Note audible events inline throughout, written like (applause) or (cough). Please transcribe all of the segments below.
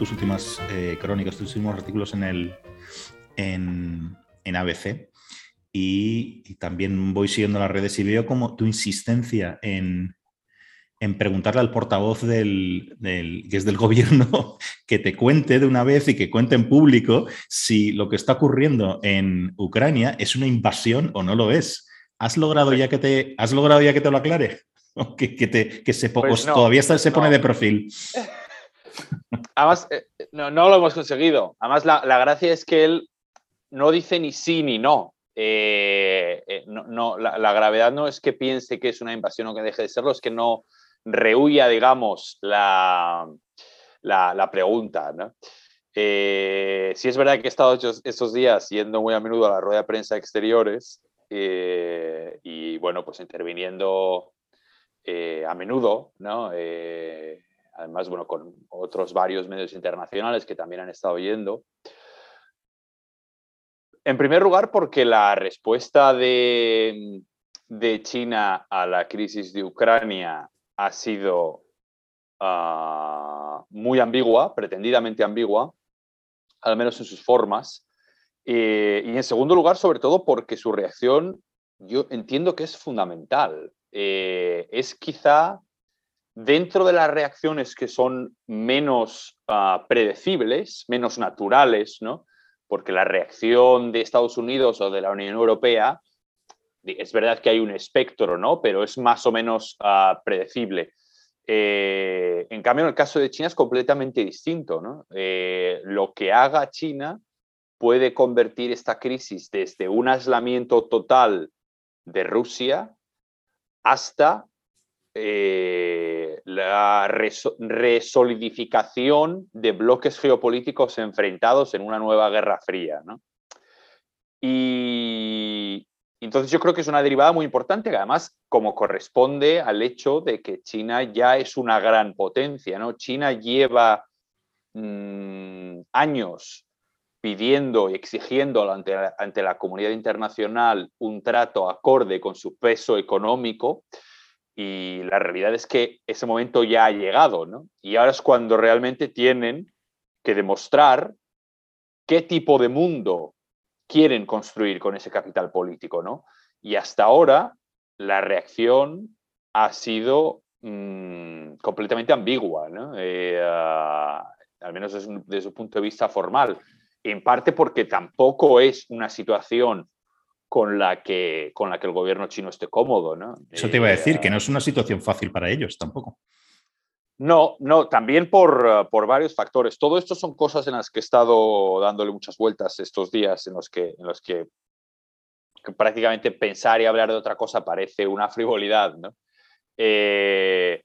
tus últimas eh, crónicas, tus últimos artículos en, el, en, ABC y, también voy siguiendo las redes y veo como tu insistencia en, en preguntarle al portavoz del, que es del (laughs) gobierno que te cuente de una vez y que cuente en público si lo que está ocurriendo en Ucrania es una invasión o no lo es. ¿Has logrado ya que te, has logrado ya que te lo aclare? (laughs) Que, que, te, que se pues todavía se pone de perfil. (laughs) Además, eh, no, lo hemos conseguido. Además, la, gracia es que él no dice ni sí ni no. Eh, eh, no, la, gravedad no es que piense que es una invasión o que deje de serlo, es que no rehuya, digamos, la, pregunta. ¿no? es verdad que he estado estos días yendo muy a menudo a la rueda de prensa exteriores y, bueno, pues interviniendo a menudo, ¿no? Además, bueno, con otros varios medios internacionales que también han estado oyendo. En primer lugar, porque la respuesta de, China a la crisis de Ucrania ha sido ah, muy ambigua, pretendidamente ambigua, al menos en sus formas. Y en segundo lugar, sobre todo, porque su reacción yo entiendo que es fundamental. Eh, es quizá dentro de las reacciones que son menos ah, predecibles, menos naturales, ¿no? porque la reacción de Estados Unidos o de la Unión Europea, es verdad que hay un espectro, ¿no? pero es más o menos ah, predecible. Eh, en cambio, en el caso de China es completamente distinto. Eh, lo que haga China puede convertir esta crisis desde un aislamiento total de Rusia hasta eh, la resolidificación de bloques geopolíticos enfrentados en una nueva guerra fría. Y entonces yo creo que es una derivada muy importante, además como corresponde al hecho de que China ya es una gran potencia. ¿no? China lleva mm, años pidiendo y exigiendo ante ante la comunidad internacional un trato acorde con su peso económico y la realidad es que ese momento ya ha llegado, ¿no? Y ahora es cuando realmente tienen que demostrar qué tipo de mundo quieren construir con ese capital político, ¿no? Y hasta ahora la reacción ha sido mm, completamente ambigua, ¿no? Eh, ah, al menos desde, su punto de vista formal. En parte porque tampoco es una situación con la que, con la que el gobierno chino esté cómodo. ¿no? Eso te iba a decir, que no es una situación fácil para ellos tampoco. No, no, también por, por, varios factores. Todo esto son cosas en las que he estado dándole muchas vueltas estos días, en los que, en los que, prácticamente pensar y hablar de otra cosa parece una frivolidad. ¿no? Eh,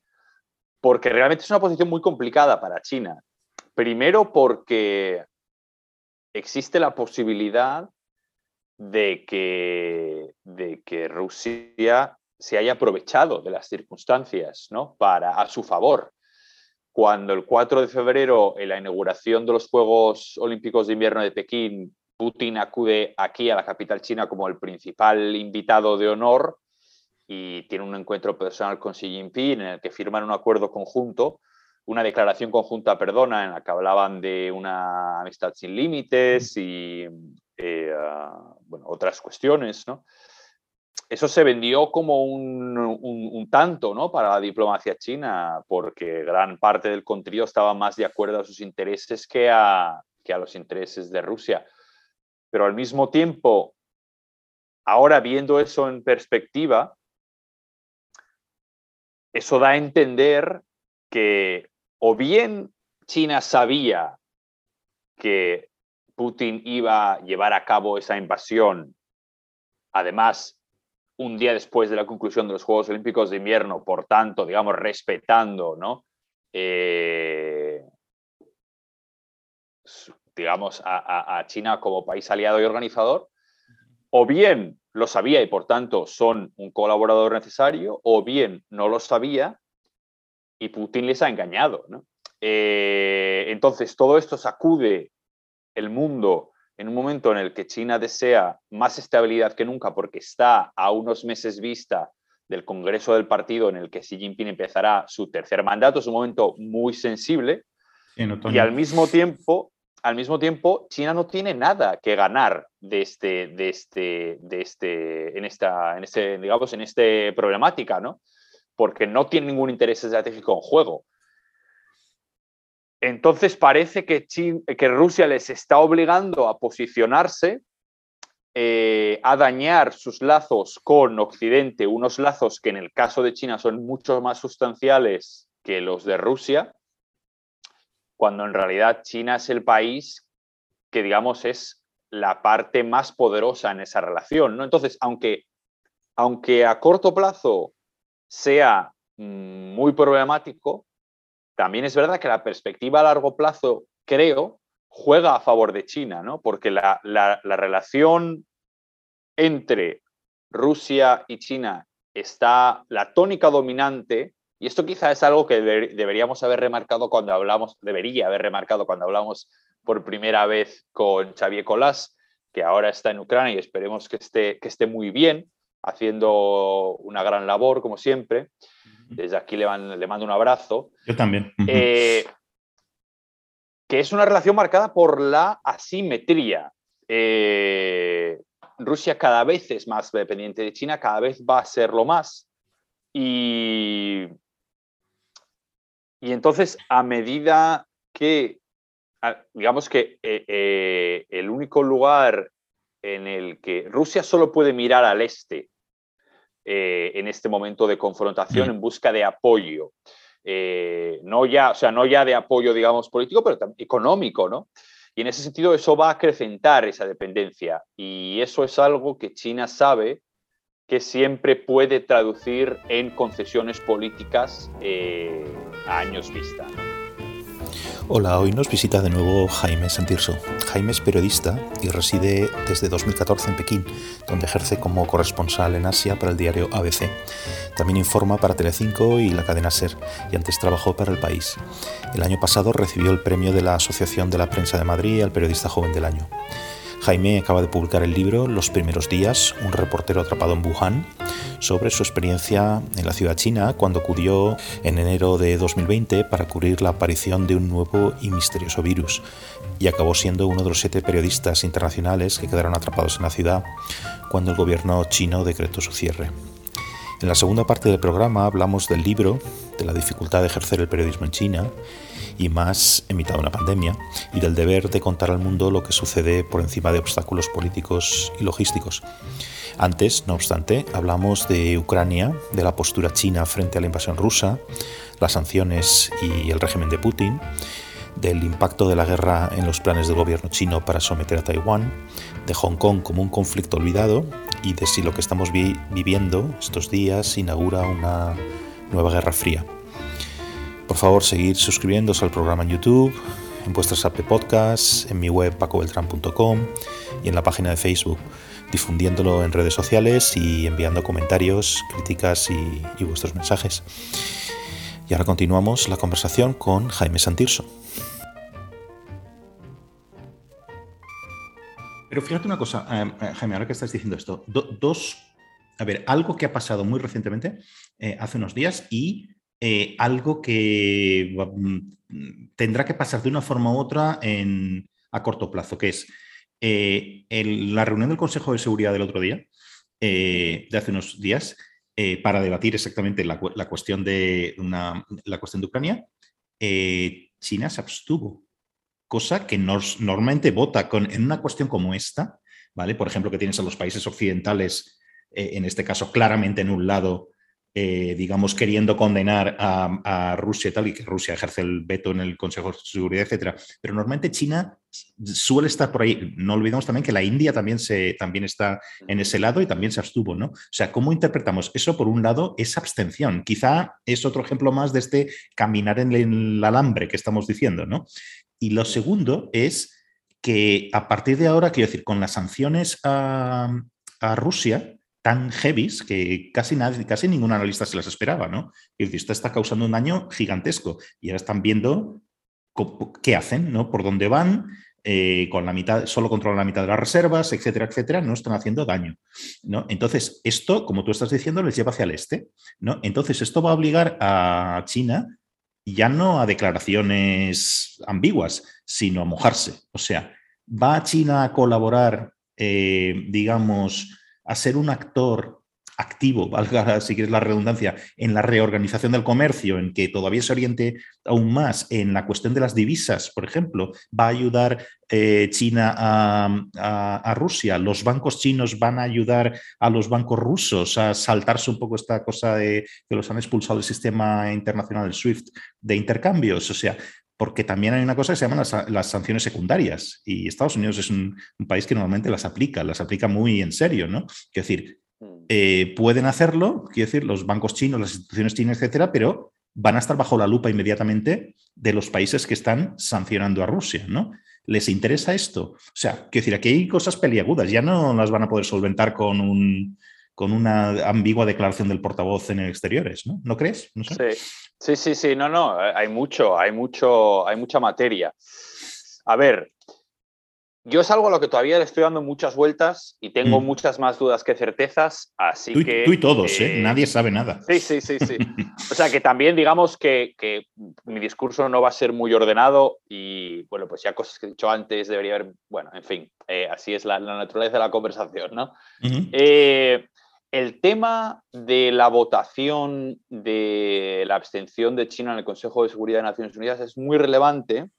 porque realmente es una posición muy complicada para China. Primero porque existe la posibilidad de que, de que Rusia se haya aprovechado de las circunstancias ¿no? para, a su favor. Cuando el 4 de febrero, en la inauguración de los Juegos Olímpicos de Invierno de Pekín, Putin acude aquí a la capital china como el principal invitado de honor y tiene un encuentro personal con Xi Jinping en el que firman un acuerdo conjunto, una declaración conjunta, perdona, en la que hablaban de una amistad sin límites y eh, otras cuestiones, ¿no? Eso se vendió como un, tanto ¿no? para la diplomacia china, porque gran parte del contenido estaba más de acuerdo a sus intereses que a, que a los intereses de Rusia. Pero al mismo tiempo, ahora viendo eso en perspectiva, eso da a entender que o bien China sabía que Putin iba a llevar a cabo esa invasión, además, un día después de la conclusión de los Juegos Olímpicos de Invierno, por tanto, digamos, respetando, ¿no? Eh, digamos, a, China como país aliado y organizador, o bien lo sabía y por tanto son un colaborador necesario, o bien no lo sabía y Putin les ha engañado. Eh, entonces, todo esto sacude el mundo en un momento en el que China desea más estabilidad que nunca porque está a unos meses vista del Congreso del Partido en el que Xi Jinping empezará su tercer mandato, es un momento muy sensible Y al mismo tiempo, al mismo tiempo, China no tiene nada que ganar de este, de este, de este, en esta, en este, digamos, en este problemática, ¿no? Porque no tiene ningún interés estratégico en juego. Entonces parece que, que Rusia les está obligando a posicionarse, eh, a dañar sus lazos con Occidente, unos lazos que en el caso de China son mucho más sustanciales que los de Rusia, cuando en realidad China es el país que, digamos, es la parte más poderosa en esa relación. ¿no? Entonces, aunque, aunque a corto plazo sea mm, muy problemático, también es verdad que la perspectiva a largo plazo, creo, juega a favor de China, ¿no? Porque la, relación entre Rusia y China está, la tónica dominante, y esto quizá es algo que deberíamos haber remarcado cuando hablamos, debería haber remarcado cuando hablamos por primera vez con Xavier Colás, que ahora está en Ucrania y esperemos que esté, que esté muy bien, haciendo una gran labor, como siempre. Desde aquí le, mando un abrazo. Yo también. Eh, que es una relación marcada por la asimetría. Eh, Rusia cada vez es más dependiente de China, cada vez va a serlo más. Y, y entonces, a medida que, digamos que eh, el único lugar en el que Rusia solo puede mirar al este eh, en este momento de confrontación mm. en busca de apoyo. Eh, no ya, o sea, no ya de apoyo, digamos, político, pero económico, ¿no? Y en ese sentido eso va a acrecentar esa dependencia y eso es algo que China sabe que siempre puede traducir en concesiones políticas eh, a años vista. Hola, hoy nos visita de nuevo Jaime Santirso. Jaime es periodista y reside desde 2014 en Pekín, donde ejerce como corresponsal en Asia para el diario ABC. También informa para Telecinco y la cadena SER y antes trabajó para El País. El año pasado recibió el premio de la Asociación de la Prensa de Madrid al Periodista Joven del Año. Jaime acaba de publicar el libro Los primeros días, un reportero atrapado en Wuhan, sobre su experiencia en la ciudad china cuando acudió en enero de 2020 para cubrir la aparición de un nuevo y misterioso virus y acabó siendo uno de los siete periodistas internacionales que quedaron atrapados en la ciudad cuando el gobierno chino decretó su cierre. En la segunda parte del programa hablamos del libro, de la dificultad de ejercer el periodismo en China y más en mitad de una pandemia, y del deber de contar al mundo lo que sucede por encima de obstáculos políticos y logísticos. Antes, no obstante, hablamos de Ucrania, de la postura china frente a la invasión rusa, las sanciones y el régimen de Putin, del impacto de la guerra en los planes del gobierno chino para someter a Taiwán, de Hong Kong como un conflicto olvidado y de si lo que estamos viviendo estos días inaugura una nueva guerra fría. Por favor, seguid suscribiéndose al programa en YouTube, en vuestras app de podcast, en mi web pacobeltran.com y en la página de Facebook, difundiéndolo en redes sociales y enviando comentarios, críticas y, vuestros mensajes. Y ahora continuamos la conversación con Jaime Santirso. Pero fíjate una cosa, eh, eh, Jaime, ahora que estás diciendo esto, dos, a ver, algo que ha pasado muy recientemente, eh, hace unos días, y eh, algo que mm, tendrá que pasar de una forma u otra en, a corto plazo, que es eh, la reunión del Consejo de Seguridad del otro día, eh, de hace unos días, para debatir exactamente la, cuestión de una, la cuestión de Ucrania, China se abstuvo, cosa que normalmente vota con, en una cuestión como esta, ¿vale? Por ejemplo, que tienes a los países occidentales, en este caso claramente en un lado, eh, digamos, queriendo condenar a, Rusia y tal, y que Rusia ejerce el veto en el Consejo de Seguridad, etcétera. Pero normalmente China suele estar por ahí. No olvidemos también que la India también, se, también está en ese lado y también se abstuvo, ¿no? O sea, ¿cómo interpretamos eso? Por un lado, es abstención. Quizá es otro ejemplo más de este caminar en el alambre que estamos diciendo, ¿no? Y lo segundo es que a partir de ahora, quiero decir, con las sanciones a, a Rusia, tan heavies que casi, nadie, casi ningún analista se las esperaba, ¿no? Y esto está causando un daño gigantesco y ahora están viendo qué hacen, ¿no? Por dónde van, eh, con la mitad, solo controlan la mitad de las reservas, etcétera, etcétera, no están haciendo daño. ¿no? Entonces, esto, como tú estás diciendo, les lleva hacia el este. ¿no? Entonces, esto va a obligar a China ya no a declaraciones ambiguas, sino a mojarse. O sea, ¿va China a colaborar, eh, digamos, a ser un actor activo, valga si quieres la redundancia, en la reorganización del comercio, en que todavía se oriente aún más en la cuestión de las divisas, por ejemplo, va a ayudar eh, China a, Rusia, los bancos chinos van a ayudar a los bancos rusos a saltarse un poco esta cosa de que los han expulsado del sistema internacional del SWIFT de intercambios, o sea, porque también hay una cosa que se llaman las, sanciones secundarias y Estados Unidos es un, país que normalmente las aplica, las aplica muy en serio, ¿no? Es decir. Eh, pueden hacerlo, quiero decir, los bancos chinos, las instituciones chinas, etcétera, pero van a estar bajo la lupa inmediatamente de los países que están sancionando a Rusia, ¿no? ¿Les interesa esto? O sea, quiero decir, aquí hay cosas peliagudas, ya no las van a poder solventar con un con una ambigua declaración del portavoz en exteriores, ¿no? ¿No crees? Sí, sí, sí, no, no, hay mucho, hay mucho, hay mucha materia. A ver, yo es algo a lo que todavía le estoy dando muchas vueltas y tengo mm. muchas más dudas que certezas, así que... Tú y todos, ¿eh? Nadie sabe nada. Sí, sí, sí, sí. (laughs) o sea que también digamos que, mi discurso no va a ser muy ordenado y, bueno, pues ya cosas que he dicho antes debería haber... Bueno, en fin, eh, así es la, naturaleza de la conversación, ¿no? Eh, el tema de la votación de la abstención de China en el Consejo de Seguridad de Naciones Unidas es muy relevante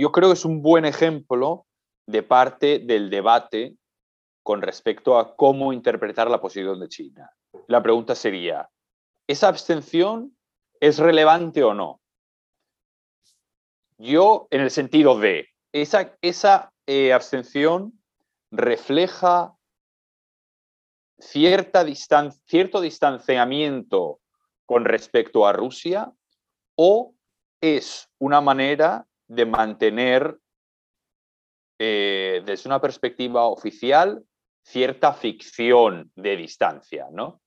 yo creo que es un buen ejemplo de parte del debate con respecto a cómo interpretar la posición de China. La pregunta sería, ¿esa abstención es relevante o no? Yo, en el sentido de, esa, esa eh, abstención refleja cierta cierto distanciamiento con respecto a Rusia o es una manera de mantener eh, desde una perspectiva oficial cierta ficción de distancia, ¿no?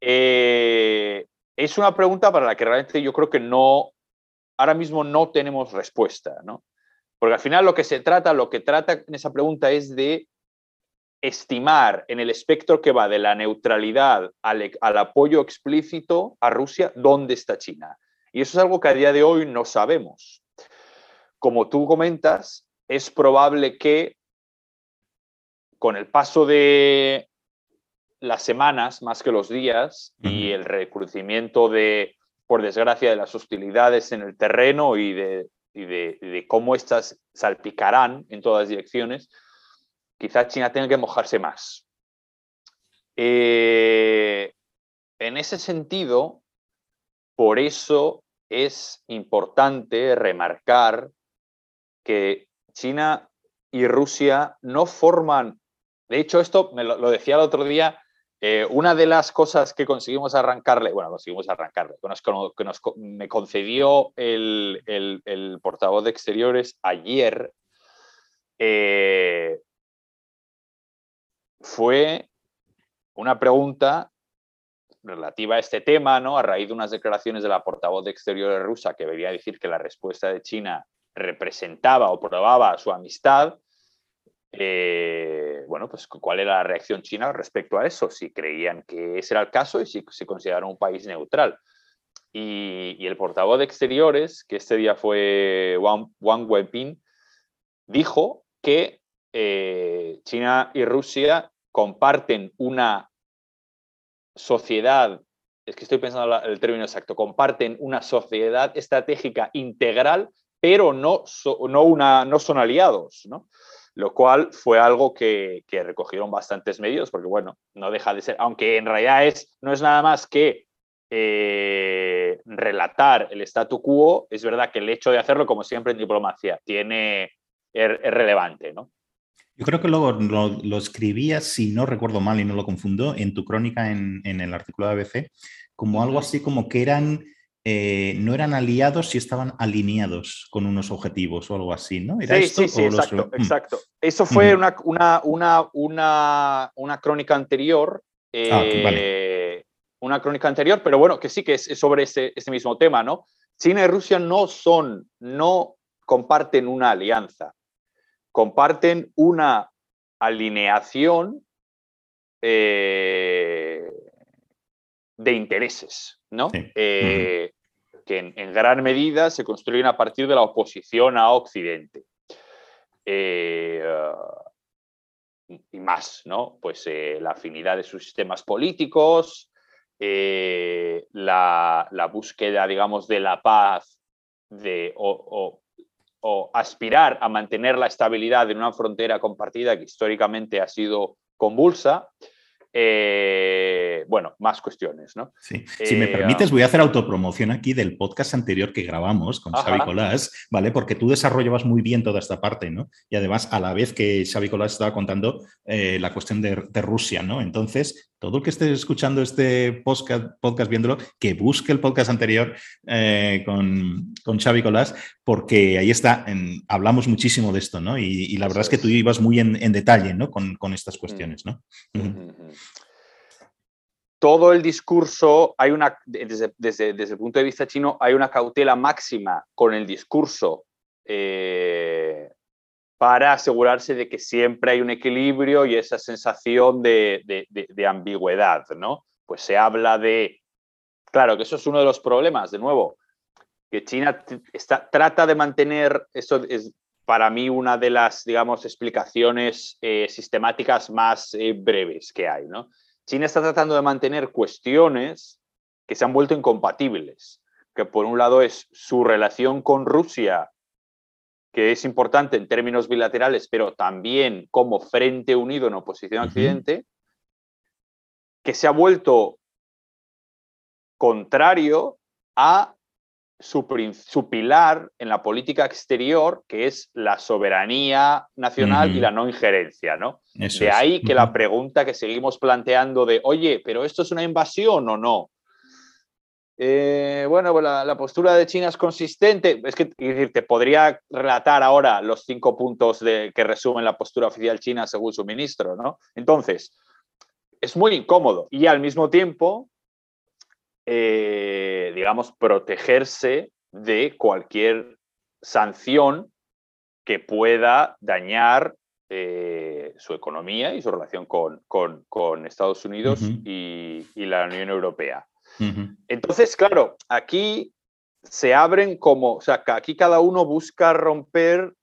Eh, es una pregunta para la que realmente yo creo que no, ahora mismo no tenemos respuesta, ¿no? Porque al final lo que se trata, lo que trata en esa pregunta es de estimar en el espectro que va de la neutralidad al, al apoyo explícito a Rusia, dónde está China. Y eso es algo que a día de hoy no sabemos como tú comentas, es probable que con el paso de las semanas más que los días y el recrudecimiento de, por desgracia, de las hostilidades en el terreno y de, cómo éstas salpicarán en todas direcciones, quizá China tenga que mojarse más. Eh, en ese sentido, por eso es importante remarcar que China y Rusia no forman, de hecho esto me lo, decía el otro día, eh, una de las cosas que conseguimos arrancarle, bueno, conseguimos arrancarle, que, nos, me concedió el, portavoz de Exteriores ayer, eh, fue una pregunta relativa a este tema, ¿no? A raíz de unas declaraciones de la portavoz de Exteriores rusa que a decir que la respuesta de China representaba o probaba su amistad, eh, bueno, pues cuál era la reacción china respecto a eso, si creían que ese era el caso y si se consideraron un país neutral. Y, el portavoz de Exteriores, que este día fue Wang, Wenping, dijo que eh, China y Rusia comparten una sociedad, es que estoy pensando el término exacto, comparten una sociedad estratégica integral pero no, no, una, no son aliados, ¿no? Lo cual fue algo que, recogieron bastantes medios, porque bueno, no deja de ser, aunque en realidad es, no es nada más que eh, relatar el statu quo, es verdad que el hecho de hacerlo, como siempre en diplomacia, tiene, es, relevante, ¿no? Yo creo que luego lo, escribías, si no recuerdo mal y no lo confundo, en tu crónica en, en el artículo de ABC, como algo así como que eran eh, no eran aliados si estaban alineados con unos objetivos o algo así, ¿no? sí, sí, sí, exacto, mm. exacto. Eso fue una, una, una, una, crónica anterior. Ah, eh, una crónica anterior, pero bueno, que sí que es, sobre ese, mismo tema, ¿no? China y Rusia no son, no comparten una alianza, comparten una alineación eh, de intereses, ¿no? Porque en, gran medida se construyen a partir de la oposición a Occidente. Eh, y más, ¿no? Pues eh, la afinidad de sus sistemas políticos, eh, la, búsqueda, digamos, de la paz de, o, aspirar a mantener la estabilidad en una frontera compartida que históricamente ha sido convulsa. Eh, bueno, más cuestiones, ¿no? Sí. Si me eh, permites, voy a hacer autopromoción aquí del podcast anterior que grabamos con Xavi Colás, ¿vale? Porque tú desarrollabas muy bien toda esta parte, ¿no? Y además, a la vez que Xavi Colás estaba contando eh, la cuestión de, Rusia, ¿no? Entonces, todo el que esté escuchando este podcast, podcast viéndolo, que busque el podcast anterior con, con Xavi Colás, porque ahí está, hablamos muchísimo de esto, ¿no? Y, la verdad es que tú ibas muy en, detalle, ¿no? Con, estas mm. cuestiones, ¿no? todo el discurso, hay una, desde, el punto de vista chino, hay una cautela máxima con el discurso eh, para asegurarse de que siempre hay un equilibrio y esa sensación de, ambigüedad, ¿no? Pues se habla de, claro, que eso es uno de los problemas, de nuevo, que China trata de mantener, eso es para mí una de las, digamos, explicaciones eh, sistemáticas más eh, breves que hay. China está tratando de mantener cuestiones que se han vuelto incompatibles, que por un lado es su relación con Rusia, que es importante en términos bilaterales, pero también como frente unido en oposición a Occidente, que se ha vuelto contrario a su, pilar en la política exterior, que es la soberanía nacional y la no injerencia, ¿no? de ahí que la pregunta que seguimos planteando de, oye, pero esto es una invasión o no? Eh, bueno, pues la, postura de China es consistente. Es que te podría relatar ahora los cinco puntos de, que resumen la postura oficial china según su ministro, ¿no? Entonces, es muy incómodo y al mismo tiempo eh, digamos, protegerse de cualquier sanción que pueda dañar eh, su economía y su relación con, Estados Unidos y, la Unión Europea. Entonces, claro, aquí se abren como, o sea, aquí cada uno busca romper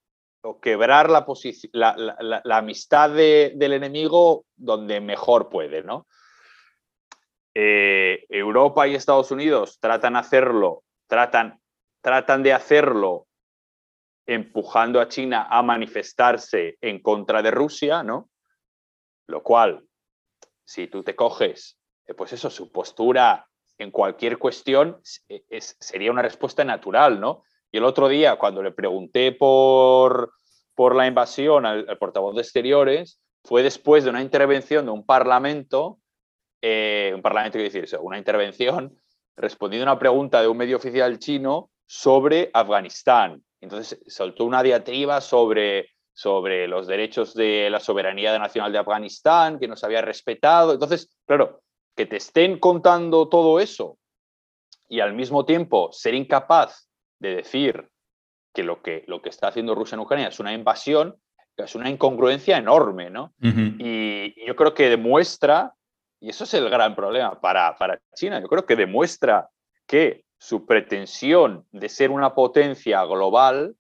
o quebrar la, la, la amistad del enemigo donde mejor puede, ¿no? Eh, Europa y Estados Unidos tratan, hacerlo, tratan, tratan de hacerlo empujando a China a manifestarse en contra de Rusia, ¿no? Lo cual, si tú te coges, eh, pues eso, su postura en cualquier cuestión e, sería una respuesta natural, ¿no? Y el otro día, cuando le pregunté por, por la invasión al, portavoz de Exteriores, fue después de una intervención de un parlamento eh, un parlamento, quiere decir, una intervención respondiendo a una pregunta de un medio oficial chino sobre Afganistán. Entonces soltó una diatriba sobre, sobre los derechos de la soberanía nacional de Afganistán, que no se había respetado. Entonces, claro, que te estén contando todo eso y al mismo tiempo ser incapaz de decir que lo que, lo que está haciendo Rusia en Ucrania es una invasión, es una incongruencia enorme, ¿no? y, yo creo que demuestra y eso es el gran problema para, China. Yo creo que demuestra que su pretensión de ser una potencia global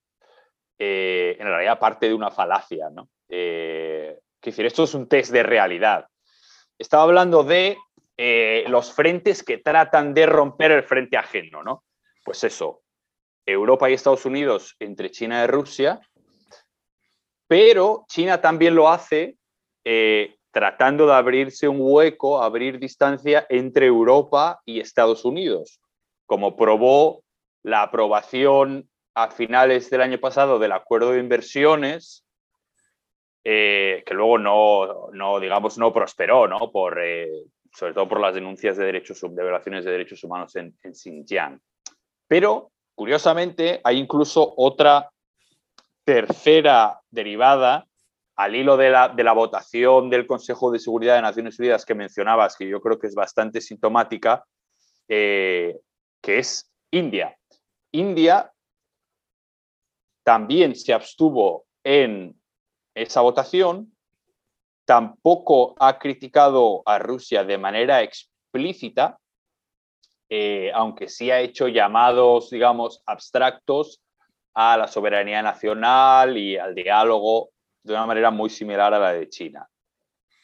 eh, en realidad parte de una falacia. ¿no? Eh, decir, esto es un test de realidad. Estaba hablando de eh, los frentes que tratan de romper el frente ajeno. ¿no? Pues eso, Europa y Estados Unidos entre China y Rusia, pero China también lo hace tratando de abrirse un hueco, abrir distancia entre Europa y Estados Unidos, como probó la aprobación a finales del año pasado del acuerdo de inversiones, eh, que luego no, no, digamos, no prosperó, ¿no? Por, eh, sobre todo por las denuncias de, derechos, de violaciones de derechos humanos en, Xinjiang. Pero, curiosamente, hay incluso otra tercera derivada al hilo de la, votación del Consejo de Seguridad de Naciones Unidas que mencionabas, que yo creo que es bastante sintomática, eh, que es India. India también se abstuvo en esa votación, tampoco ha criticado a Rusia de manera explícita, eh, aunque sí ha hecho llamados, digamos, abstractos a la soberanía nacional y al diálogo de una manera muy similar a la de China.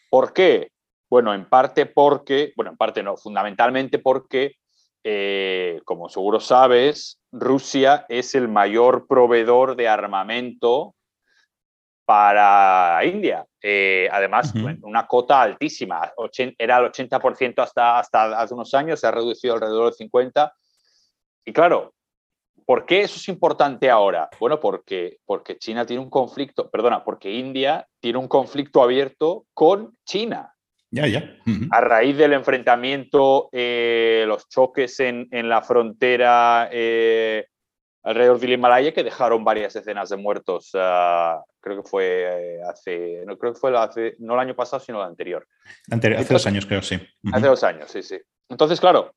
¿Por qué? Bueno, en parte porque, bueno, en parte no, fundamentalmente porque, eh, como seguro sabes, Rusia es el mayor proveedor de armamento para India. Eh, además, una cota altísima, era el 80% hasta, hasta hace unos años, se ha reducido alrededor del 50%. Y claro, ¿por qué eso es importante ahora? Bueno, porque, porque China tiene un conflicto, perdona, porque India tiene un conflicto abierto con China. Ya, ya. A raíz del enfrentamiento, eh, los choques en, en la frontera eh, alrededor del Himalaya que dejaron varias decenas de muertos. Ah, creo que fue eh, hace, no creo que fue hace, no el año pasado, sino el anterior. hace dos años, creo, sí. Hace dos años, sí, sí. Entonces, claro,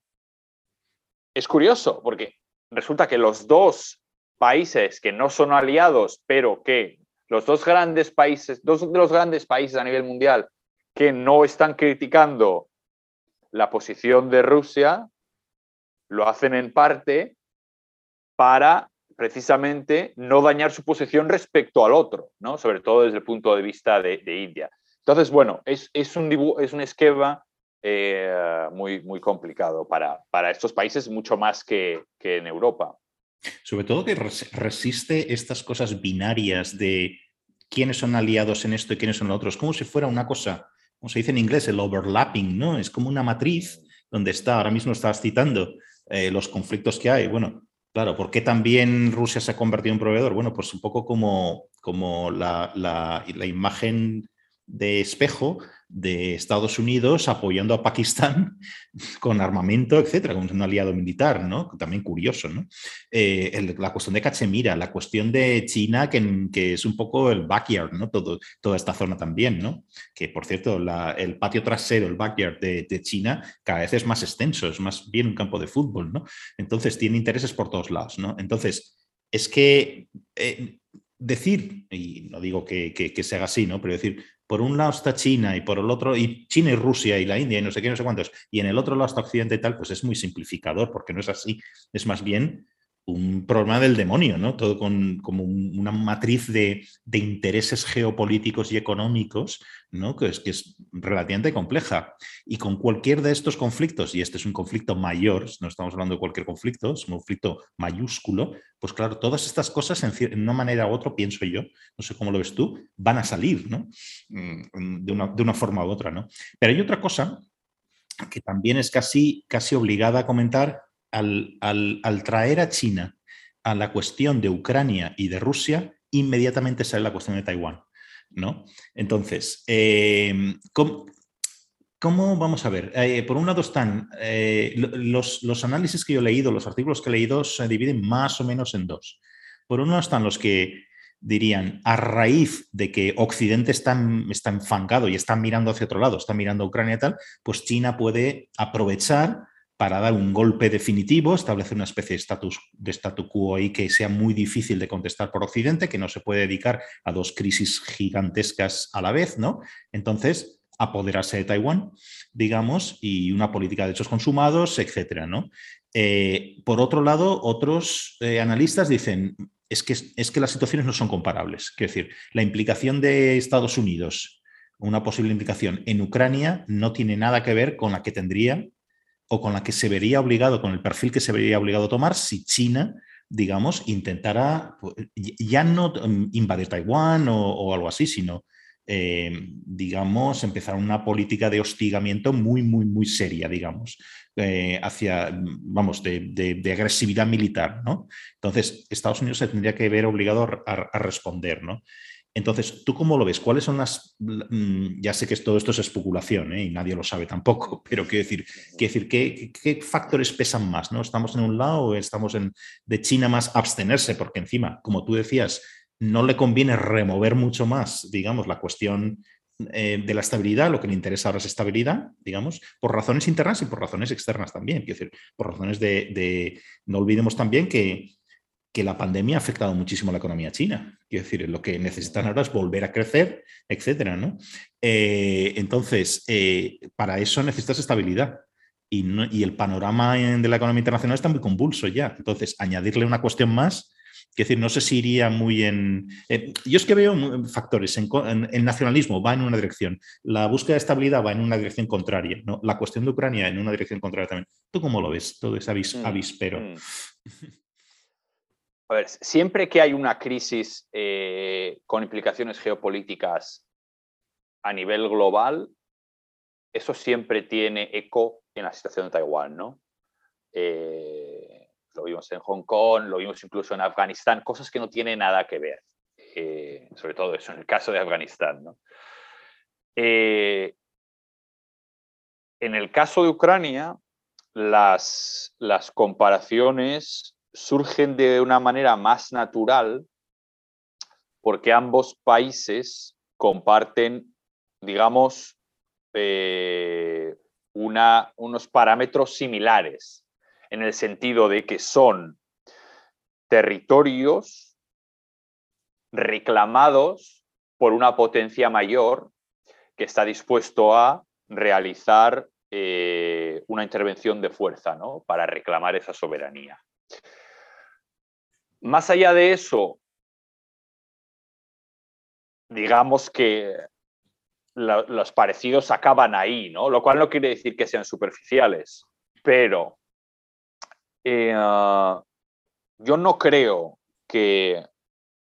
es curioso porque resulta que los dos países que no son aliados, pero que los dos grandes países, dos de los grandes países a nivel mundial que no están criticando la posición de Rusia, lo hacen en parte para precisamente no dañar su posición respecto al otro, ¿no? sobre todo desde el punto de vista de, India. Entonces, bueno, es, es, un, es un esquema eh, muy, muy complicado para, para estos países, mucho más que, que en Europa. Sobre todo que resiste estas cosas binarias de quiénes son aliados en esto y quiénes son otros, como si fuera una cosa, como se dice en inglés, el overlapping, ¿no? Es como una matriz donde está, ahora mismo estabas citando eh, los conflictos que hay. Bueno, Claro, ¿por qué también Rusia se ha convertido en proveedor? Bueno, pues un poco como, como la, la, la imagen de espejo de Estados Unidos apoyando a Pakistán (laughs) con armamento, etcétera, como un aliado militar, ¿no? También curioso, ¿no? Eh, la cuestión de Cachemira, la cuestión de China, que, que, es un poco el backyard, ¿no? Todo, toda esta zona también, ¿no? Que, por cierto, el patio trasero, el backyard de, China, cada vez es más extenso, es más bien un campo de fútbol, ¿no? Entonces, tiene intereses por todos lados, ¿no? Entonces, es que... Eh, decir, y no digo que, que, que, se haga así, ¿no? Pero decir, por un lado está China y por el otro, y China y Rusia y la India y no sé qué, no sé cuántos, y en el otro lado está Occidente y tal, pues es muy simplificador, porque no es así. Es más bien un problema del demonio, ¿no? Todo con como una matriz de, intereses geopolíticos y económicos, ¿no? Que es, que es relativamente compleja. Y con cualquier de estos conflictos, y este es un conflicto mayor, no estamos hablando de cualquier conflicto, es un conflicto mayúsculo, pues claro, todas estas cosas en, una manera u otra, pienso yo, no sé cómo lo ves tú, van a salir, ¿no? Mm, de una, de una forma u otra, ¿no? Pero hay otra cosa que también es casi, casi obligada a comentar al, traer a China a la cuestión de Ucrania y de Rusia, inmediatamente sale la cuestión de Taiwán. ¿no? Entonces, eh, ¿cómo, vamos a ver? Eh, por un lado están eh, los, análisis que yo he leído, los artículos que he leído se dividen más o menos en dos. Por un lado están los que dirían, a raíz de que Occidente está, está enfangado y está mirando hacia otro lado, está mirando a Ucrania y tal, pues China puede aprovechar para dar un golpe definitivo, establecer una especie de status statu quo ahí que sea muy difícil de contestar por Occidente, que no se puede dedicar a dos crisis gigantescas a la vez, ¿no? Entonces, apoderarse de Taiwán, digamos, y una política de hechos consumados, etcétera, ¿no? Eh, por otro lado, otros eh, analistas dicen es que, es que las situaciones no son comparables. Es decir, la implicación de Estados Unidos, una posible implicación en Ucrania, no tiene nada que ver con la que tendría o con la que se vería obligado, con el perfil que se vería obligado a tomar si China, digamos, intentara pues, ya no mm, invadir Taiwán o, algo así, sino, eh, digamos, empezar una política de hostigamiento muy, muy, muy seria, digamos, eh, hacia, vamos, de, agresividad militar, ¿no? Entonces, Estados Unidos se tendría que ver obligado a responder, ¿no? Entonces, ¿tú cómo lo ves? ¿Cuáles son las... Mm, ya sé que todo esto es especulación ¿eh? y nadie lo sabe tampoco, (laughs) pero quiero decir, decir ¿qué, factores pesan más? ¿no? ¿Estamos en un lado o estamos en, de China más abstenerse? Porque encima, como tú decías, no le conviene remover mucho más, digamos, la cuestión eh, de la estabilidad, lo que le interesa ahora es estabilidad, digamos, por razones internas y por razones externas también. Quiero decir, por razones de no olvidemos también que que la pandemia ha afectado muchísimo a la economía china. Quiero decir, lo que necesitan ahora es volver a crecer, etcétera, ¿no? Eh, entonces, eh, para eso necesitas estabilidad. y, el panorama de la economía internacional está muy convulso ya. Entonces, añadirle una cuestión más, es decir, no sé si iría muy en... yo es que veo factores, en, el nacionalismo va en una dirección, la búsqueda de estabilidad va en una dirección contraria, ¿no? la cuestión de Ucrania en una dirección contraria también. ¿Tú cómo lo ves? Todo ese mm, avispero. Mm. (laughs) A ver, siempre que hay una crisis eh, con implicaciones geopolíticas a nivel global, eso siempre tiene eco en la situación de Taiwán, ¿no? Eh, lo vimos en Hong Kong, lo vimos incluso en Afganistán, cosas que no tienen nada que ver, eh, sobre todo eso en el caso de Afganistán, ¿no? En el caso de Ucrania, las, las comparaciones surgen de una manera más natural porque ambos países comparten, digamos, eh, unos parámetros similares, en el sentido de que son territorios reclamados por una potencia mayor que está dispuesto a realizar eh, una intervención de fuerza ¿no? para reclamar esa soberanía. Más allá de eso, digamos que los parecidos acaban ahí, ¿no? Lo cual no quiere decir que sean superficiales, pero eh, yo no creo que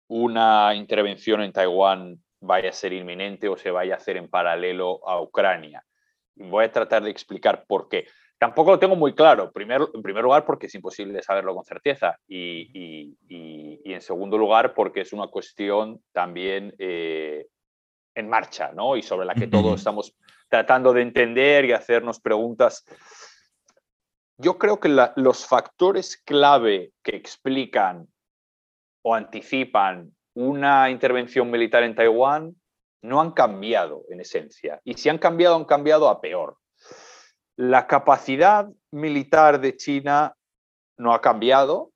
una intervención en Taiwán vaya a ser inminente o se vaya a hacer en paralelo a Ucrania. Voy a tratar de explicar por qué. Tampoco lo tengo muy claro. En primer lugar, porque es imposible saberlo con certeza. Y, en segundo lugar, porque es una cuestión también eh, en marcha, ¿no? Y sobre la que todos estamos tratando de entender y hacernos preguntas. Yo creo que los factores clave que explican o anticipan una intervención militar en Taiwán no han cambiado en esencia. Y si han cambiado, han cambiado a peor. La capacidad militar de China no ha cambiado.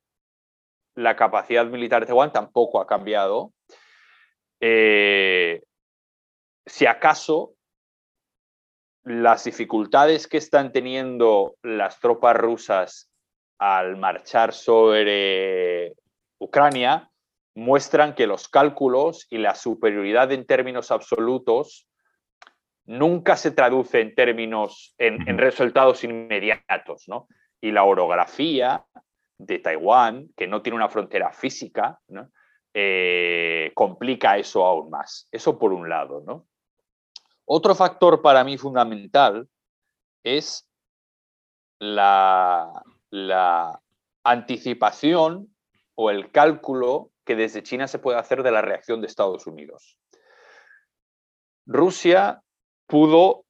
La capacidad militar de Taiwán tampoco ha cambiado. Eh, si acaso las dificultades que están teniendo las tropas rusas al marchar sobre Ucrania muestran que los cálculos y la superioridad en términos absolutos nunca se traduce en términos, en, resultados inmediatos, Y la orografía de Taiwán, que no tiene una frontera física, eh, complica eso aún más. Eso por un lado, ¿no? Otro factor para mí fundamental es la, anticipación o el cálculo que desde China se puede hacer de la reacción de Estados Unidos. Rusia pudo,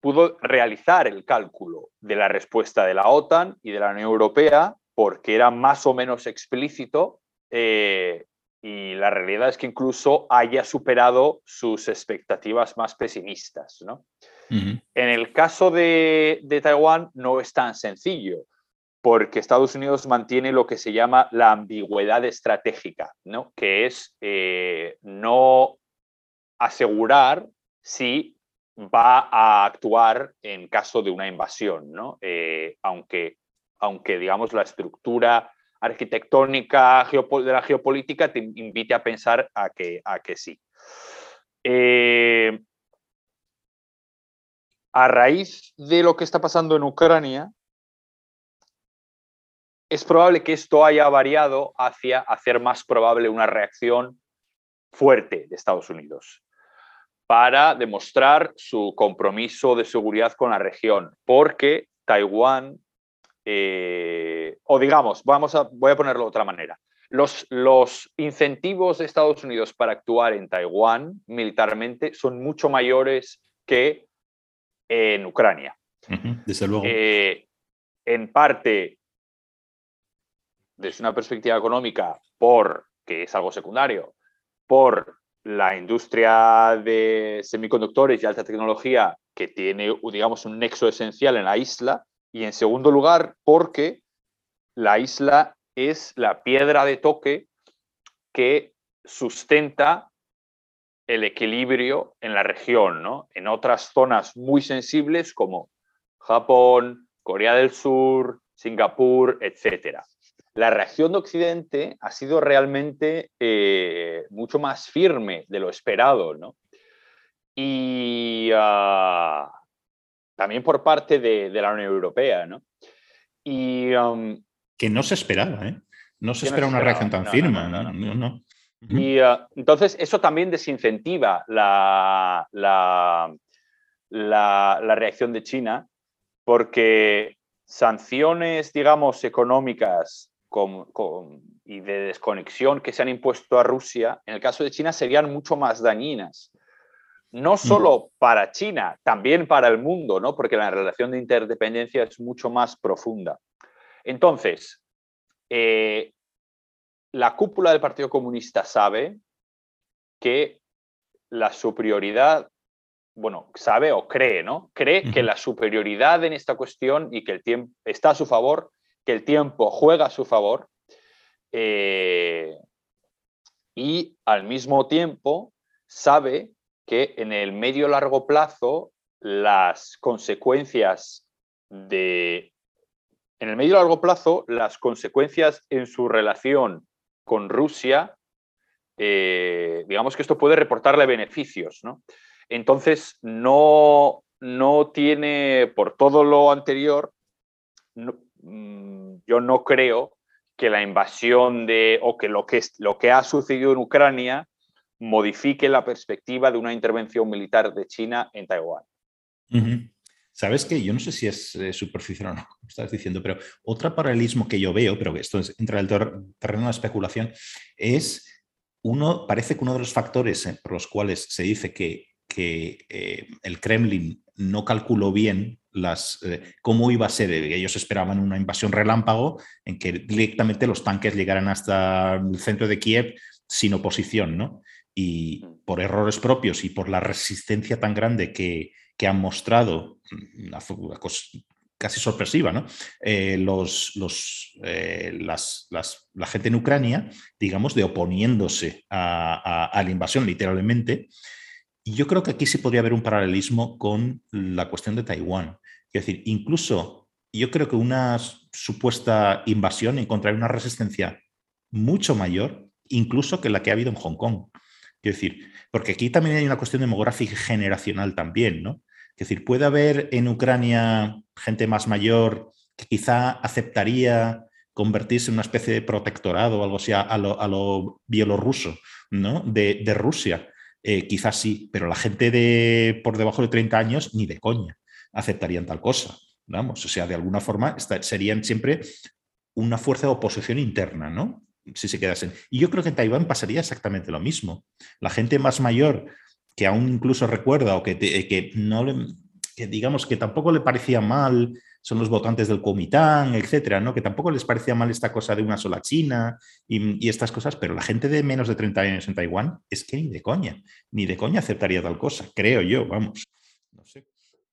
pudo realizar el cálculo de la respuesta de la OTAN y de la Unión Europea porque era más o menos explícito eh, y la realidad es que incluso haya superado sus expectativas más pesimistas. En el caso de, Taiwán no es tan sencillo, porque Estados Unidos mantiene lo que se llama la ambigüedad estratégica, ¿no? que es eh, no asegurar si va a actuar en caso de una invasión, ¿no? Eh, aunque, aunque digamos la estructura arquitectónica de la geopolítica te invite a pensar a que, a que sí. Eh, a raíz de lo que está pasando en Ucrania, es probable que esto haya variado hacia hacer más probable una reacción fuerte de Estados Unidos para demostrar su compromiso de seguridad con la región, porque Taiwán eh, o digamos, vamos a, voy a ponerlo de otra manera. Los, los, incentivos de Estados Unidos para actuar en Taiwán militarmente son mucho mayores que en Ucrania. desde luego. Eh, en parte, desde una perspectiva económica, por, que es algo secundario, por la industria de semiconductores y alta tecnología que tiene, digamos, un nexo esencial en la isla, y en segundo lugar, porque la isla es la piedra de toque que sustenta el equilibrio en la región, ¿no? En otras zonas muy sensibles como Japón, Corea del Sur, Singapur, etc. La reacción de Occidente ha sido realmente eh, mucho más firme de lo esperado, ¿no? Y ah, también por parte de, la Unión Europea, ¿no? Y, um, que no se esperaba, ¿eh? No se espera una reacción tan firme, no, no, Y ah, entonces eso también desincentiva la, la, la reacción de China porque sanciones, digamos, económicas y de desconexión que se han impuesto a Rusia, en el caso de China, serían mucho más dañinas. No solo para China, también para el mundo, ¿no? porque la relación de interdependencia es mucho más profunda. Entonces, eh, la cúpula del Partido Comunista sabe que la superioridad bueno, sabe o cree, ¿no? Cree que la superioridad en esta cuestión y que el tiempo está a su favor, que el tiempo juega a su favor, eh, y al mismo tiempo sabe que en el medio largo plazo las consecuencias de en el medio largo plazo las consecuencias en su relación con Rusia eh, digamos que esto puede reportarle beneficios ¿no? Entonces, no, tiene, por todo lo anterior, mm, yo no creo que la invasión de, o que lo, que lo que ha sucedido en Ucrania modifique la perspectiva de una intervención militar de China en Taiwán. ¿Sabes qué? Yo no sé si es eh, superficial o no, como estás diciendo, pero otro paralelismo que yo veo, pero que esto entra en el terreno de especulación, es uno, parece que uno de los factores eh, por los cuales se dice que que eh, el Kremlin no calculó bien las, eh, cómo iba a ser. Ellos esperaban una invasión relámpago en que directamente los tanques llegaran hasta el centro de Kiev sin oposición, ¿no? Y mm. por errores propios y por la resistencia tan grande que, han mostrado, una, casi sorpresiva, ¿no? Eh, los, los, la gente en Ucrania, digamos, de oponiéndose a la invasión literalmente, yo creo que aquí sí podría haber un paralelismo con la cuestión de Taiwán. Es decir, incluso yo creo que una supuesta invasión encontraría una resistencia mucho mayor, incluso que la que ha habido en Hong Kong. Es decir, porque aquí también hay una cuestión demográfica generacional también, ¿no? Es decir, puede haber en Ucrania gente más mayor que quizá aceptaría convertirse en una especie de protectorado o algo así a lo, bielorruso, ¿no? De Rusia eh, quizás sí, pero la gente de por debajo de 30 años ni de coña aceptarían tal cosa. Vamos, o sea, de alguna forma serían siempre una fuerza de oposición interna, ¿no? Si se quedasen. Y yo creo que en Taiwán pasaría exactamente lo mismo. La gente más mayor que aún incluso recuerda o que, que no le, que digamos que tampoco le parecía mal son los votantes del Comitán, etcétera, ¿no? Que tampoco les parecía mal esta cosa de una sola China y, estas cosas, pero la gente de menos de 30 años en Taiwán es que ni de coña, ni de coña aceptaría tal cosa, creo yo, vamos. No sé.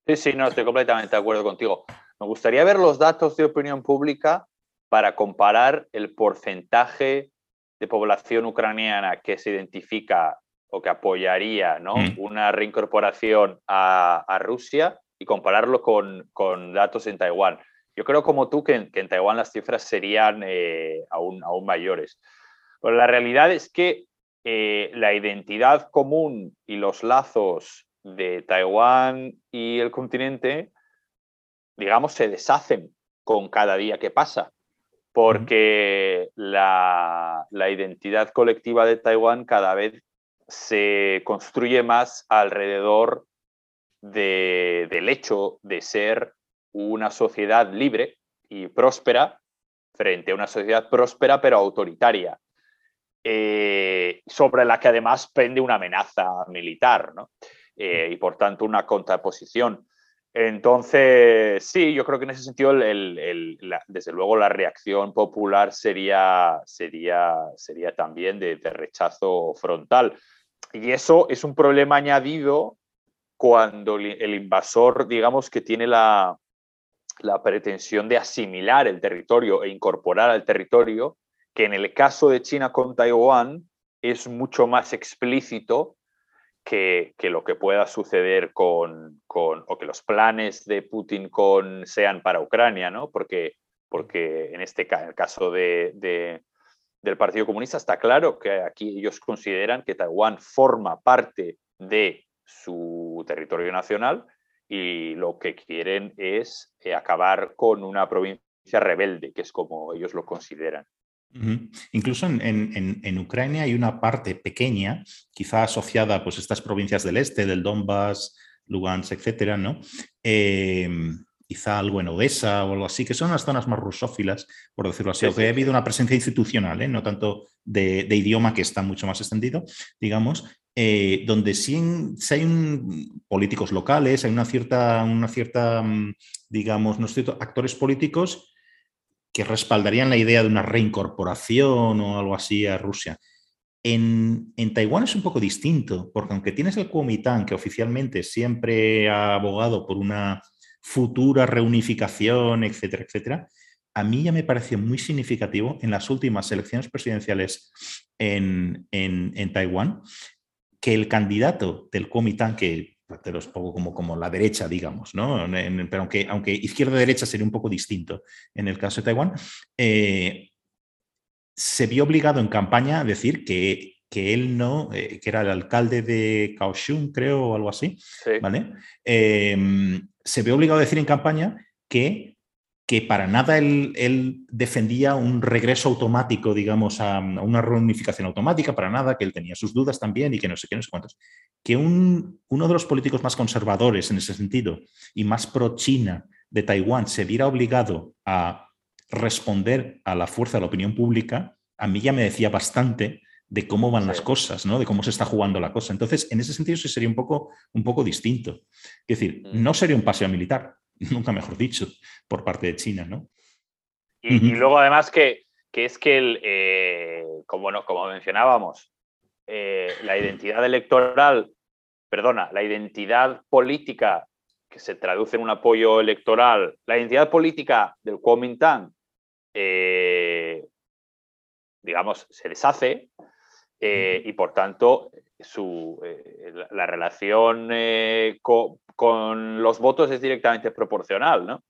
Sí, sí, no, estoy completamente de acuerdo contigo. Me gustaría ver los datos de opinión pública para comparar el porcentaje de población ucraniana que se identifica o que apoyaría ¿no? Mm. una reincorporación a, a Rusia y compararlo con, con datos en Taiwán. Yo creo como tú que en, que Taiwán las cifras serían eh, aún, aún mayores. Pero la realidad es que eh, la identidad común y los lazos de Taiwán y el continente, digamos, se deshacen con cada día que pasa, porque la, la identidad colectiva de Taiwán cada vez se construye más alrededor del hecho de ser una sociedad libre y próspera frente a una sociedad próspera pero autoritaria, eh, sobre la que además pende una amenaza militar eh, y por tanto una contraposición. Entonces, sí, yo creo que en ese sentido, desde luego, la reacción popular sería, sería, sería también de rechazo frontal. Y eso es un problema añadido cuando el invasor, digamos, que tiene la, pretensión de asimilar el territorio e incorporar al territorio, que en el caso de China con Taiwán es mucho más explícito que, lo que pueda suceder con, o que los planes de Putin con, sean para Ucrania, ¿no? Porque, porque en este el caso de, del Partido Comunista está claro que aquí ellos consideran que Taiwán forma parte de su territorio nacional y lo que quieren es eh, acabar con una provincia rebelde, que es como ellos lo consideran. Incluso en, Ucrania hay una parte pequeña, quizá asociada pues, a estas provincias del este, del Donbass, Lugansk, etcétera, ¿no? Em, quizá algo en Odessa o algo así, que son las zonas más rusófilas, por decirlo así, aunque ha habido una presencia institucional, ¿eh? no tanto de, idioma que está mucho más extendido, digamos, eh, donde sí, hay políticos locales, hay una cierta, una cierta mm, digamos, no actores políticos que respaldarían la idea de una reincorporación o algo así a Rusia. En, Taiwán es un poco distinto, porque aunque tienes el Kuomintang, que oficialmente siempre ha abogado por una futura reunificación, etcétera, etcétera, a mí ya me pareció muy significativo en las últimas elecciones presidenciales en, en Taiwán que el candidato del Kuomintang, que te los pongo como, como la derecha, digamos, ¿no? pero aunque, aunque izquierda-derecha sería un poco distinto en el caso de Taiwán, eh, se vio obligado en campaña a decir que, que él no, eh, que era el alcalde de Kaohsiung, creo, o algo así, ¿vale? Eh, se vio obligado a decir en campaña que que para nada él, defendía un regreso automático, digamos, a, una reunificación automática, para nada, que él tenía sus dudas también y que no sé qué, no sé cuántos. Que un, uno de los políticos más conservadores en ese sentido y más pro-China de Taiwán se viera obligado a responder a la fuerza de la opinión pública, a mí ya me decía bastante de cómo van las cosas, ¿no? de cómo se está jugando la cosa. Entonces, en ese sentido, sí sería un poco, un poco distinto. Es decir, mm. no sería un paseo militar, (laughs) nunca mejor dicho, por parte de China, ¿no? Y, luego además que, es que, el, eh, como, no, como mencionábamos, eh, la identidad electoral, perdona, la identidad política que se traduce en un apoyo electoral, la identidad política del Kuomintang, eh, digamos, se deshace y por tanto su, la relación con, con los votos es directamente proporcional, ¿no?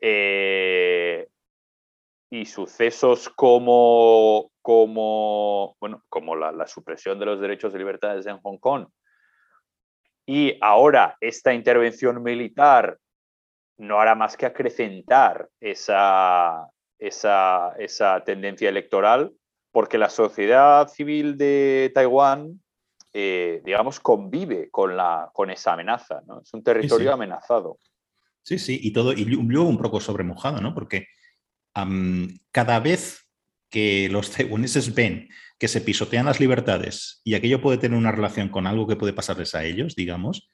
Eh, y sucesos como, como, bueno, como la, supresión de los derechos y libertades en Hong Kong y ahora esta intervención militar no hará más que acrecentar esa, esa, esa tendencia electoral porque la sociedad civil de Taiwán eh, digamos, convive con, la, con esa amenaza. ¿no? Es un territorio amenazado. Sí, sí, y todo, y luego un poco sobremojado, ¿no? Porque cada vez que los taiwaneses ven que se pisotean las libertades y aquello puede tener una relación con algo que puede pasarles a ellos, digamos,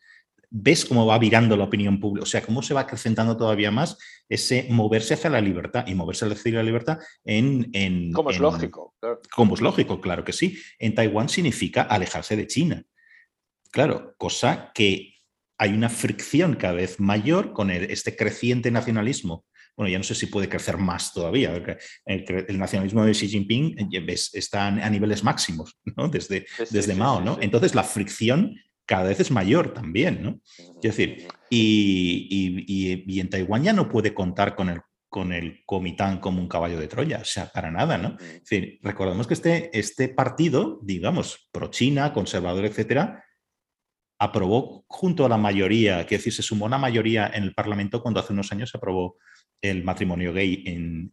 ves cómo va virando la opinión pública, o sea, cómo se va acrecentando todavía más ese moverse hacia la libertad y moverse hacia la libertad en... en como es lógico. Como es lógico, claro que sí. En Taiwán significa alejarse de China. Claro, cosa que hay una fricción cada vez mayor con este creciente nacionalismo bueno, ya no sé si puede crecer más todavía. El, nacionalismo de Xi Jinping eh, está a niveles máximos, ¿no? Desde, desde Mao, ¿no? Entonces la fricción cada vez es mayor también, ¿no? Es decir, y, en Taiwán ya no puede contar con el, con el Comitán como un caballo de Troya, o sea, para nada, ¿no? Es decir, recordemos que este, este partido, digamos, pro-China, conservador, etcétera, aprobó junto a la mayoría, que decir, se sumó una mayoría en el Parlamento cuando hace unos años se aprobó el matrimonio gay en,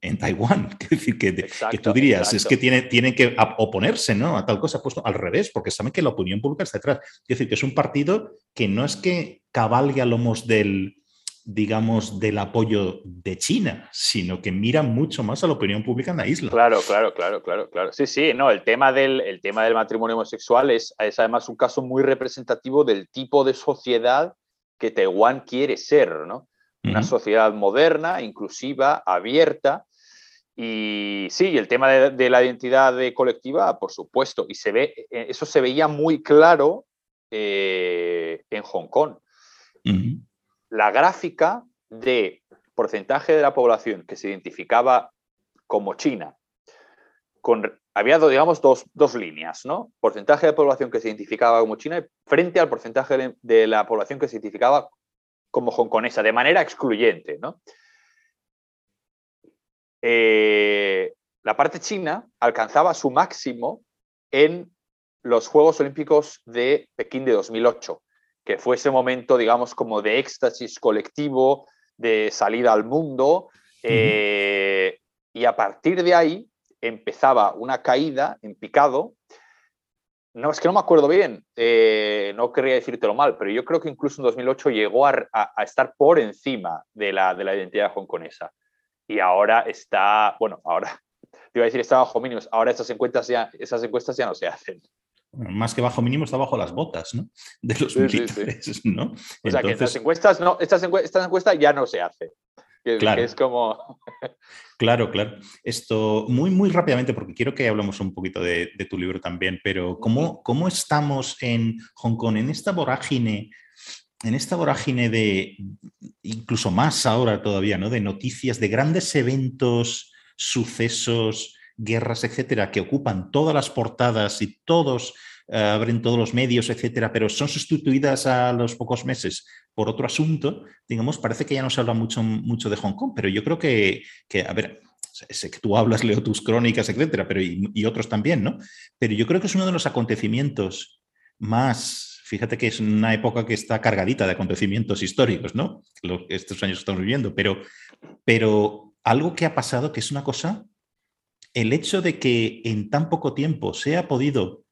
en, Taiwán. (laughs) Es decir, que, que tú dirías, es que tienen tiene que oponerse ¿no? a tal cosa, puesto al revés, porque saben que la opinión pública está detrás. Es decir, que es un partido que no es que cabalgue a lomos del, digamos, del apoyo de China, sino que mira mucho más a la opinión pública en la isla. Claro, claro, claro, claro, claro. Sí, sí, no, el tema del, el tema del matrimonio homosexual es, es además un caso muy representativo del tipo de sociedad que Taiwán quiere ser, ¿no? Una sociedad moderna, inclusiva, abierta. Y sí, el tema de, la identidad colectiva, por supuesto, y se ve, eh, eso se veía muy claro eh, en Hong Kong. La gráfica de porcentaje de la población que se identificaba como China con, había, digamos, dos, dos, líneas, ¿no? Porcentaje de población que se identificaba como china frente al porcentaje de la población que se identificaba como hongkonesa, de manera excluyente, ¿no? Eh, la parte china alcanzaba su máximo en los Juegos Olímpicos de Pekín de 2008, que fue ese momento, digamos, como de éxtasis colectivo, de salida al mundo, eh, y a partir de ahí empezaba una caída en picado. No, es que no me acuerdo bien, eh, no querría decírtelo mal, pero yo creo que incluso en 2008 llegó a, estar por encima de la, de la identidad hongkonesa y ahora está, bueno, ahora (laughs) te iba a decir está bajo mínimos, ahora esas encuestas ya, esas encuestas ya no se hacen. Más que bajo mínimo está bajo las botas, ¿no? (laughs) De los militares, ¿no? O sea que estas encuestas, no, estas, encuestas, ya no se claro. es como. (laughs) claro, claro. Esto muy, muy rápidamente, porque quiero que hablemos un poquito de, tu libro también, pero ¿cómo, ¿cómo estamos en Hong Kong, en esta vorágine en esta vorágine de, incluso más ahora todavía, ¿no? De noticias, de grandes eventos, sucesos, guerras, etcétera, que ocupan todas las portadas y todos abren todos los medios, etcétera, pero son sustituidas a los pocos meses por otro asunto, digamos, parece que ya no se habla mucho, mucho de Hong Kong, pero yo creo que, que a ver, sé que tú hablas, leo tus crónicas, etcétera, pero y otros también, ¿no? Pero yo creo que es uno de los acontecimientos más fíjate que es una época que está cargadita de acontecimientos históricos, ¿no? estos años estamos viviendo, pero, pero algo que ha pasado que es una cosa, el hecho de que en tan poco tiempo se ha podido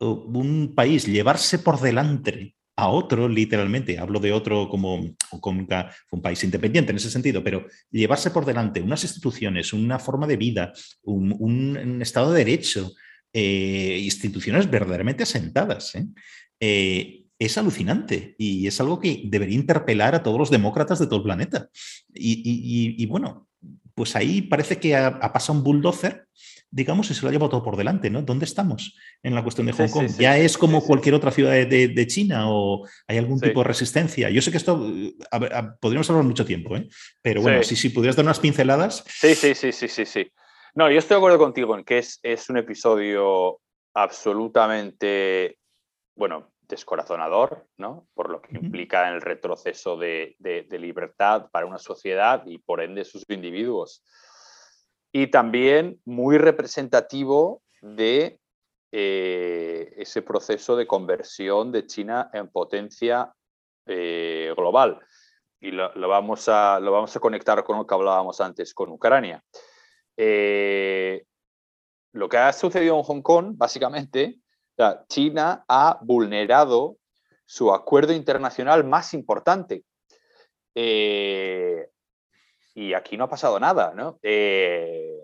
un país llevarse por delante a otro, literalmente, hablo de otro como, un país independiente en ese sentido, pero llevarse por delante unas instituciones, una forma de vida, un, Estado de Derecho, eh, instituciones verdaderamente asentadas. ¿eh? Eh, es alucinante y es algo que debería interpelar a todos los demócratas de todo el planeta. Y, bueno, pues ahí parece que ha, pasado un bulldozer, digamos, y se lo ha llevado todo por delante, ¿no? ¿Dónde estamos en la cuestión de Hong Kong? ¿Ya es como cualquier otra ciudad de, China o hay algún tipo de resistencia? Yo sé que esto podríamos hablar mucho tiempo, ¿eh? pero bueno, si, si pudieras dar unas pinceladas. Sí, sí, sí, sí, sí, sí. No, yo estoy de acuerdo contigo en que es, es un episodio absolutamente bueno, descorazonador, ¿no? Por lo que implica el retroceso de, libertad para una sociedad y por ende sus individuos. Y también muy representativo de eh, ese proceso de conversión de China en potencia eh, global. Y lo, vamos a, lo vamos a conectar con lo que hablábamos antes con Ucrania. Eh, lo que ha sucedido en Hong Kong, básicamente, China ha vulnerado su acuerdo internacional más importante. Eh, y aquí no ha pasado nada, ¿no? Eh,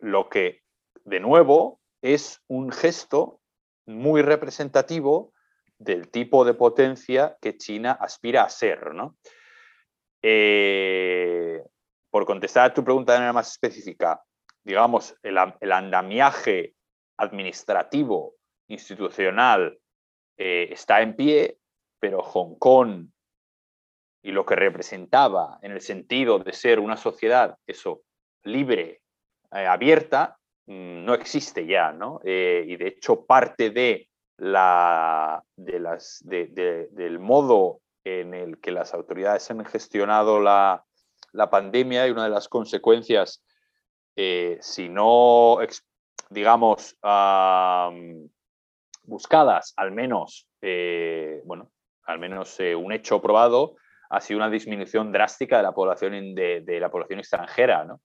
lo que, de nuevo, es un gesto muy representativo del tipo de potencia que China aspira a ser, ¿no? Eh, por contestar a tu pregunta de manera más específica, digamos, el andamiaje administrativo institucional eh, está en pie, pero Hong Kong y lo que representaba en el sentido de ser una sociedad, eso, libre, eh, abierta, mm, no existe ya, ¿no? Eh, y de hecho parte de la, de las, del modo en el que las autoridades han gestionado la, la pandemia y una de las consecuencias, si no, digamos, buscadas, al menos, eh, bueno, al menos eh, un hecho probado, ha sido una disminución drástica de la población, de, la población extranjera, ¿no?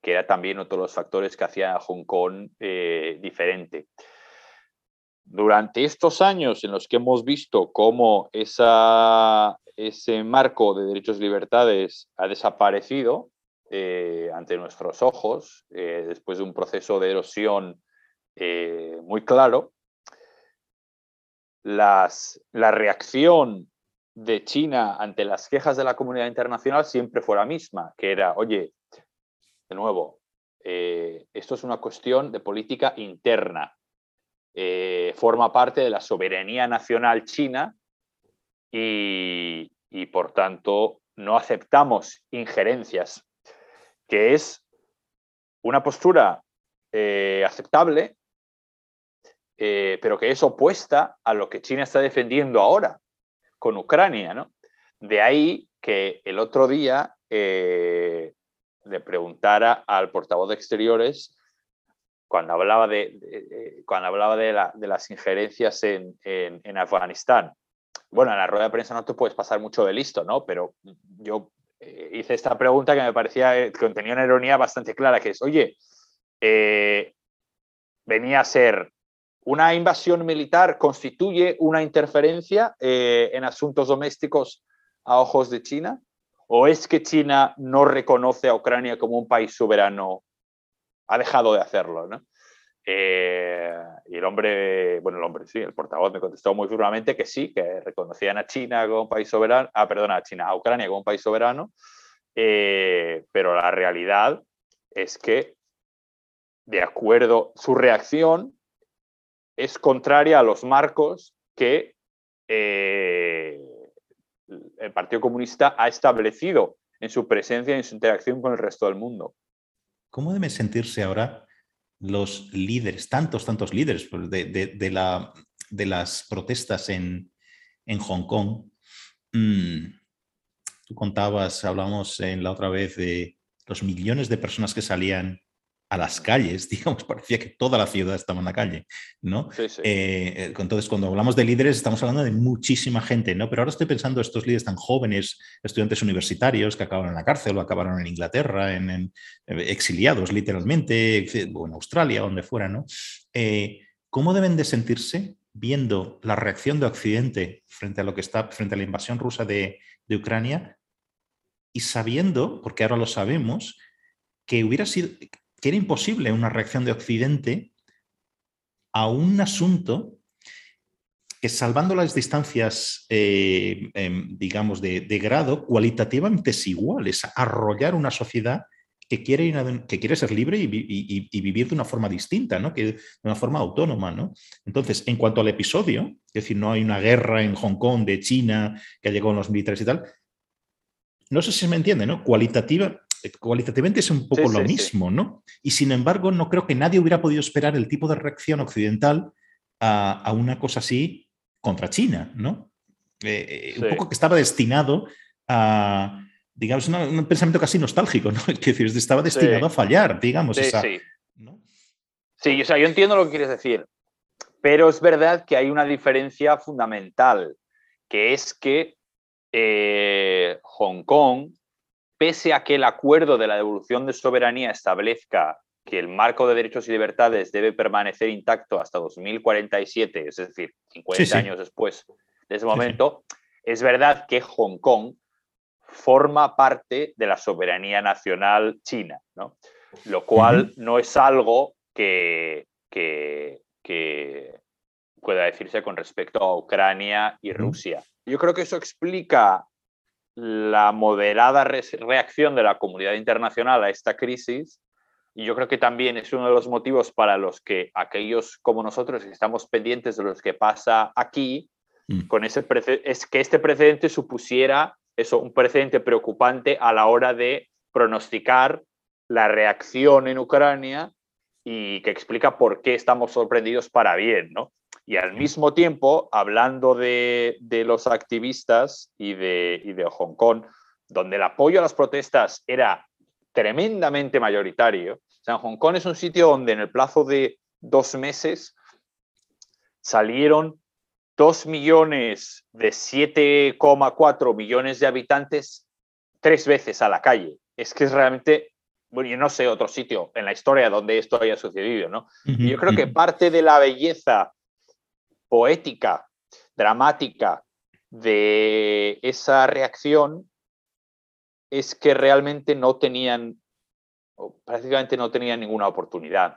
que era también otro de los factores que hacía Hong Kong eh, diferente. Durante estos años en los que hemos visto cómo ese marco de derechos y libertades ha desaparecido ante nuestros ojos, después de un proceso de erosión muy claro, las, la reacción de China ante las quejas de la comunidad internacional siempre fue la misma, que era, oye, de nuevo, eh, esto es una cuestión de política interna, eh, forma parte de la soberanía nacional china y, por tanto no aceptamos injerencias, que es una postura eh, aceptable, eh, pero que es opuesta a lo que China está defendiendo ahora con Ucrania. ¿no? De ahí que el otro día le preguntara al portavoz de Exteriores cuando hablaba de, cuando hablaba de, las injerencias en, en, Afganistán. Bueno, en la rueda de prensa no te puedes pasar mucho de listo, ¿no? Pero yo eh, hice esta pregunta que me parecía que contenía una ironía bastante clara, que es, oye, eh, venía a ser una invasión militar, constituye una interferencia eh, en asuntos domésticos a ojos de China, o es que China no reconoce a Ucrania como un país soberano ha dejado de hacerlo, ¿no? Eh, y el hombre, bueno, el hombre, sí, el portavoz me contestó muy firmemente que sí, que reconocían a China como un país soberano, ah, perdona, a China, a Ucrania como un país soberano, eh, pero la realidad es que, de acuerdo, su reacción es contraria a los marcos que eh, el Partido Comunista ha establecido en su presencia y en su interacción con el resto del mundo. ¿Cómo deben sentirse ahora los líderes, tantos, tantos líderes pues, de, la, de las protestas en, Hong Kong? Mm, tú contabas, hablamos en la otra vez de los millones de personas que salían a las calles, (laughs) digamos, parecía que toda la ciudad estaba en la calle, ¿no? Eh, entonces, cuando hablamos de líderes, estamos hablando de muchísima gente, ¿no? Pero ahora estoy pensando estos líderes tan jóvenes, estudiantes universitarios que acabaron en la cárcel o acabaron en Inglaterra, en, eh, exiliados literalmente, o en Australia, donde fuera, ¿no? Eh, ¿Cómo deben de sentirse viendo la reacción de Occidente frente a lo que está, frente a la invasión rusa de, de Ucrania y sabiendo, porque ahora lo sabemos, que hubiera sido, que era imposible una reacción de Occidente a un asunto que salvando las distancias, eh, em, digamos, de, grado, cualitativamente es igual, es arrollar una sociedad que quiere, que quiere ser libre y, vivir de una forma distinta, ¿no? que, de una forma autónoma. ¿no? Entonces, en cuanto al episodio, es decir, no hay una guerra en Hong Kong de China que ha llegado con los militares y tal, no sé si se me entiende, ¿no? Cualitativa, cualitativamente es un poco lo mismo, ¿no? Y sin embargo, no creo que nadie hubiera podido esperar el tipo de reacción occidental a, una cosa así contra China, ¿no? Eh, eh, un poco que estaba destinado a, digamos, un pensamiento casi nostálgico, ¿no? (laughs) Es decir, estaba destinado a fallar, digamos. Sí, sí. sí, o sea, yo entiendo lo que quieres decir, pero es verdad que hay una diferencia fundamental, que es que eh, Hong Kong pese a que el acuerdo de la devolución de soberanía establezca que el marco de derechos y libertades debe permanecer intacto hasta 2047, es decir, 50 años después de ese momento, es verdad que Hong Kong forma parte de la soberanía nacional china, ¿no? lo cual no es algo que, que, pueda decirse con respecto a Ucrania y Rusia. Yo creo que eso explica la moderada reacción de la comunidad internacional a esta crisis y yo creo que también es uno de los motivos para los que aquellos como nosotros estamos pendientes de lo que pasa aquí, mm. con ese es que este precedente supusiera eso, un precedente preocupante a la hora de pronosticar la reacción en Ucrania y que explica por qué estamos sorprendidos para bien, ¿no? Y al mismo tiempo, hablando de, los activistas y de, de Hong Kong, donde el apoyo a las protestas era tremendamente mayoritario, o sea, Hong Kong es un sitio donde en el plazo de dos meses salieron dos millones de 7,4 millones de habitantes tres veces a la calle. Es que es realmente, bueno, yo no sé otro sitio en la historia donde esto haya sucedido, ¿no? y yo creo que parte de la belleza poética, dramática de esa reacción es que realmente no tenían, prácticamente no tenían ninguna oportunidad.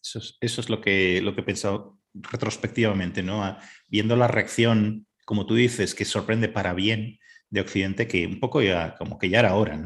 Eso es, lo, que, lo que he pensado retrospectivamente, ¿no? Viendo la reacción, como tú dices, que sorprende para bien de Occidente, que un poco ya, como que ya era hora,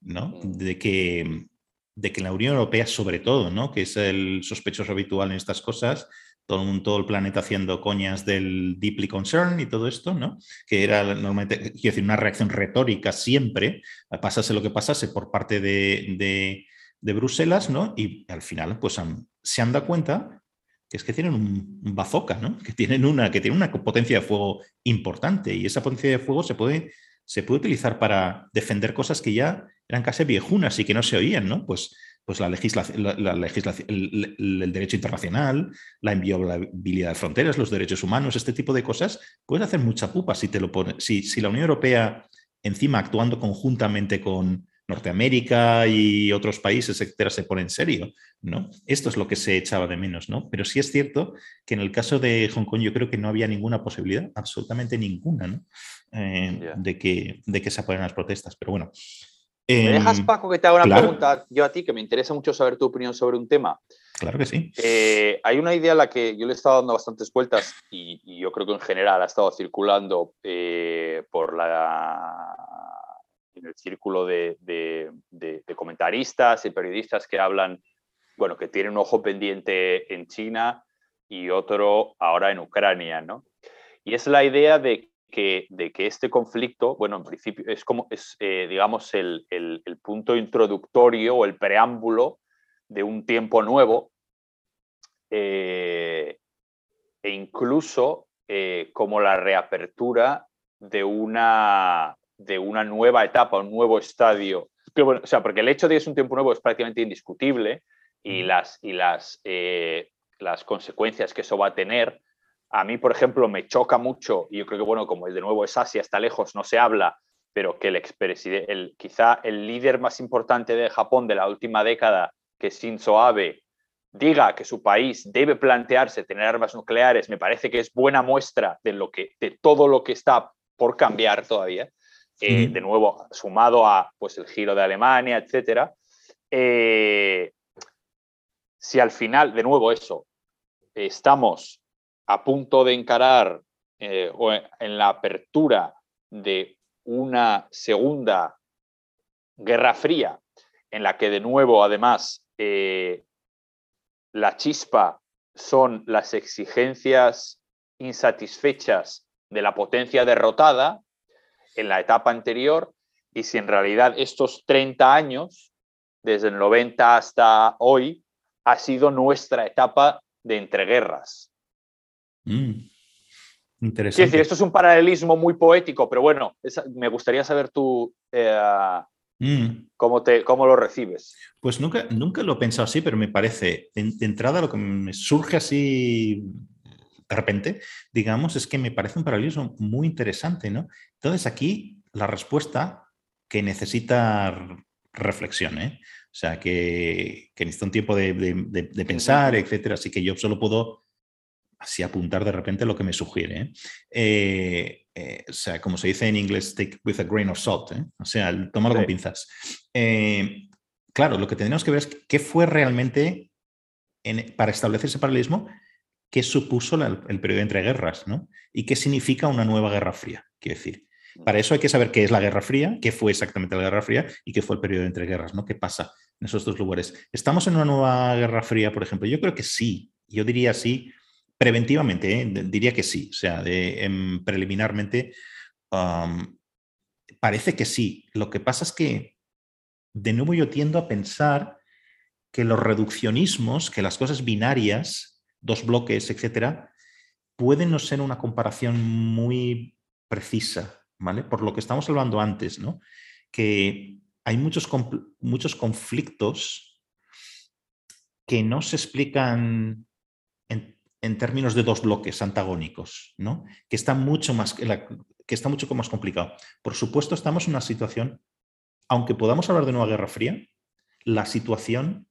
¿no? Mm. De que, de que la Unión Europea, sobre todo, ¿no? Que es el sospechoso habitual en estas cosas, todo el, mundo, todo el planeta haciendo coñas del deeply concerned y todo esto, ¿no? Que era normalmente, quiero decir, una reacción retórica siempre, pasase lo que pasase por parte de, de Bruselas, ¿no? Y al final, pues se han dado cuenta que es que tienen un, bazooka, ¿no? Que tienen una, que tienen una potencia de fuego importante y esa potencia de fuego se puede, se puede utilizar para defender cosas que ya eran casi viejunas y que no se oían, ¿no? Pues, pues la legislación, la, legislación el, derecho internacional, la inviolabilidad de fronteras, los derechos humanos, este tipo de cosas, puedes hacer mucha pupa si te lo pone. Si, si la Unión Europea, encima actuando conjuntamente con, Norteamérica y otros países, etcétera, se pone en serio, ¿no? Esto es lo que se echaba de menos, ¿no? Pero sí es cierto que en el caso de Hong Kong yo creo que no había ninguna posibilidad, absolutamente ninguna, ¿no? Eh, de, que, de que se apoyen las protestas, pero bueno. ¿Me dejas, em, Paco, que te haga una pregunta yo a ti, que me interesa mucho saber tu opinión sobre un tema? Claro que sí. Eh, hay una idea a la que yo le he estado dando bastantes vueltas y, yo creo que en general ha estado circulando eh, por la en el círculo de, comentaristas y periodistas que hablan, bueno, que tienen un ojo pendiente en China y otro ahora en Ucrania, ¿no? Y es la idea de que, de que este conflicto, bueno, en principio es como, es, eh, digamos, el, punto introductorio o el preámbulo de un tiempo nuevo eh, e incluso eh, como la reapertura de una, de una nueva etapa, un nuevo estadio. o sea, porque el hecho de que es un tiempo nuevo es prácticamente indiscutible y las, y las, las consecuencias que eso va a tener. A mí, por ejemplo, me choca mucho, y yo creo que, bueno, como de nuevo es Asia, está lejos, no se habla, pero que el, expresidente, el quizá el líder más importante de Japón de la última década, que es Shinzo Abe, diga que su país debe plantearse tener armas nucleares, me parece que es buena muestra de, lo que, de todo lo que está por cambiar todavía. Eh, de nuevo, sumado a pues, el giro de Alemania, etc. Eh, si al final, de nuevo eso, estamos a punto de encarar eh, o en la apertura de una segunda guerra fría, en la que de nuevo, además, la chispa son las exigencias insatisfechas de la potencia derrotada, en la etapa anterior y si en realidad estos 30 años, desde el 90 hasta hoy, ha sido nuestra etapa de entreguerras. Mm, interesante. decir, esto es un paralelismo muy poético, pero bueno, me gustaría saber tú eh, mm. cómo, te, cómo lo recibes. Pues nunca, nunca lo he pensado así, pero me parece, de entrada, lo que me surge así de repente, digamos, es que me parece un paralelismo muy interesante, ¿no? Entonces aquí la respuesta que necesita reflexión, ¿eh? O sea, que, necesita un tiempo de, pensar, etcétera. Así que yo solo puedo así apuntar de repente lo que me sugiere. ¿eh? Eh, o sea, como se dice en inglés, take with a grain of salt. O sea, tómalo con pinzas. claro, lo que tenemos que ver es qué fue realmente para establecer ese paralelismo qué supuso el periodo entre guerras, ¿no? Y qué significa una nueva guerra fría, quiero decir. Para eso hay que saber qué es la Guerra Fría, qué fue exactamente la Guerra Fría y qué fue el periodo entre guerras, ¿no? ¿Qué pasa en esos dos lugares? ¿Estamos en una nueva Guerra Fría, por ejemplo? Yo creo que sí. Yo diría sí, preventivamente, ¿eh? diría que sí. O sea, em, preliminarmente, parece que sí. Lo que pasa es que, de nuevo, yo tiendo a pensar que los reduccionismos, que las cosas binarias, dos bloques, etcétera, puede no ser una comparación muy precisa, ¿vale? Por lo que estamos hablando antes, ¿no? Que hay muchos, muchos conflictos que no se explican en, términos de dos bloques antagónicos, ¿no? Que está mucho más, que está mucho más complicado. Por supuesto, estamos en una situación, aunque podamos hablar de una guerra fría, la situación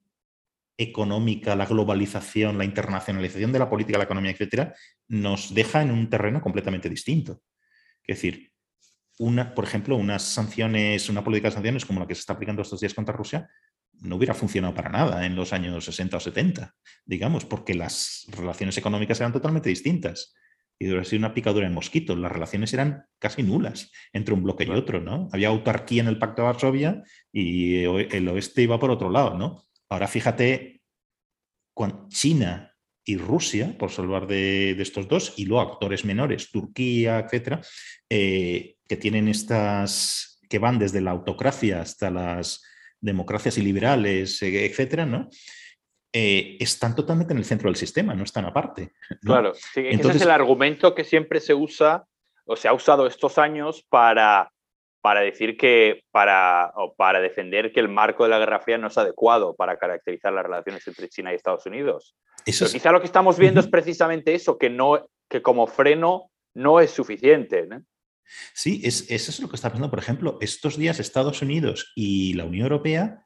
económica, la globalización, la internacionalización de la política, la economía, etcétera, nos deja en un terreno completamente distinto. Es decir, una, por ejemplo, unas sanciones, una política de sanciones como la que se está aplicando estos días contra Rusia, no hubiera funcionado para nada en los años 60 o 70, digamos, porque las relaciones económicas eran totalmente distintas. Y hubiera sido una picadura de mosquito. Las relaciones eran casi nulas entre un bloque y otro, ¿no? Había autarquía en el Pacto de Varsovia y el oeste iba por otro lado, ¿no? Ahora fíjate, China y Rusia, por salvar de, estos dos, y luego actores menores, Turquía, etcétera, eh, que tienen estas, que van desde la autocracia hasta las democracias y liberales, eh, etcétera, ¿no? Eh, están totalmente en el centro del sistema, no están aparte. Claro, ese es el argumento que siempre se usa o se ha usado estos años para, para decir que, para, o para defender que el marco de la Guerra Fría no es adecuado para caracterizar las relaciones entre China y Estados Unidos. quizá lo que estamos viendo es precisamente eso, que, no, que como freno no es suficiente. Sí, es, eso es lo que está pasando. Por ejemplo, estos días Estados Unidos y la Unión Europea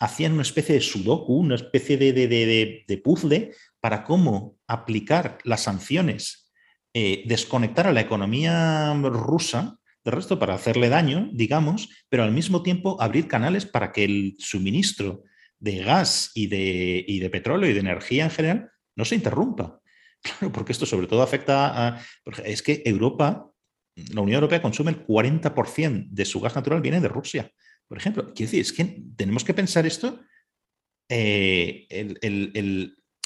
hacían una especie de sudoku, una especie de, de, puzzle para cómo aplicar las sanciones, eh, desconectar a la economía rusa del resto para hacerle daño, digamos, pero al mismo tiempo abrir canales para que el suministro de gas y de, y de petróleo y de energía en general no se interrumpa. (laughs) Claro, porque esto sobre todo afecta a... Es que Europa, la Unión Europea consume el 40% de su gas natural viene de Rusia, por ejemplo. Quiero decir, es que tenemos que pensar esto, eh,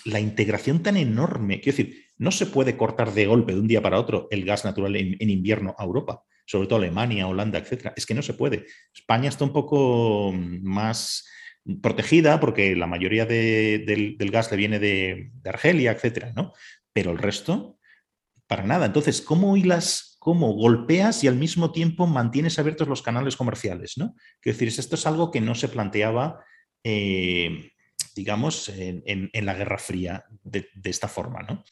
la integración tan enorme. Quiero decir, no se puede cortar de golpe de un día para otro el gas natural en, invierno a Europa, sobre todo Alemania, Holanda, etcétera. Es que no se puede. España está un poco más protegida porque la mayoría del, gas le viene de, Argelia, etcétera, ¿no? pero el resto, para nada. Entonces, ¿cómo hilas, cómo golpeas y al mismo tiempo mantienes abiertos los canales comerciales? ¿no? Quiero decir, esto es algo que no se planteaba, eh, digamos, en, la Guerra Fría de, esta forma. ¿no?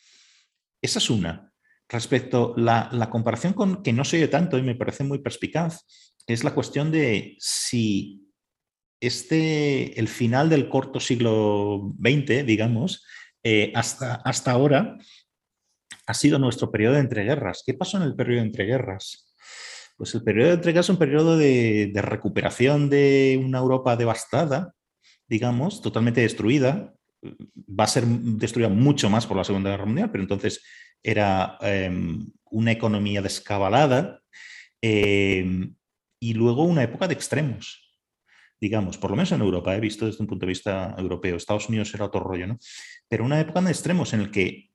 Esa es una. Respecto a la, comparación con que no se oye tanto y me parece muy perspicaz, es la cuestión de si este, el final del corto siglo XX, digamos, eh, hasta, hasta ahora ha sido nuestro periodo de entreguerras. ¿Qué pasó en el periodo de entreguerras? Pues el periodo de entreguerras es un periodo de, recuperación de una Europa devastada, digamos, totalmente destruida. Va a ser destruida mucho más por la Segunda Guerra Mundial, pero entonces era em, una economía descabalada em, y luego una época de extremos digamos, por lo menos en Europa, he visto desde un punto de vista europeo, Estados Unidos era otro rollo, ¿no? Pero una época de extremos en el que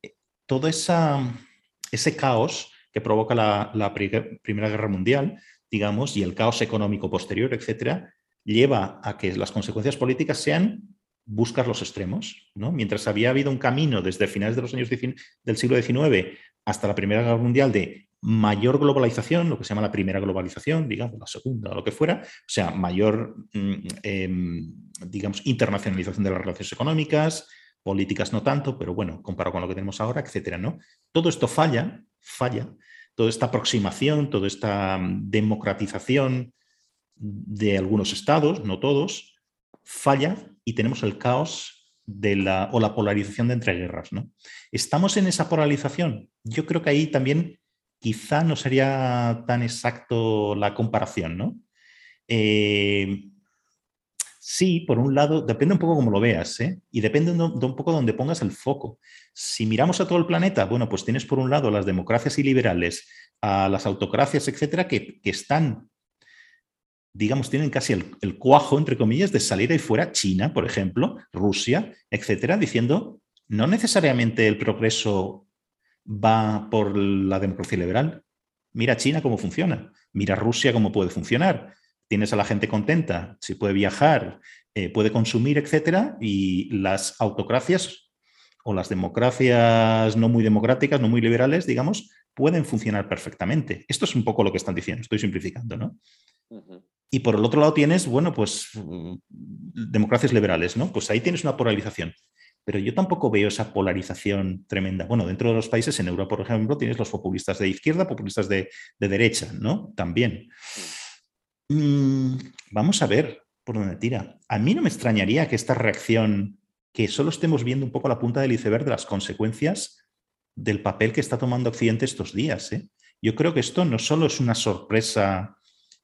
todo ese caos que provoca la, Primera Guerra Mundial, digamos, y el caos económico posterior, etcétera, lleva a que las consecuencias políticas sean buscar los extremos. ¿no? Mientras había habido un camino desde finales de los años del siglo XIX hasta la Primera Guerra Mundial de mayor globalización, lo que se llama la primera globalización, digamos, la segunda o lo que fuera, o sea, mayor, mm, em, digamos, internacionalización de las relaciones económicas, políticas no tanto, pero bueno, comparado con lo que tenemos ahora, etcétera, ¿no? Todo esto falla, falla, toda esta aproximación, toda esta mm, democratización de algunos estados, no todos, falla y tenemos el caos de la, o la polarización de entreguerras, ¿no? ¿Estamos en esa polarización? Yo creo que ahí también quizá no sería tan exacto la comparación, ¿no? Eh, sí, por un lado, depende un poco cómo lo veas, ¿eh? y depende de un poco donde pongas el foco. Si miramos a todo el planeta, bueno, pues tienes por un lado las democracias y liberales, a las autocracias, etcétera, que, están, digamos, tienen casi el, el, cuajo, entre comillas, de salir ahí fuera, China, por ejemplo, Rusia, etcétera, diciendo, no necesariamente el progreso va por la democracia liberal. Mira China cómo funciona, mira Rusia cómo puede funcionar. Tienes a la gente contenta, si puede viajar, eh, puede consumir, etcétera, y las autocracias o las democracias no muy democráticas, no muy liberales, digamos, pueden funcionar perfectamente. Esto es un poco lo que están diciendo, estoy simplificando, ¿no? Y por el otro lado tienes, bueno, pues mm, democracias liberales, ¿no? Pues ahí tienes una polarización pero yo tampoco veo esa polarización tremenda. Bueno, dentro de los países, en Europa, por ejemplo, tienes los populistas de izquierda, populistas de, derecha, ¿no? También. Mm, vamos a ver por dónde tira. A mí no me extrañaría que esta reacción, que solo estemos viendo un poco la punta del iceberg de las consecuencias del papel que está tomando Occidente estos días. ¿eh? Yo creo que esto no solo es una sorpresa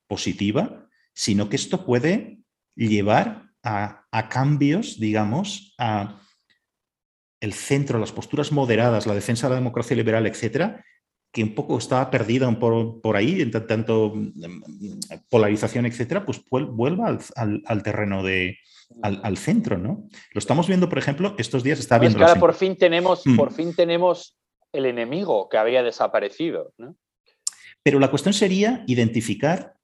positiva, sino que esto puede llevar a, cambios, digamos, a el centro, las posturas moderadas, la defensa de la democracia liberal, etcétera, que un poco estaba perdida por, por ahí, en tanto mm, polarización, etcétera, pues vuelva al, terreno de, al, centro, ¿no? Lo estamos viendo, por ejemplo, estos días está viendo. ahora por fin tenemos, mm. por fin tenemos el enemigo que había desaparecido, Pero la cuestión sería identificar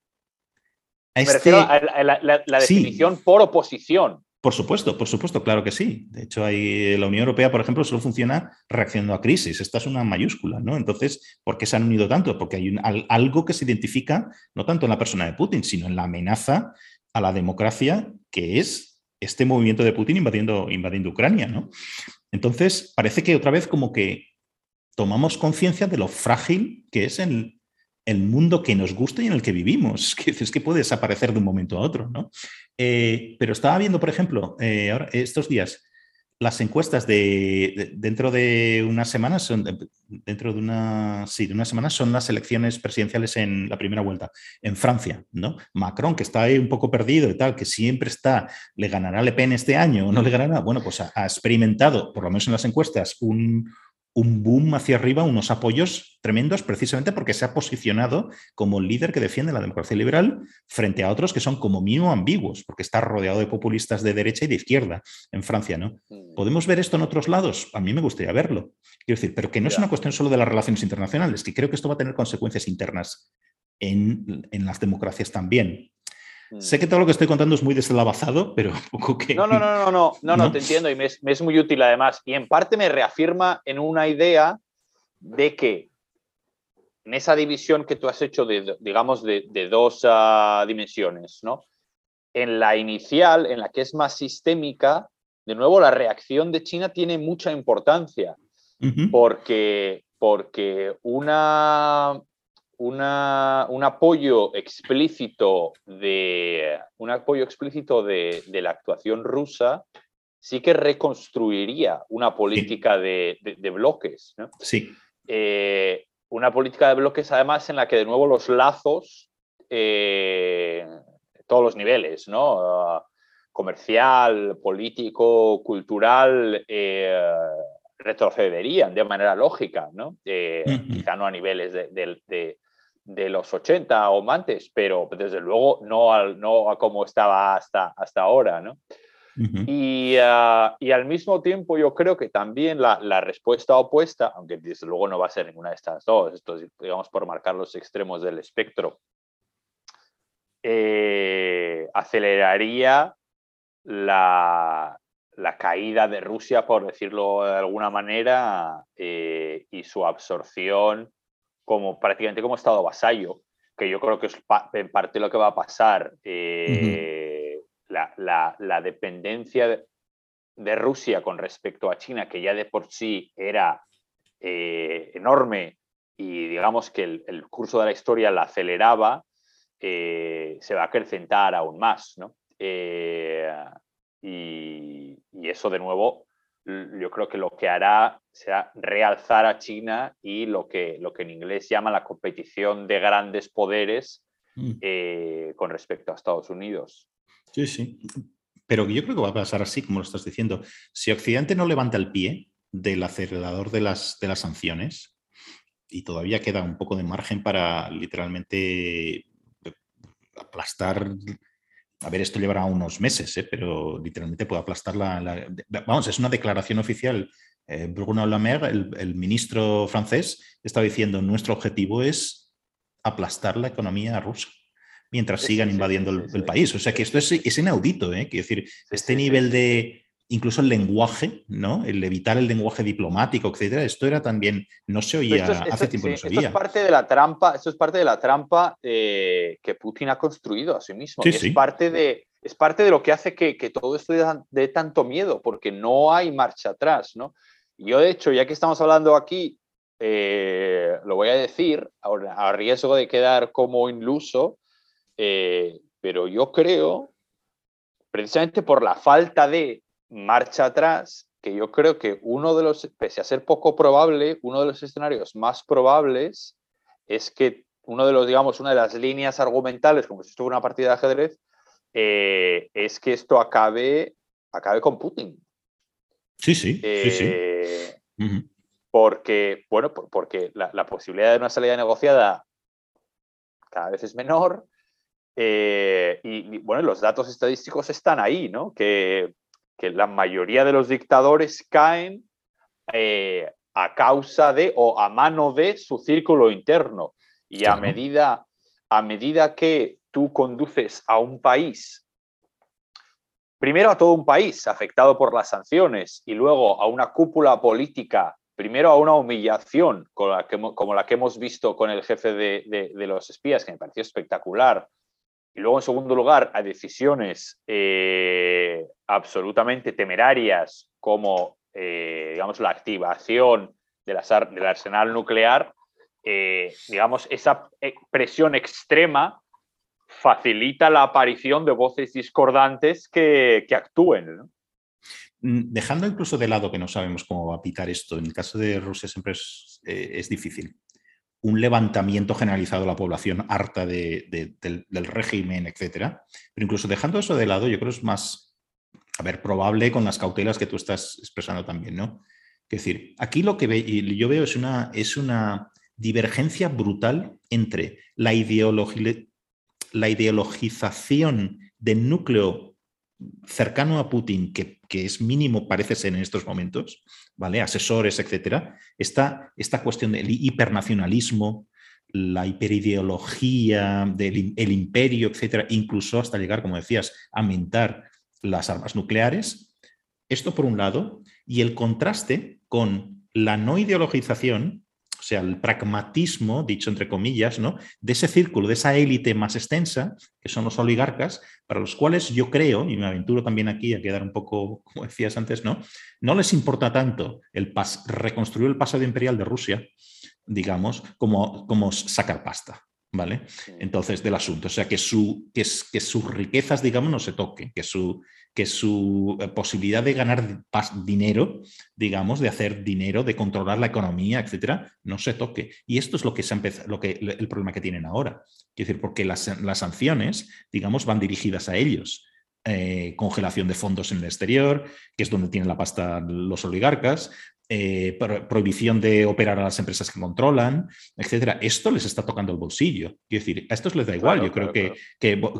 Me refiero este a la, definición por oposición. Por supuesto, por supuesto, claro que sí. De hecho, hay, la Unión Europea, por ejemplo, solo funciona reaccionando a crisis. Esta es una mayúscula, ¿no? Entonces, ¿por qué se han unido tanto? Porque hay algo que se identifica no tanto en la persona de Putin, sino en la amenaza a la democracia que es este movimiento de Putin invadiendo, invadiendo Ucrania, ¿no? Entonces, parece que otra vez como que tomamos conciencia de lo frágil que es el, el mundo que nos gusta y en el que vivimos, (laughs) que es que puede desaparecer de un momento a otro, ¿no? Eh, pero estaba viendo, por ejemplo, eh, ahora, estos días, las encuestas de, dentro de unas semanas, son, dentro de una, sí, de unas semanas son las elecciones presidenciales en la primera vuelta en Francia, ¿no? Macron, que está ahí un poco perdido y tal, que siempre está, ¿le ganará Le Pen este año o no le ganará? Bueno, pues ha experimentado, por lo menos en las encuestas, un, un boom hacia arriba, unos apoyos tremendos, precisamente porque se ha posicionado como el líder que defiende la democracia liberal frente a otros que son como mínimo ambiguos, porque está rodeado de populistas de derecha y de izquierda en Francia, ¿no? Mm. ¿Podemos ver esto en otros lados? A mí me gustaría verlo. Quiero decir, pero que no es una cuestión solo de las relaciones internacionales, que creo que esto va a tener consecuencias internas en, en las democracias también. Sé que todo lo que estoy contando es muy deslavazado, pero (laughs) poco que... No, no, no, no, no, no, te entiendo y me es, muy útil además. Y en parte me reafirma en una idea de que en esa división que tú has hecho, de, digamos, de, dos ah, dimensiones, ¿no? En la inicial, en la que es más sistémica, de nuevo, la reacción de China tiene mucha importancia, porque, porque una, un apoyo explícito de un apoyo explícito de, la actuación rusa sí que reconstruiría una política de, bloques. Sí. Eh, una política de bloques, además, en la que de nuevo los lazos, eh, todos los niveles, ¿no? comercial, político, cultural, eh, retrocederían de manera lógica, ¿no? Quizá no a niveles de, de los 80 o antes, pero desde luego no, al, no a como estaba hasta, hasta ahora, ¿no? y, ah, y, al mismo tiempo yo creo que también la, la, respuesta opuesta, aunque desde luego no va a ser ninguna de estas dos, esto digamos por marcar los extremos del espectro, eh, aceleraría la, la, caída de Rusia, por decirlo de alguna manera, eh, y su absorción como prácticamente como Estado vasallo, que yo creo que es en parte lo que va a pasar. Eh, la, dependencia de, Rusia con respecto a China, que ya de por sí era eh, enorme y digamos que el, curso de la historia la aceleraba, eh, se va a acrecentar aún más. ¿no? y, y, eso de nuevo yo creo que lo que hará será realzar a China y lo que, lo que en inglés llama la competición de grandes poderes mm. eh, con respecto a Estados Unidos. Sí, sí. Pero yo creo que va a pasar así, como lo estás diciendo. Si Occidente no levanta el pie del acelerador de las, de las sanciones, y todavía queda un poco de margen para literalmente aplastar a ver, esto llevará unos meses, ¿eh? pero literalmente puede aplastar la, Vamos, es una declaración oficial. Eh, Bruno Le Maire, el, ministro francés, está diciendo, nuestro objetivo es aplastar la economía rusa mientras sigan invadiendo el, país. O sea que esto es, es inaudito, ¿eh? Quiero decir, este nivel de, incluso el lenguaje, ¿no? El evitar el lenguaje diplomático, etcétera, esto era también, no se oía, hace tiempo no se oía. Esto es parte de la trampa, esto es parte de la trampa eh, que Putin ha construido a sí mismo. es, Parte de, es parte de lo que hace que, todo esto dé, tanto miedo, porque no hay marcha atrás, ¿no? Yo, de hecho, ya que estamos hablando aquí, eh, lo voy a decir, a, riesgo de quedar como iluso, eh, pero yo creo, precisamente por la falta de marcha atrás, que yo creo que uno de los, pese a ser poco probable, uno de los escenarios más probables es que uno de los, digamos, una de las líneas argumentales, como si estuviera una partida de ajedrez, eh, es que esto acabe, acabe con Putin. Sí, sí, sí, sí. Eh, porque, bueno, porque la, posibilidad de una salida negociada cada vez es menor. Eh, y, y, bueno, los datos estadísticos están ahí, ¿no? Que que la mayoría de los dictadores caen eh, a causa de o a mano de su círculo interno. Y a, medida, a medida que tú conduces a un país, primero a todo un país afectado por las sanciones y luego a una cúpula política, primero a una humillación como la que, como la que hemos visto con el jefe de, los espías, que me pareció espectacular, y luego en segundo lugar a decisiones eh, absolutamente temerarias como, eh, digamos, la activación del arsenal nuclear, eh, digamos, esa presión extrema facilita la aparición de voces discordantes que, actúen. Mm, dejando incluso de lado que no sabemos cómo va a pitar esto, en el caso de Rusia siempre es, difícil. Un levantamiento generalizado de la población harta del, régimen, etcétera. Pero incluso dejando eso de lado, yo creo que es más, a ver, probable con las cautelas que tú estás expresando también, ¿no? Es decir, aquí lo que ve, yo veo es una, es una divergencia brutal entre la, la ideologización del núcleo cercano a Putin, que, es mínimo, parece ser en estos momentos, ¿vale? Asesores, etcétera. Esta, esta cuestión del hipernacionalismo, la hiperideología del el imperio, etcétera, incluso hasta llegar, como decías, a mentar las armas nucleares. Esto por un lado, y el contraste con la no ideologización o sea, el pragmatismo, dicho entre comillas, ¿no? de ese círculo, de esa élite más extensa, que son los oligarcas, para los cuales yo creo, y me aventuro también aquí a quedar un poco, como decías antes, ¿no? no les importa tanto el reconstruir el pasado imperial de Rusia, digamos, como, como sacar pasta. ¿Vale? Entonces, del asunto. O sea, que, su, que, que sus riquezas, digamos, no se toquen, que su, que su eh, posibilidad de ganar dinero, digamos, de hacer dinero, de controlar la economía, etcétera, no se toque. Y esto es lo que se lo que, el problema que tienen ahora. Es decir, porque las, sanciones, digamos, van dirigidas a ellos. Eh, congelación de fondos en el exterior, que es donde tienen la pasta los oligarcas, eh, prohibición de operar a las empresas que controlan, etcétera. Esto les está tocando el bolsillo. Quiero decir, a estos les da igual. Yo creo que,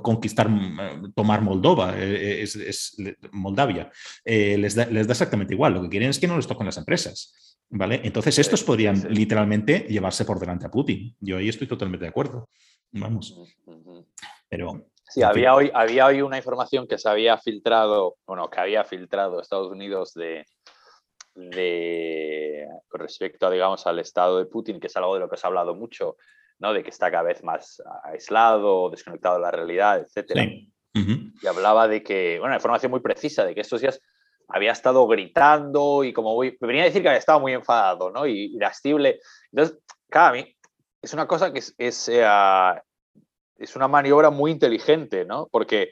conquistar, mm, tomar Moldova, eh, es, Moldavia, eh, les, da, les, da, exactamente igual. Lo que quieren es que no les toquen las empresas. ¿vale? Entonces, estos podrían literalmente llevarse por delante a Putin. Yo ahí estoy totalmente de acuerdo. Vamos. Pero. Sí, había hoy, había hoy una información que se había filtrado, bueno, que había filtrado Estados Unidos de, de, con respecto, digamos, al estado de Putin, que es algo de lo que se ha hablado mucho, ¿no? de que está cada vez más aislado, desconectado de la realidad, etc. Y hablaba de que, bueno, información muy precisa, de que estos días había estado gritando y como me venía a decir que había estado muy enfadado ¿no? y irascible. Entonces, claro, a mí es una cosa que es, es, eh, es una maniobra muy inteligente, ¿no? Porque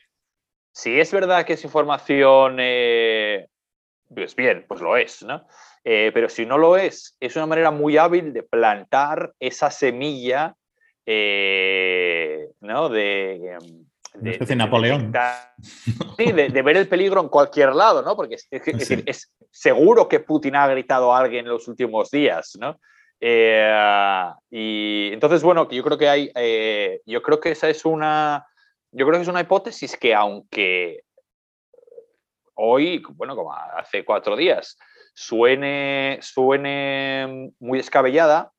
si es verdad que es información eh, pues bien, pues lo es, ¿no? Eh, pero si no lo es, es una manera muy hábil de plantar esa semilla, eh, ¿no? De, em, de, Napoleón. (laughs) sí, de, ver el peligro en cualquier lado, ¿no? Porque es, es, seguro que Putin ha gritado a alguien en los últimos días, ¿no? Eh, y entonces, bueno, yo creo que hay, yo creo que esa es una, yo creo que es una hipótesis que aunque hoy, bueno, como hace cuatro días, suene, suene muy descabellada,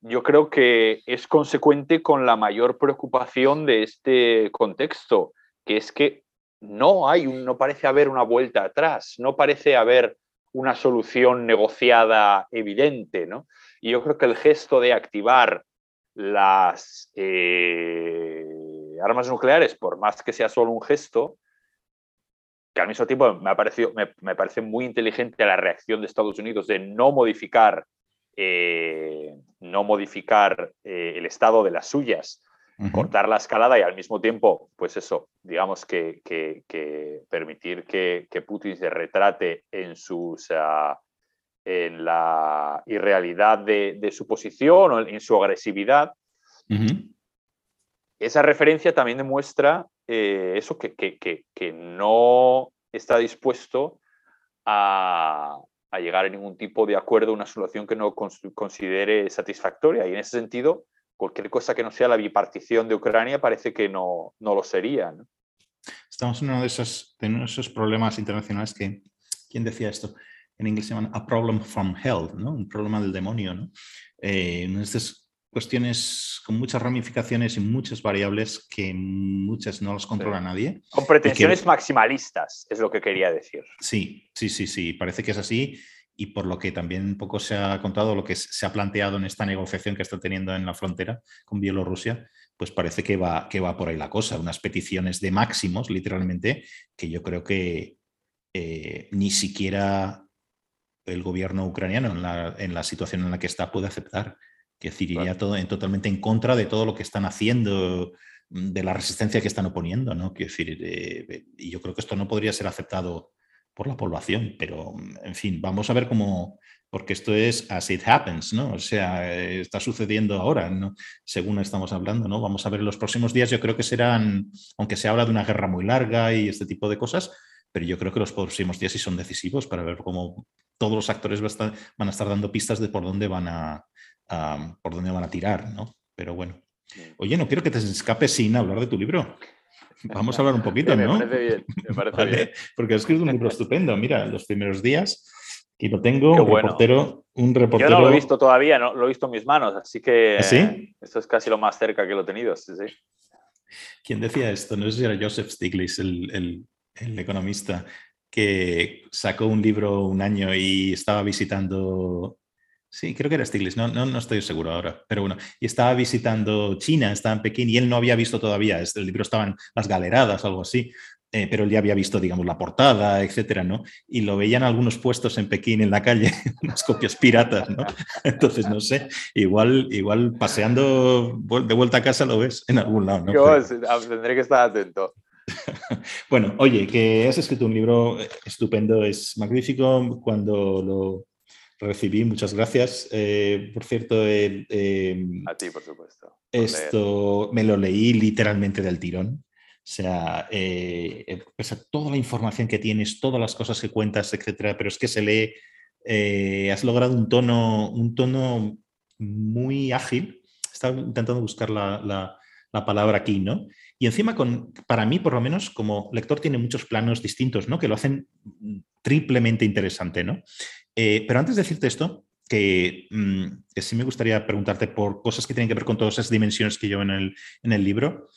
yo creo que es consecuente con la mayor preocupación de este contexto, que es que no hay, no parece haber una vuelta atrás, no parece haber una solución negociada evidente, ¿no? Y yo creo que el gesto de activar las eh, armas nucleares, por más que sea solo un gesto, que al mismo tiempo me, ha parecido, me, parece muy inteligente la reacción de Estados Unidos de no modificar, eh, no modificar eh, el estado de las suyas, cortar la escalada y al mismo tiempo, pues eso, digamos que, permitir que, Putin se retrate en, sus, ah, en la irrealidad de, su posición o en su agresividad. Esa referencia también demuestra eh, eso que, que, no está dispuesto a, a, llegar a ningún tipo de acuerdo, una solución que no considere satisfactoria. Y en ese sentido, cualquier cosa que no sea la bipartición de Ucrania parece que no, no lo sería. Estamos en uno de esos, de esos problemas internacionales que, ¿quién decía esto? En inglés se llaman a problem from hell, ¿no? un problema del demonio. ¿no? Eh, cuestiones con muchas ramificaciones y muchas variables que muchas no las controla nadie. Con pretensiones maximalistas, es lo que quería decir. Sí, sí, sí, sí, parece que es así y por lo que también un poco se ha contado, lo que se ha planteado en esta negociación que está teniendo en la frontera con Bielorrusia, pues parece que va, que va por ahí la cosa, unas peticiones de máximos, literalmente, que yo creo que eh, ni siquiera el gobierno ucraniano en la, en la situación en la que está puede aceptar que decir, iría todo, en, totalmente en contra de todo lo que están haciendo, mm, de la resistencia que están oponiendo, ¿no? Quiero decir, eh, y yo creo que esto no podría ser aceptado por la población, pero mm, en fin, vamos a ver cómo, porque esto es as it happens, ¿no? O sea, está sucediendo ahora, ¿no? Según estamos hablando, ¿no? Vamos a ver los próximos días, yo creo que serán, aunque se habla de una guerra muy larga y este tipo de cosas, pero yo creo que los próximos días sí son decisivos para ver cómo todos los actores van a estar dando pistas de por dónde van a, por dónde van a tirar, ¿no? Pero bueno. Oye, no quiero que te escapes sin hablar de tu libro. Vamos a hablar un poquito, (laughs) ¿no? Me parece bien, me (laughs) parece bien. Porque has escrito un libro (laughs) estupendo. Mira, los primeros días, y lo tengo, un reportero, un reportero. Yo no lo he visto todavía, no lo he visto en mis manos, así que ¿Ah, ¿Sí? esto es casi lo más cerca que lo he tenido. Sí, sí. ¿Quién decía esto? No sé si era Joseph Stiglitz, el, el, el economista, que sacó un libro un año y estaba visitando Sí, creo que era Stiglitz, no, no, no, estoy seguro ahora, pero bueno, y estaba visitando China, estaba en Pekín y él no había visto todavía, el libro estaba en las galeradas, algo así, eh, pero él ya había visto, digamos, la portada, etcétera, ¿no? Y lo veían algunos puestos en Pekín, en la calle, (laughs) unas copias piratas, ¿no? (laughs) Entonces, no sé, igual, igual paseando de vuelta a casa lo ves en algún lado, ¿no? Yo tendré que estar atento. (laughs) bueno, oye, que has escrito un libro estupendo, es magnífico cuando lo recibí, muchas gracias. Eh, por cierto, em, a ti, por supuesto. esto me lo leí literalmente del tirón. O sea, eh, eh toda la información que tienes, todas las cosas que cuentas, etcétera, pero es que se lee, eh, has logrado un tono, un tono muy ágil. Estaba intentando buscar la, la, la palabra aquí, ¿no? Y encima, con, para mí, por lo menos, como lector, tiene muchos planos distintos, ¿no? Que lo hacen triplemente interesante, ¿no? Eh, pero antes de decirte esto, mm, que, sí me gustaría preguntarte por cosas que tienen que ver con todas esas dimensiones que llevo en el, en el libro.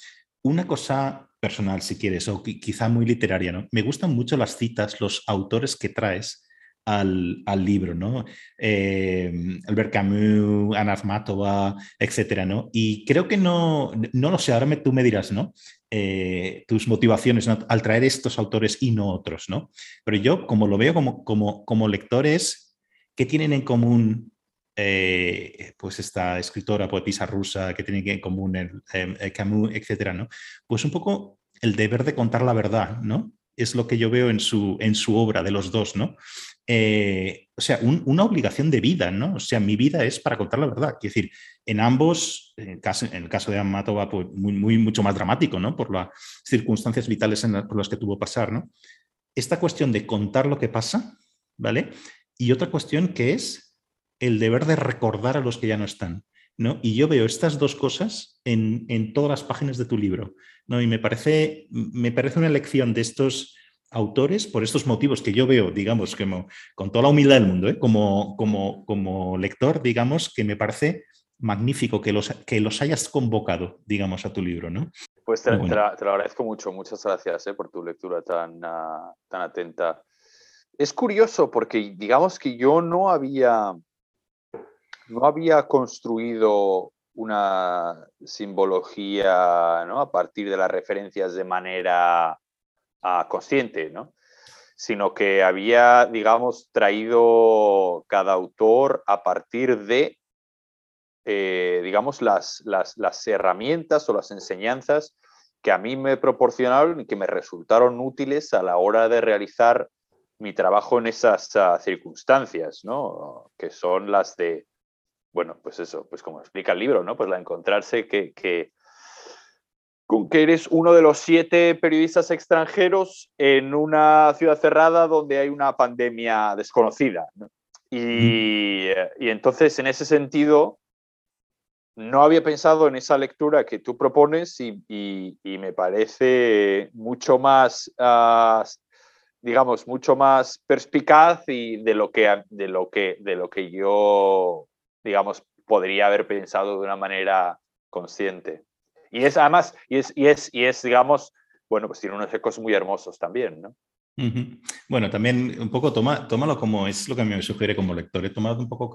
Una cosa personal, si quieres, o quizá muy literaria, ¿no? Me gustan mucho las citas, los autores que traes al, al libro, ¿no? Eh, Albert Camus, Ana Akhmatova, etcétera, ¿no? Y creo que no, no lo sé, ahora me, tú me dirás, ¿no? Eh, tus motivaciones al traer estos autores y no otros, ¿no? Pero yo, como lo veo como, como, como lectores, ¿qué tienen en común eh, pues esta escritora, poetisa rusa, que tienen en común el, Camus, etcétera, ¿no? Pues un poco el deber de contar la verdad, ¿no? Es lo que yo veo en su, en su obra de los dos, ¿no? Eh, o sea, una obligación de vida, ¿no? O sea, mi vida es para contar la verdad. Quiero decir, en ambos, en el caso, en el caso de Amatova, pues muy, mucho más dramático, ¿no? Por las circunstancias vitales por las que tuvo pasar, ¿no? Esta cuestión de contar lo que pasa, ¿vale? Y otra cuestión que es el deber de recordar a los que ya no están, ¿no? Y yo veo estas dos cosas en, en todas las páginas de tu libro, ¿no? Y me parece, me parece una lección de estos autores por estos motivos que yo veo, digamos, como, con toda la humildad del mundo, ¿eh? como, como, como lector, digamos, que me parece magnífico que los, que los hayas convocado, digamos, a tu libro, ¿no? Pues te, lo agradezco mucho, muchas gracias ¿eh? por tu lectura tan, ah, tan atenta. Es curioso porque digamos que yo no había, no había construido una simbología ¿no? a partir de las referencias de manera consciente, ¿no? sino que había, digamos, traído cada autor a partir de, eh, digamos, las, las, herramientas o las enseñanzas que a mí me proporcionaron y que me resultaron útiles a la hora de realizar mi trabajo en esas ah, circunstancias, ¿no? Que son las de, bueno, pues eso, pues como explica el libro, ¿no? Pues la encontrarse que, que con que eres uno de los siete periodistas extranjeros en una ciudad cerrada donde hay una pandemia desconocida. Y, entonces, en ese sentido, no había pensado en esa lectura que tú propones y, me parece mucho más, ah, digamos, mucho más perspicaz y de lo que, de lo que, de lo que yo, digamos, podría haber pensado de una manera consciente. Y es además, y es, y es, y es digamos, bueno, pues tiene unos ecos muy hermosos también, ¿no? Bueno, también un poco toma, tómalo como es lo que me sugiere como lector, he tomado un poco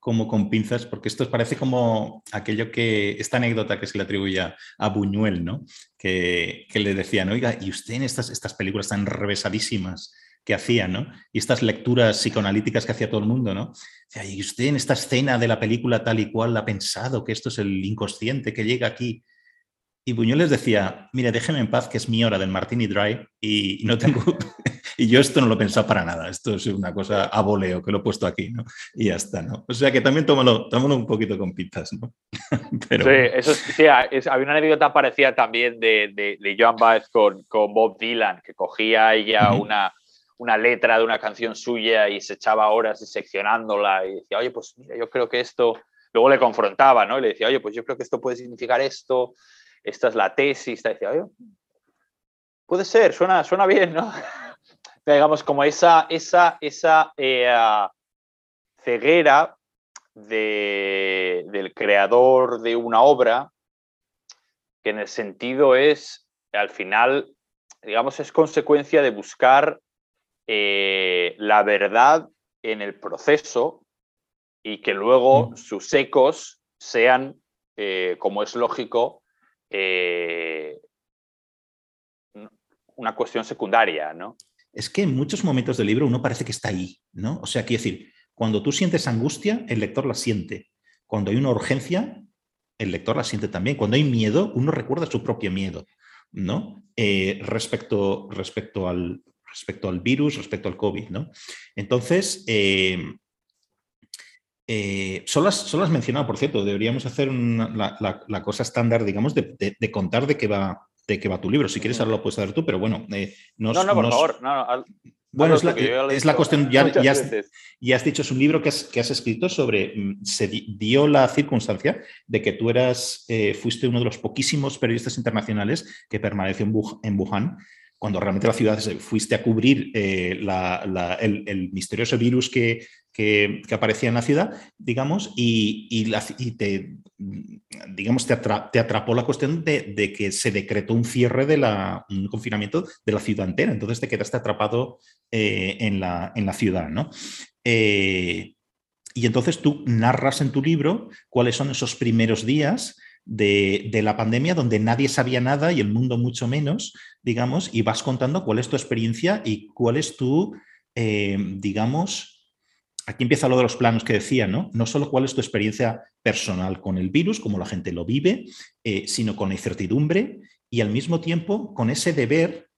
como con pinzas, porque esto parece como aquello que, esta anécdota que se le atribuye a, Buñuel, ¿no? Que, que, le decían, oiga, y usted en estas, estas películas tan revesadísimas que hacía, ¿no? Y estas lecturas psicoanalíticas que hacía todo el mundo, ¿no? Y usted en esta escena de la película tal y cual ha pensado que esto es el inconsciente que llega aquí y Buñuel les decía, mire, déjeme en paz, que es mi hora del Martini Dry y no tengo... (laughs) y yo esto no lo he pensado para nada, esto es una cosa a voleo que lo he puesto aquí, ¿no? Y ya está, ¿no? O sea que también tómalo, tómalo un poquito con pizzas, ¿no? (laughs) Pero... Sí, eso sí, había una anécdota parecida también de, de, de Joan Baez con, con, Bob Dylan, que cogía ella una, una letra de una canción suya y se echaba horas diseccionándola y decía, oye, pues mira, yo creo que esto... Luego le confrontaba, ¿no? Y le decía, oye, pues yo creo que esto puede significar esto esta es la tesis, decía, puede ser, suena, suena bien, ¿no? (laughs) digamos, como esa, esa, esa eh, ceguera del creador de una obra, que en el sentido es, al final, digamos, es consecuencia de buscar eh, la verdad en el proceso y que luego mm. sus ecos sean, eh, como es lógico, eh, una cuestión secundaria, ¿no? Es que en muchos momentos del libro uno parece que está ahí, ¿no? O sea, quiero decir, cuando tú sientes angustia, el lector la siente. Cuando hay una urgencia, el lector la siente también. Cuando hay miedo, uno recuerda su propio miedo, ¿no? Eh, respecto, respecto, al, respecto al virus, respecto al COVID, ¿no? Entonces, eh, eh, solo, has, mencionado, por cierto, deberíamos hacer la, cosa estándar, digamos, de, contar de qué va de qué va tu libro. Si quieres, ahora lo puedes hacer tú, pero bueno. Eh, no, no, por favor. bueno, es la, cuestión, ya, has, dicho, es un libro que has, escrito sobre, mm, se dio la circunstancia de que tú eras, eh, fuiste uno de los poquísimos periodistas internacionales que permaneció en Wuhan cuando realmente la ciudad fuiste a cubrir eh, el, misterioso virus que, aparecía en la ciudad, digamos, y, te, digamos, te, atrapó la cuestión de, que se decretó un cierre de un confinamiento de la ciudad entera. Entonces te quedaste atrapado eh, en, la, en, la, ciudad, ¿no? Eh, y entonces tú narras en tu libro cuáles son esos primeros días de, la pandemia donde nadie sabía nada y el mundo mucho menos, digamos, y vas contando cuál es tu experiencia y cuál es tu, eh, digamos, aquí empieza lo de los planos que decía, ¿no? No solo cuál es tu experiencia personal con el virus, como la gente lo vive, eh, sino con la incertidumbre y al mismo tiempo con ese deber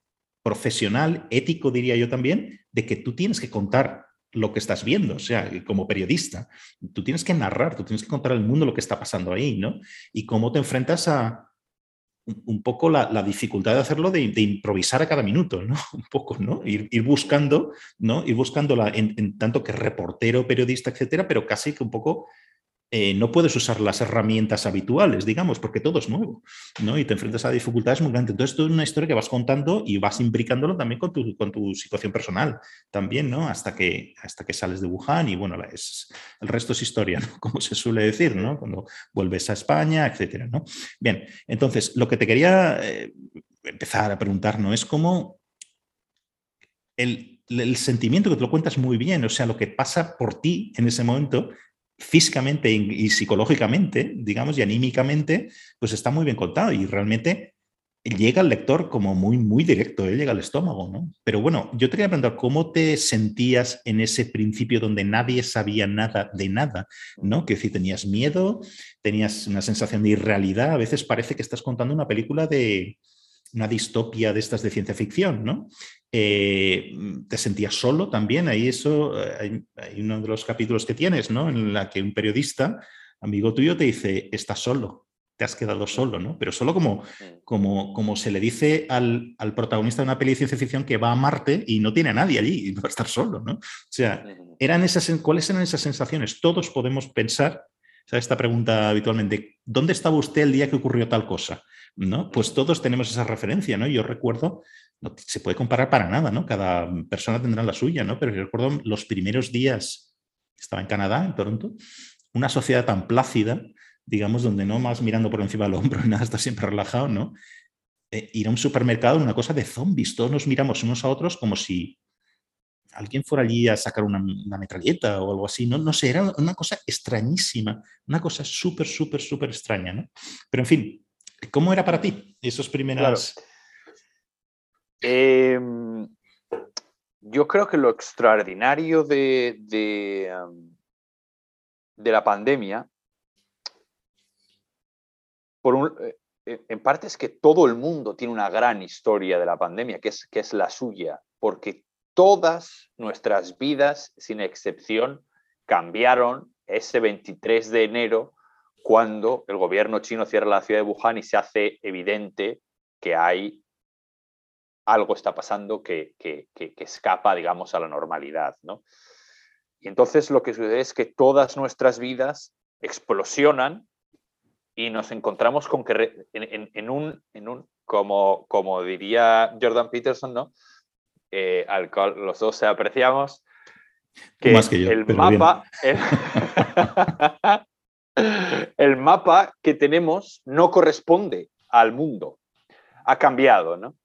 profesional, ético, diría yo también, de que tú tienes que contar lo que estás viendo, o sea, como periodista, tú tienes que narrar, tú tienes que contar al mundo lo que está pasando ahí, ¿no? Y cómo te enfrentas a un poco la, dificultad de hacerlo, de, improvisar a cada minuto, ¿no? (laughs) Un poco, ¿no? Ir, buscando, ¿no? Ir buscándola en, en, tanto que reportero, periodista, etcétera, pero casi que un poco eh, no puedes usar las herramientas habituales, digamos, porque todo es nuevo, ¿no? Y te enfrentas a dificultades muy grandes. Entonces, esto es una historia que vas contando y vas imbricándolo también con tu, con tu situación personal, también, ¿no? Hasta que, hasta que sales de Wuhan y, bueno, es, el resto es historia. (laughs) Como se suele decir, ¿no? Cuando vuelves a España, etcétera, ¿no? Bien, entonces, lo que te quería eh, empezar a preguntar, ¿no? Es cómo el, el sentimiento que te lo cuentas muy bien, o sea, lo que pasa por ti en ese momento físicamente y psicológicamente, digamos, y anímicamente, pues está muy bien contado y realmente llega al lector como muy, muy directo, ¿eh? llega al estómago, ¿no? Pero bueno, yo te quería preguntar, ¿cómo te sentías en ese principio donde nadie sabía nada de nada, ¿no? Que si tenías miedo, tenías una sensación de irrealidad, a veces parece que estás contando una película de, una distopia de estas de ciencia ficción, ¿no? Eh, te sentías solo también, ahí eso, eh, hay, uno de los capítulos que tienes, ¿no? En la que un periodista, amigo tuyo, te dice, estás solo, te has quedado solo, ¿no? Pero solo como, como, como se le dice al, protagonista de una peli de ciencia ficción que va a Marte y no tiene a nadie allí y va a estar solo, ¿no? O sea, eran esas, ¿cuáles eran esas sensaciones? Todos podemos pensar, esta pregunta habitualmente, ¿dónde estaba usted el día que ocurrió tal cosa? ¿No? Pues todos tenemos esa referencia, ¿no? Yo recuerdo, no se puede comparar para nada, ¿no? Cada persona tendrá la suya, ¿no? Pero yo recuerdo los primeros días, estaba en Canadá, en Toronto, una sociedad tan plácida, digamos, donde no más mirando por encima del hombro nada, está siempre relajado, ¿no? Eh, ir a un supermercado, una cosa de zombies, todos nos miramos unos a otros como si alguien fuera allí a sacar una, metralleta o algo así, no, no sé, era una cosa extrañísima, una cosa súper, súper, súper extraña, ¿no? Pero en fin, ¿cómo era para ti esos primeros...? Em, yo creo que lo extraordinario de, de, de la pandemia, por un, eh, en parte es que todo el mundo tiene una gran historia de la pandemia, que es, que es la suya, porque todas nuestras vidas, sin excepción, cambiaron ese 23 de enero cuando el gobierno chino cierra la ciudad de Wuhan y se hace evidente que hay algo está pasando que, que, que, escapa, digamos, a la normalidad. ¿no? Y entonces lo que sucede es que todas nuestras vidas explosionan y nos encontramos con que en, un, en un como, como diría Jordan Peterson, ¿no? Eh, al cual los dos se apreciamos, que, el mapa, el, (laughs) (laughs) mapa que tenemos no corresponde al mundo, ha cambiado, ¿no?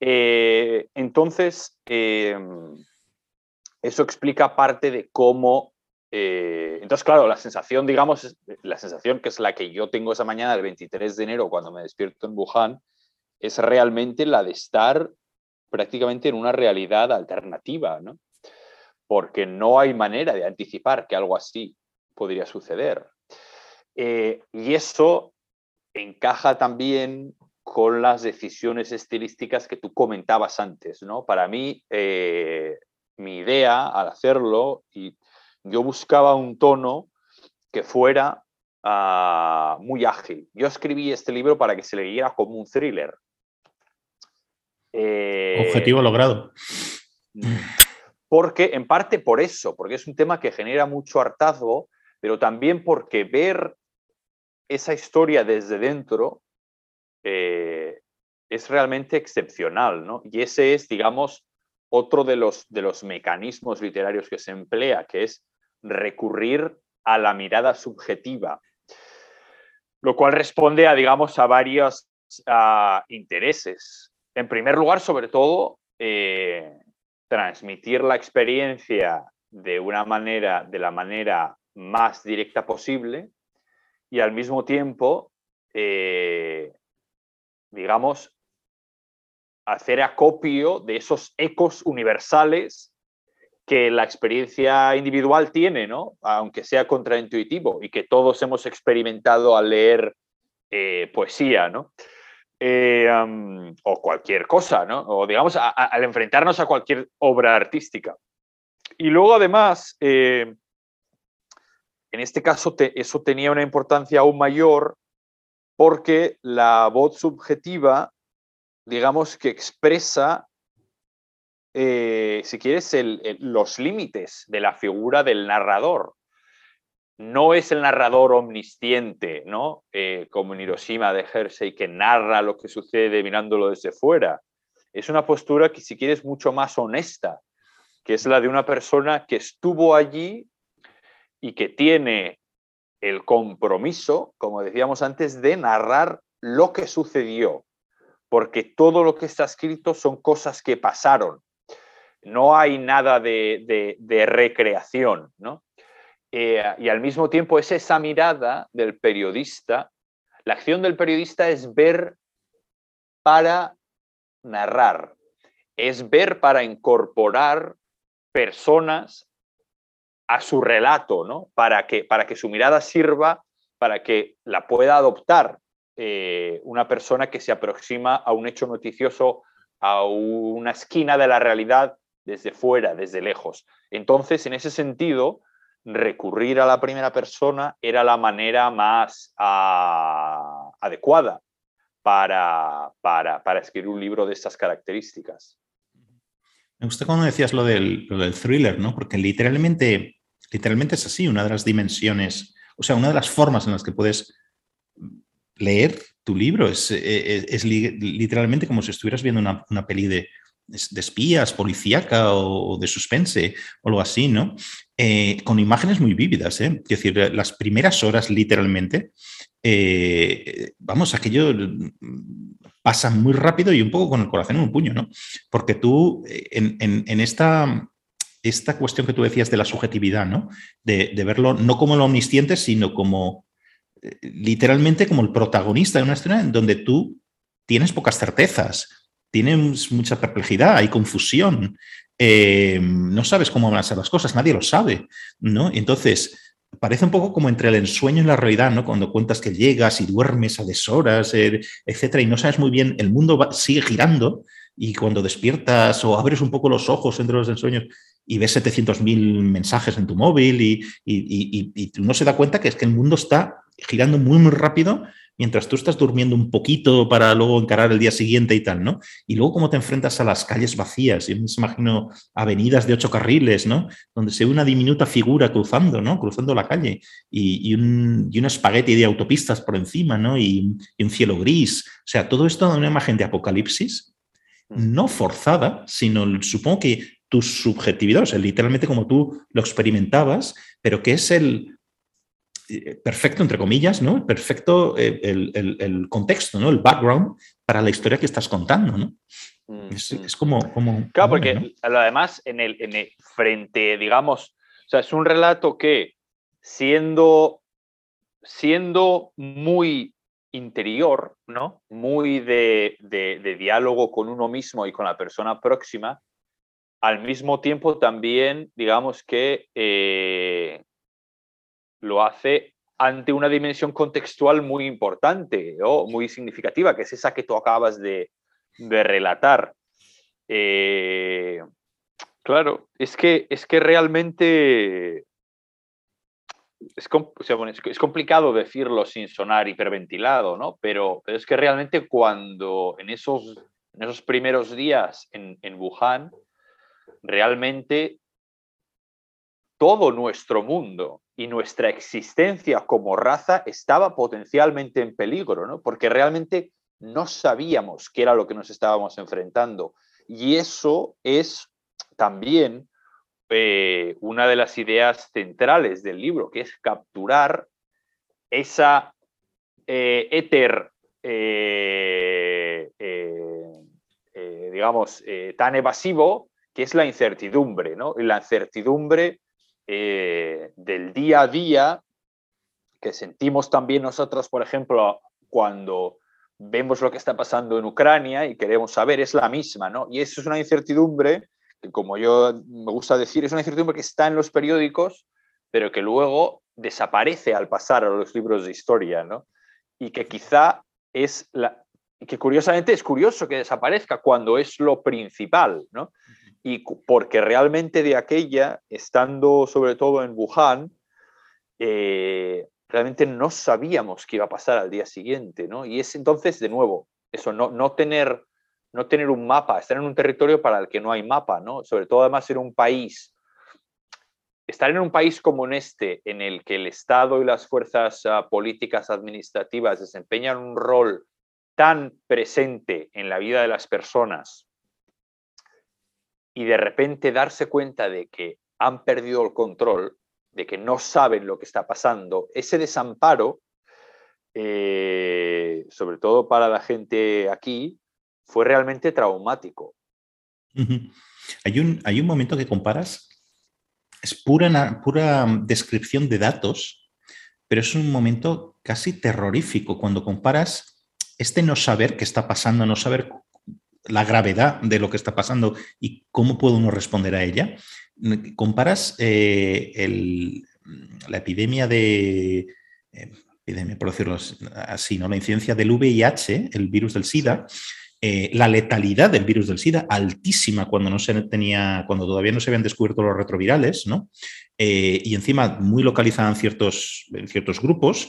Eh, entonces, em, eso explica parte de cómo eh, entonces, claro, la sensación, digamos, la sensación que es la que yo tengo esa mañana del 23 de enero cuando me despierto en Wuhan, es realmente la de estar prácticamente en una realidad alternativa, ¿no? Porque no hay manera de anticipar que algo así podría suceder. Eh, y eso encaja también con las decisiones estilísticas que tú comentabas antes, ¿no? Para mí, eh, mi idea al hacerlo, y yo buscaba un tono que fuera ah, muy ágil. Yo escribí este libro para que se leyera como un thriller. Eh, Objetivo logrado. Porque, en parte por eso, porque es un tema que genera mucho hartazgo, pero también porque ver esa historia desde dentro eh, es realmente excepcional, ¿no? Y ese es, digamos, otro de los, de los mecanismos literarios que se emplea, que es recurrir a la mirada subjetiva, lo cual responde a, digamos, a varios intereses. En primer lugar, sobre todo, eh, transmitir la experiencia de una manera, de la manera más directa posible y al mismo tiempo, eh, digamos, hacer acopio de esos ecos universales que la experiencia individual tiene, ¿no? aunque sea contraintuitivo, y que todos hemos experimentado al leer eh, poesía, ¿no? Eh, o cualquier cosa, ¿no? o digamos, al enfrentarnos a cualquier obra artística. Y luego, además, en este caso, eso tenía una importancia aún mayor porque la voz subjetiva, digamos que expresa eh, si quieres, los límites de la figura del narrador. No es el narrador omnisciente, ¿no? Eh, como en Hiroshima de Hersey, que narra lo que sucede mirándolo desde fuera. Es una postura que, si quieres, mucho más honesta, que es la de una persona que estuvo allí y que tiene el compromiso, como decíamos antes, de narrar lo que sucedió, porque todo lo que está escrito son cosas que pasaron, no hay nada de, recreación, ¿no? Eh, y al mismo tiempo es esa mirada del periodista, la acción del periodista es ver para narrar, es ver para incorporar personas a su relato, ¿no? Para que, para que su mirada sirva, para que la pueda adoptar eh, una persona que se aproxima a un hecho noticioso, a una esquina de la realidad desde fuera, desde lejos. Entonces, en ese sentido, recurrir a la primera persona era la manera más ah, adecuada para, para, escribir un libro de estas características. Me gusta cuando decías lo del, thriller, ¿no? Porque literalmente, literalmente es así, una de las dimensiones, o sea, una de las formas en las que puedes leer tu libro es, e, e, es, literalmente como si estuvieras viendo una, una peli de, de espías, policíaca o, de suspense o algo así, ¿no? Eh, con imágenes muy vívidas, ¿eh? Es decir, las primeras horas literalmente, eh, vamos, aquello pasa muy rápido y un poco con el corazón en un puño, ¿no? Porque tú, en, esta, esta cuestión que tú decías de la subjetividad, ¿no? De, verlo no como lo omnisciente, sino como literalmente como el protagonista de una historia en donde tú tienes pocas certezas, tienes mucha perplejidad, hay confusión, eh, no sabes cómo van a ser las cosas, nadie lo sabe, ¿no? entonces, parece un poco como entre el ensueño y la realidad, ¿no? Cuando cuentas que llegas y duermes a deshoras, eh, etcétera, y no sabes muy bien, el mundo sigue girando y cuando despiertas o abres un poco los ojos entre los ensueños y ves 700.000 mensajes en tu móvil y, y, uno se da cuenta que es que el mundo está girando muy, muy rápido mientras tú estás durmiendo un poquito para luego encarar el día siguiente y tal, ¿no? Y luego cómo te enfrentas a las calles vacías, yo me imagino avenidas de ocho carriles, ¿no? Donde se ve una diminuta figura cruzando, ¿no? Cruzando la calle y, un, y un espagueti de autopistas por encima, ¿no? Y, un cielo gris. O sea, todo esto da una imagen de apocalipsis, mm. no forzada, sino supongo que tu subjetividad, o sea, literalmente como tú lo experimentabas, pero que es el, perfecto, entre comillas, ¿no? Perfecto eh, el, contexto, ¿no? El background para la historia que estás contando, ¿no? Es, como, como, Claro, porque además en el, en el frente, digamos, o sea, es un relato que siendo, siendo muy interior, ¿no? Muy de, de, diálogo con uno mismo y con la persona próxima, al mismo tiempo también, digamos que eh, lo hace ante una dimensión contextual muy importante o muy significativa, que es esa que tú acabas de, relatar. Eh, claro, es que, es que realmente es, es, complicado decirlo sin sonar hiperventilado, ¿no? Pero, pero, es que realmente cuando en esos, en esos primeros días en, en Wuhan, realmente todo nuestro mundo y nuestra existencia como raza estaba potencialmente en peligro, ¿no? porque realmente no sabíamos qué era lo que nos estábamos enfrentando. Y eso es también eh, una de las ideas centrales del libro, que es capturar esa eh, éter, eh, digamos, tan evasivo, que es la incertidumbre, ¿no? La incertidumbre eh, del día a día que sentimos también nosotros, por ejemplo, cuando vemos lo que está pasando en Ucrania y queremos saber, es la misma, ¿no? Y eso es una incertidumbre que, como yo me gusta decir, es una incertidumbre que está en los periódicos, pero que luego desaparece al pasar a los libros de historia, ¿no? Y que quizá es la... que curiosamente es curioso que desaparezca cuando es lo principal, ¿no? Y porque realmente de aquella, estando sobre todo en Wuhan, eh, realmente no sabíamos qué iba a pasar al día siguiente, ¿no? Y es entonces, de nuevo, eso, no, no, tener, no tener un mapa, estar en un territorio para el que no hay mapa, ¿no? Sobre todo además en un país, estar en un país como en este, en el que el Estado y las fuerzas ah, políticas administrativas desempeñan un rol tan presente en la vida de las personas, y de repente darse cuenta de que han perdido el control, de que no saben lo que está pasando, ese desamparo, eh, sobre todo para la gente aquí, fue realmente traumático. hay, un, hay un momento que comparas, es pura, pura descripción de datos, pero es un momento casi terrorífico cuando comparas este no saber qué está pasando, no saber la gravedad de lo que está pasando y cómo puede uno responder a ella, comparas eh, la epidemia de, eh, epidemia, por decirlo así, ¿no? la incidencia del VIH, el virus del SIDA, eh, la letalidad del virus del SIDA altísima cuando no se tenía, cuando todavía no se habían descubierto los retrovirales, ¿no? y encima muy localizada en ciertos, en ciertos grupos,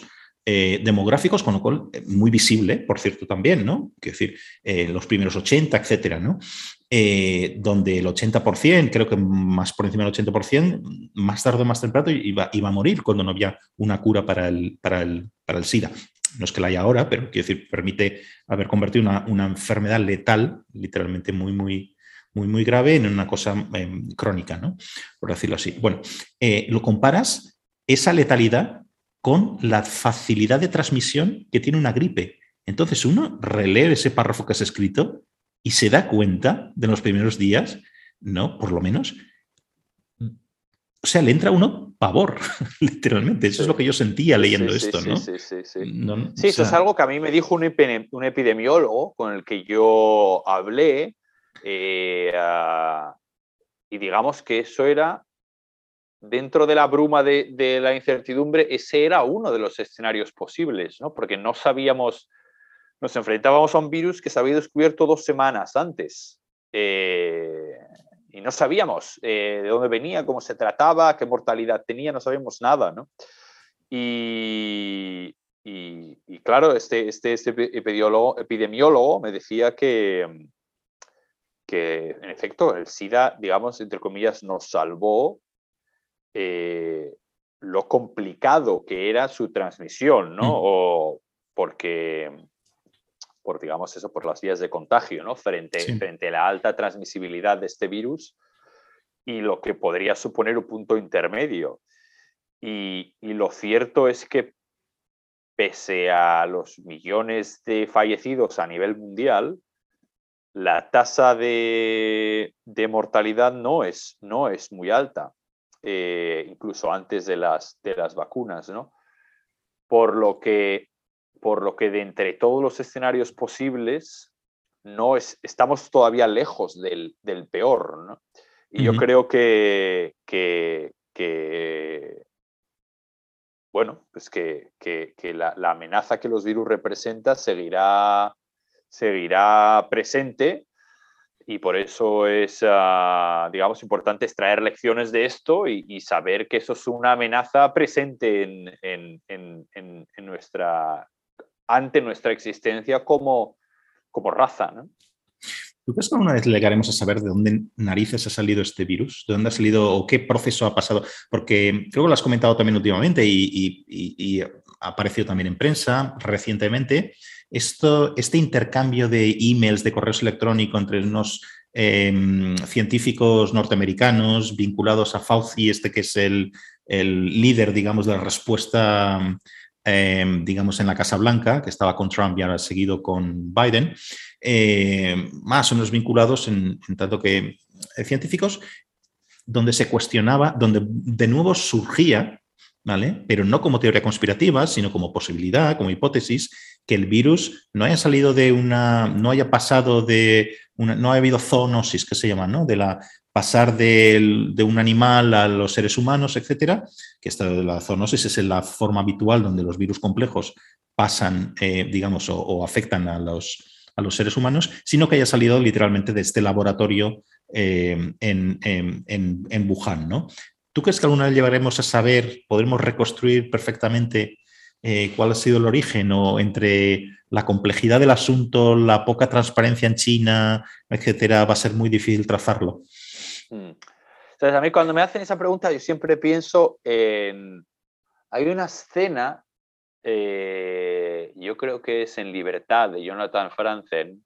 eh, demográficos, con lo cual eh, muy visible, por cierto, también, ¿no? Quiero decir, eh, los primeros 80, etcétera, ¿no? donde el 80%, creo que más por encima del 80%, más tarde o más temprano iba, iba a morir cuando no había una cura para el, para el, para el SIDA. No es que la haya ahora, pero quiero decir, permite haber convertido una, una enfermedad letal, literalmente muy, muy, muy, muy grave en una cosa em, crónica, ¿no? Por decirlo así. Bueno, lo comparas esa letalidad con la facilidad de transmisión que tiene una gripe. Entonces uno relee ese párrafo que has escrito y se da cuenta de los primeros días, ¿no? Por lo menos. O sea, le entra uno pavor, (laughs) literalmente. Eso es lo que yo sentía leyendo esto, ¿no? Sí, sí, sí. Sí, eso es algo que a mí me dijo un, epidemiólogo con el que yo hablé. Eh, ah, y digamos que eso era dentro de la bruma de, la incertidumbre, ese era uno de los escenarios posibles, ¿no? porque no sabíamos, nos enfrentábamos a un virus que se había descubierto dos semanas antes. Eh, y no sabíamos eh, de dónde venía, cómo se trataba, qué mortalidad tenía, no sabíamos nada. ¿no? Y, claro, este, este, este epidemiólogo, me decía que, que, en efecto, el SIDA, digamos, entre comillas, nos salvó eh, lo complicado que era su transmisión, ¿no? Mm. O porque, por digamos eso, por las vías de contagio, ¿no? Frente, frente a la alta transmisibilidad de este virus y lo que podría suponer un punto intermedio. Y, lo cierto es que pese a los millones de fallecidos a nivel mundial, la tasa de, de mortalidad no es, no es muy alta. Eh, incluso antes de las, de las vacunas, ¿no? Por lo, que, por lo que de entre todos los escenarios posibles, no es, estamos todavía lejos del, del peor, ¿no? Y yo creo que, que, que bueno, pues que, que, que la, la, amenaza que los virus representan seguirá, seguirá presente y por eso es, ah, digamos, importante extraer lecciones de esto y, saber que eso es una amenaza presente en, en, en, nuestra, ante nuestra existencia como, como raza. ¿no? ¿Tú crees que alguna vez llegaremos a saber de dónde narices ha salido este virus? ¿De dónde ha salido o qué proceso ha pasado? Porque creo que lo has comentado también últimamente y ha aparecido también en prensa recientemente. Esto, este intercambio de emails, de correos electrónicos entre unos em, científicos norteamericanos vinculados a Fauci, este que es el, líder, digamos, de la respuesta, em, digamos, en la Casa Blanca, que estaba con Trump y ahora seguido con Biden, em, más o menos vinculados en, en tanto que eh, científicos, donde se cuestionaba, donde de nuevo surgía ¿vale? Pero no como teoría conspirativa, sino como posibilidad, como hipótesis, que el virus no haya salido de una, no haya pasado de no ha habido zoonosis, que se llama, ¿no? De la pasar de, un animal a los seres humanos, etcétera, que esta zoonosis es la forma habitual donde los virus complejos pasan, eh, digamos, o, afectan a los, a los seres humanos, sino que haya salido literalmente de este laboratorio eh, en, en, en, Wuhan, ¿no? ¿Tú crees que alguna vez llegaremos a saber, podremos reconstruir perfectamente eh, cuál ha sido el origen o entre la complejidad del asunto, la poca transparencia en China, etcétera, va a ser muy difícil trazarlo? Mm. Entonces, a mí cuando me hacen esa pregunta, yo siempre pienso en. Hay una escena, eh, yo creo que es en Libertad de Jonathan Franzen,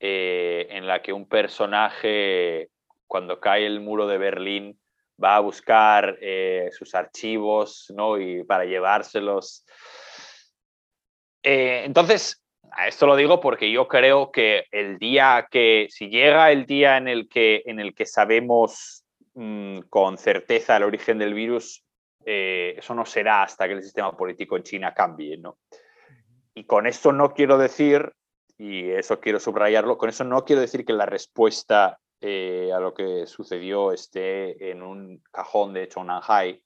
eh, en la que un personaje, cuando cae el muro de Berlín, va a buscar eh, sus archivos ¿no? y para llevárselos. Eh, entonces, a esto lo digo porque yo creo que el día que, si llega el día en el que, en el que sabemos mm, con certeza el origen del virus, eh, eso no será hasta que el sistema político en China cambie. ¿no? Y con esto no quiero decir, y eso quiero subrayarlo, con eso no quiero decir que la respuesta eh, a lo que sucedió esté en un cajón de Chonanhai,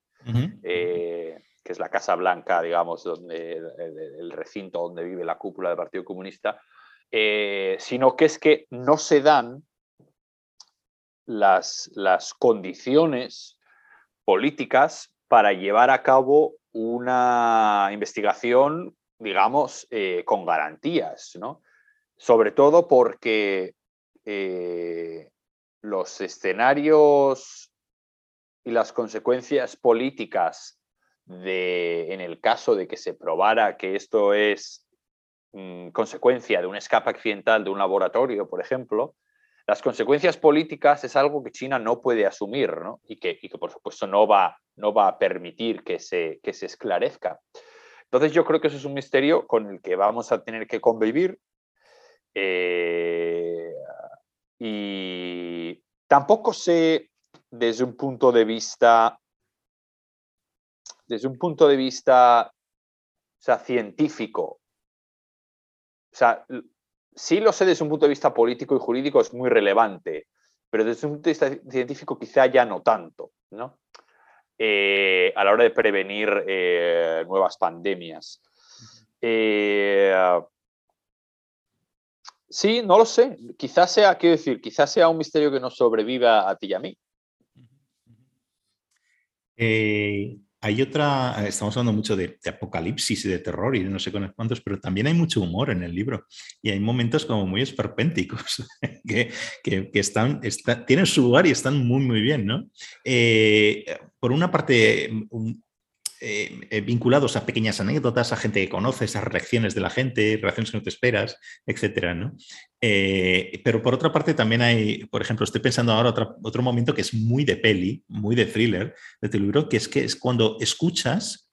eh, que es la Casa Blanca, digamos, donde, el, recinto donde vive la cúpula del Partido Comunista, eh, sino que es que no se dan las, las condiciones políticas para llevar a cabo una investigación, digamos, con garantías, ¿no? Sobre todo porque los escenarios y las consecuencias políticas de, en el caso de que se probara que esto es mm, consecuencia de un escape accidental de un laboratorio, por ejemplo, las consecuencias políticas es algo que China no puede asumir ¿no? Y, que, y, que, por supuesto no va, no va a permitir que se, que se esclarezca. Entonces yo creo que eso es un misterio con el que vamos a tener que convivir. Eh, y tampoco sé desde un punto de vista, desde un punto de vista o sea, científico. O sea, sí lo sé desde un punto de vista político y jurídico, es muy relevante, pero desde un punto de vista científico quizá ya no tanto, ¿no? Eh, a la hora de prevenir eh, nuevas pandemias. Eh, sí, no lo sé. Quizás sea, quiero decir, quizás sea un misterio que nos sobreviva a ti y a mí. Hay otra, estamos hablando mucho de, apocalipsis y de terror y de no sé cuántos, pero también hay mucho humor en el libro y hay momentos como muy esperpénticos (laughs) que, que, están, tienen su lugar y están muy, muy bien, ¿no? Eh, por una parte, eh, eh, vinculados a pequeñas anécdotas, a gente que conoces, a reacciones de la gente, reacciones que no te esperas, etcétera, ¿no? Eh, pero por otra parte también hay, por ejemplo, estoy pensando ahora otro, otro momento que es muy de peli, muy de thriller de tu libro, que es que es cuando escuchas,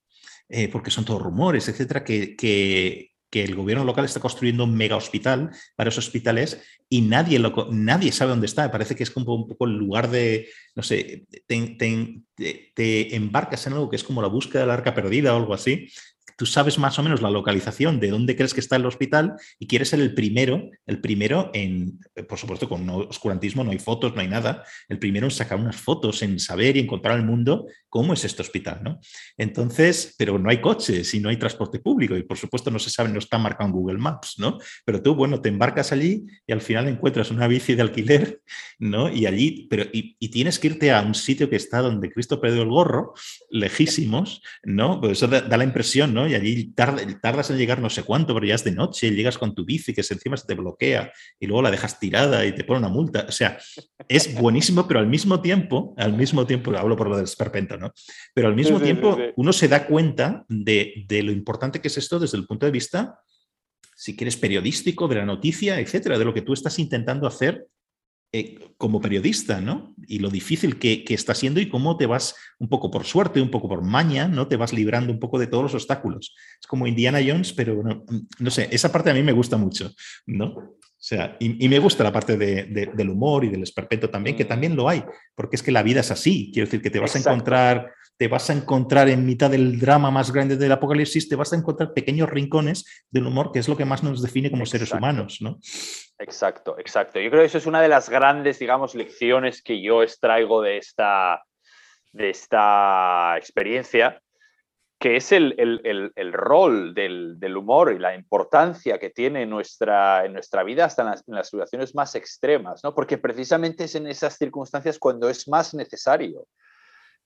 porque son todos rumores, etcétera, que, que, que el gobierno local está construyendo un mega hospital, varios hospitales, y nadie, lo, nadie sabe dónde está. Parece que es como un poco el lugar de, no sé, te, embarcas en algo que es como la búsqueda de la arca perdida o algo así, tú sabes más o menos la localización de dónde crees que está el hospital y quieres ser el primero, el primero en, por supuesto, con no, oscurantismo no hay fotos, no hay nada, el primero en sacar unas fotos, en saber y encontrar al mundo cómo es este hospital, ¿no? Entonces, pero no hay coches y no hay transporte público y por supuesto no se sabe, no está marcado en Google Maps, ¿no? Pero tú, bueno, te embarcas allí y al final encuentras una bici de alquiler, ¿no? Y allí, pero, y, tienes que irte a un sitio que está donde Cristo perdió el gorro, lejísimos, ¿no? Pues eso da la impresión, ¿no? Y allí tardas en llegar no sé cuánto, pero ya es de noche, llegas con tu bici que encima se te bloquea y luego la dejas tirada y te pone una multa. O sea, es buenísimo, pero al mismo tiempo, al mismo tiempo, hablo por lo del esperpento, ¿no? Pero al mismo tiempo uno se da cuenta de, de lo importante que es esto desde el punto de vista si quieres, periodístico, de la noticia, etcétera, de lo que tú estás intentando hacer eh, como periodista, ¿no? Y lo difícil que, está siendo y cómo te vas, un poco por suerte, un poco por maña, ¿no? Te vas librando un poco de todos los obstáculos. Es como Indiana Jones, pero no, sé, esa parte a mí me gusta mucho, ¿no? O sea, y, me gusta la parte del humor y del esperpeto también, que también lo hay, porque es que la vida es así. Quiero decir que te vas a encontrar te vas a encontrar en mitad del drama más grande del apocalipsis, te vas a encontrar pequeños rincones del humor, que es lo que más nos define como seres humanos, ¿no? Exacto, exacto. Yo creo que eso es una de las grandes, digamos, lecciones que yo extraigo de esta, de esta experiencia, que es el, rol del, humor y la importancia que tiene en nuestra, en nuestra vida hasta en las, en las, situaciones más extremas, ¿no? Porque precisamente es en esas circunstancias cuando es más necesario.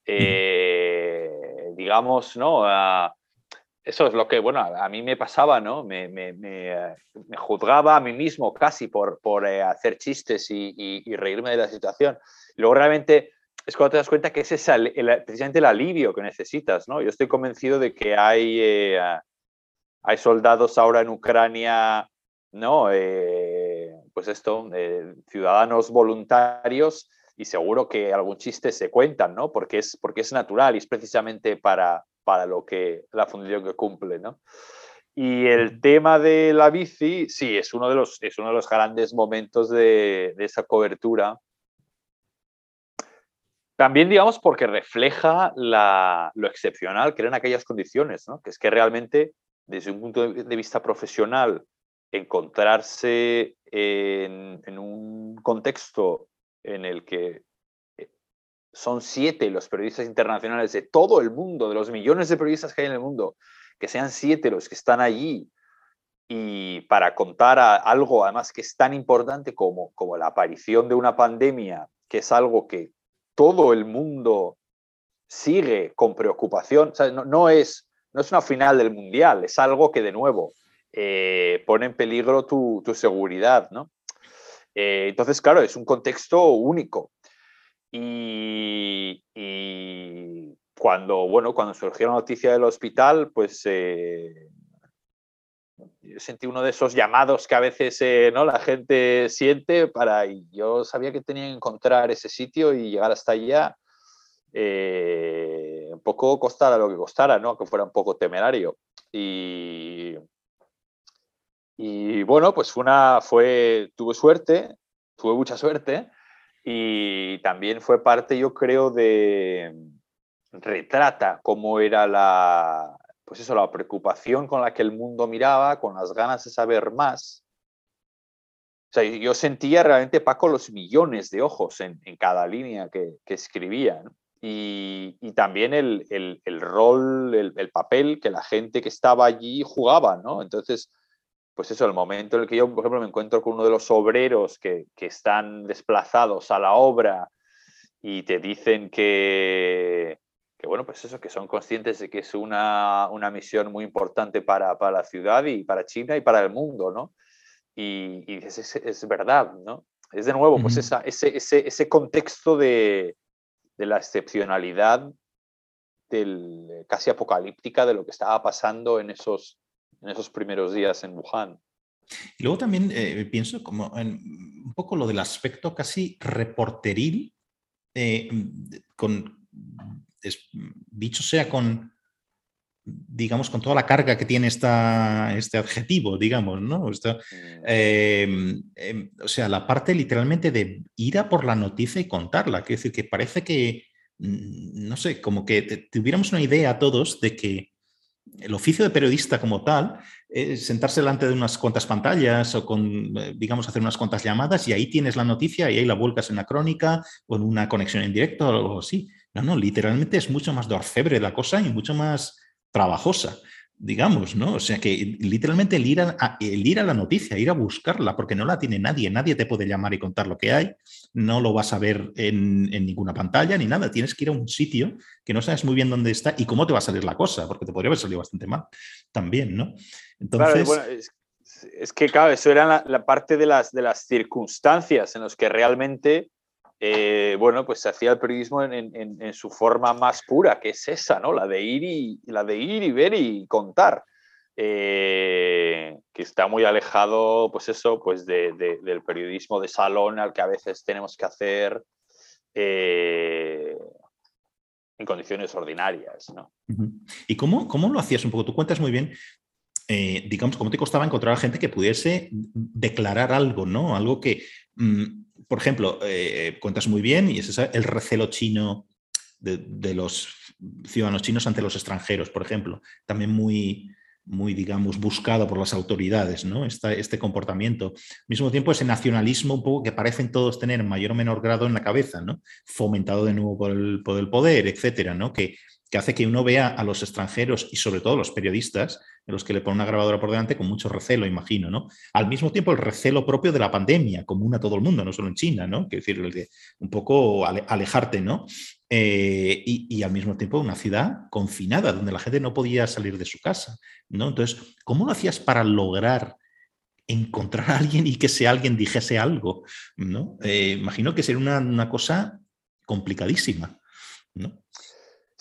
Eh, digamos, ¿no? Eso es lo que, bueno, a, mí me pasaba, ¿no? Me, me, me, juzgaba a mí mismo casi por, por eh, hacer chistes y, y, reírme de la situación. luego realmente es cuando te das cuenta que es precisamente el alivio que necesitas, ¿no? Yo estoy convencido de que hay, eh, hay soldados ahora en Ucrania, ¿no? pues esto, ciudadanos voluntarios y seguro que algún chiste se cuentan, ¿no? Porque es, porque es natural y es precisamente para, para lo que la función que cumple, ¿no? Y el tema de la bici, sí, es uno de los, es uno de los grandes momentos de, de esa cobertura. También, digamos, porque refleja la, lo excepcional que eran aquellas condiciones, ¿no? Que es que realmente, desde un punto de vista profesional, encontrarse en, en un contexto en el que son siete los periodistas internacionales de todo el mundo, de los millones de periodistas que hay en el mundo, que sean siete los que están allí y para contar algo además que es tan importante como, como la aparición de una pandemia, que es algo que todo el mundo sigue con preocupación, no, es, no es una final del mundial, es algo que de nuevo eh, pone en peligro tu, tu seguridad, ¿no? Eh, entonces, claro, es un contexto único. Y, cuando, bueno, cuando surgió la noticia del hospital, pues eh, sentí uno de esos llamados que a veces eh, ¿no? la gente siente para, yo sabía que tenía que encontrar ese sitio y llegar hasta allá, eh, un poco costara lo que costara, ¿no? que fuera un poco temerario. Y, y bueno, pues una, fue, tuve suerte, tuve mucha suerte y también fue parte, yo creo, de retrata cómo era la, pues eso, la preocupación con la que el mundo miraba, con las ganas de saber más. O sea, yo sentía realmente, Paco, los millones de ojos en, cada línea que, que escribía. Y, también el, rol, el, papel que la gente que estaba allí jugaba, ¿no? Entonces, pues eso, el momento en el que yo, por ejemplo, me encuentro con uno de los obreros que, que están desplazados a la obra y te dicen que, que bueno, pues eso, que son conscientes de que es una, una misión muy importante para, para, la ciudad y para China y para el mundo, ¿no? Y, y es, es, verdad, ¿no? Es de nuevo, pues esa, ese, ese, ese, contexto de, de, la excepcionalidad del, casi apocalíptica de lo que estaba pasando en esos, en esos primeros días en Wuhan. Y luego también eh, pienso como en un poco lo del aspecto casi reporteril, eh, con dicho sea con, digamos, con toda la carga que tiene esta, este adjetivo, digamos, ¿no? Mm. Em, em, o sea, la parte literalmente de ir a por la noticia y contarla, quiero decir que parece que, mm, no sé, como que tuviéramos una idea todos de que el oficio de periodista como tal es sentarse delante de unas cuantas pantallas o con, eh, digamos, hacer unas cuantas llamadas y ahí tienes la noticia y ahí la vuelcas en la crónica o en una conexión en directo o algo así. No, no, literalmente es mucho más de orfebre la cosa y mucho más trabajosa, digamos, ¿no? O sea que literalmente el ir a, el ir a la noticia, ir a buscarla, porque no la tiene nadie, nadie te puede llamar y contar lo que hay, no lo vas a ver en, ninguna pantalla ni nada, tienes que ir a un sitio que no sabes muy bien dónde está y cómo te va a salir la cosa, porque te podría haber salido bastante mal también, ¿no? Entonces... es, que, claro, eso era la, parte de las, de las circunstancias en las que realmente eh, bueno, pues se hacía el periodismo en, su forma más pura, que es esa, ¿no? La de ir y, la de ir y ver y contar. Eh, que está muy alejado, pues eso, pues del periodismo de salón al que a veces tenemos que hacer eh, en condiciones ordinarias, ¿no? ¿Y cómo, cómo lo hacías un poco? Tú cuentas muy bien digamos, cómo te costaba encontrar a gente que pudiese declarar algo, ¿no? Algo que, mm, por ejemplo, eh, cuentas muy bien y es el recelo chino de, los ciudadanos chinos ante los extranjeros, por ejemplo, también muy, muy digamos, buscado por las autoridades, ¿no? este comportamiento. Al mismo tiempo, ese nacionalismo un poco que parecen todos tener mayor o menor grado en la cabeza, ¿no? Fomentado de nuevo por el, por el poder, etcétera, ¿no? Que, que hace que uno vea a los extranjeros y sobre todo los periodistas, en los que le pone una grabadora por delante con mucho recelo, imagino, ¿no? Al mismo tiempo el recelo propio de la pandemia, común a todo el mundo, no solo en China, ¿no? Quiero decir, un poco alejarte, ¿no? Eh, y, al mismo tiempo una ciudad confinada, donde la gente no podía salir de su casa, ¿no? Entonces, ¿cómo lo hacías para lograr encontrar a alguien y que ese alguien dijese algo, ¿no? Eh, imagino que sería una, una cosa complicadísima, ¿no?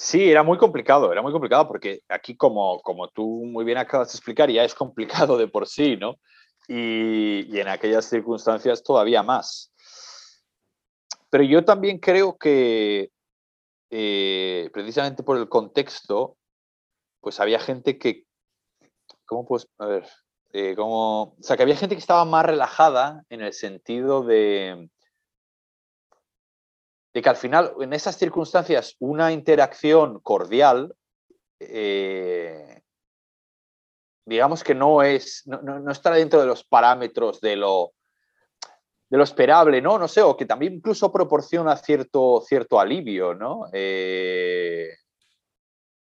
Sí, era muy complicado, era muy complicado porque aquí, como, como tú muy bien acabas de explicar, ya es complicado de por sí, ¿no? Y, en aquellas circunstancias todavía más. Pero yo también creo que, eh, precisamente por el contexto, pues había gente que, ¿cómo pues, a ver, eh, como, o sea, que había gente que estaba más relajada en el sentido de, de que al final, en esas circunstancias, una interacción cordial, eh, digamos que no es, no, no, está dentro de los parámetros de lo, de lo esperable, ¿no? No sé, o que también incluso proporciona cierto, cierto alivio, ¿no? Eh,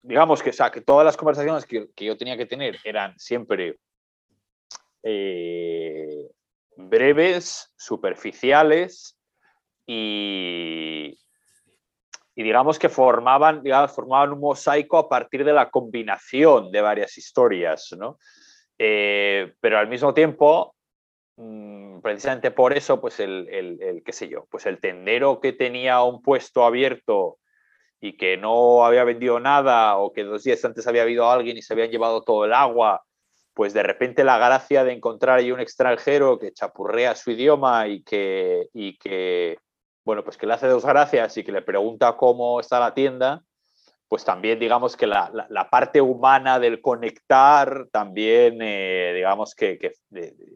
digamos que, o sea, que todas las conversaciones que, yo tenía que tener eran siempre eh, breves, superficiales, y, digamos que formaban, formaban un mosaico a partir de la combinación de varias historias, ¿no? Eh, pero al mismo tiempo, mm, precisamente por eso, pues el, el, qué sé yo, pues el tendero que tenía un puesto abierto y que no había vendido nada o que dos días antes había habido alguien y se habían llevado todo el agua pues de repente la gracia de encontrar ahí un extranjero que chapurrea su idioma y que, y que, bueno, pues que le hace dos gracias y que le pregunta cómo está la tienda, pues también digamos que la, parte humana del conectar también, eh, digamos que,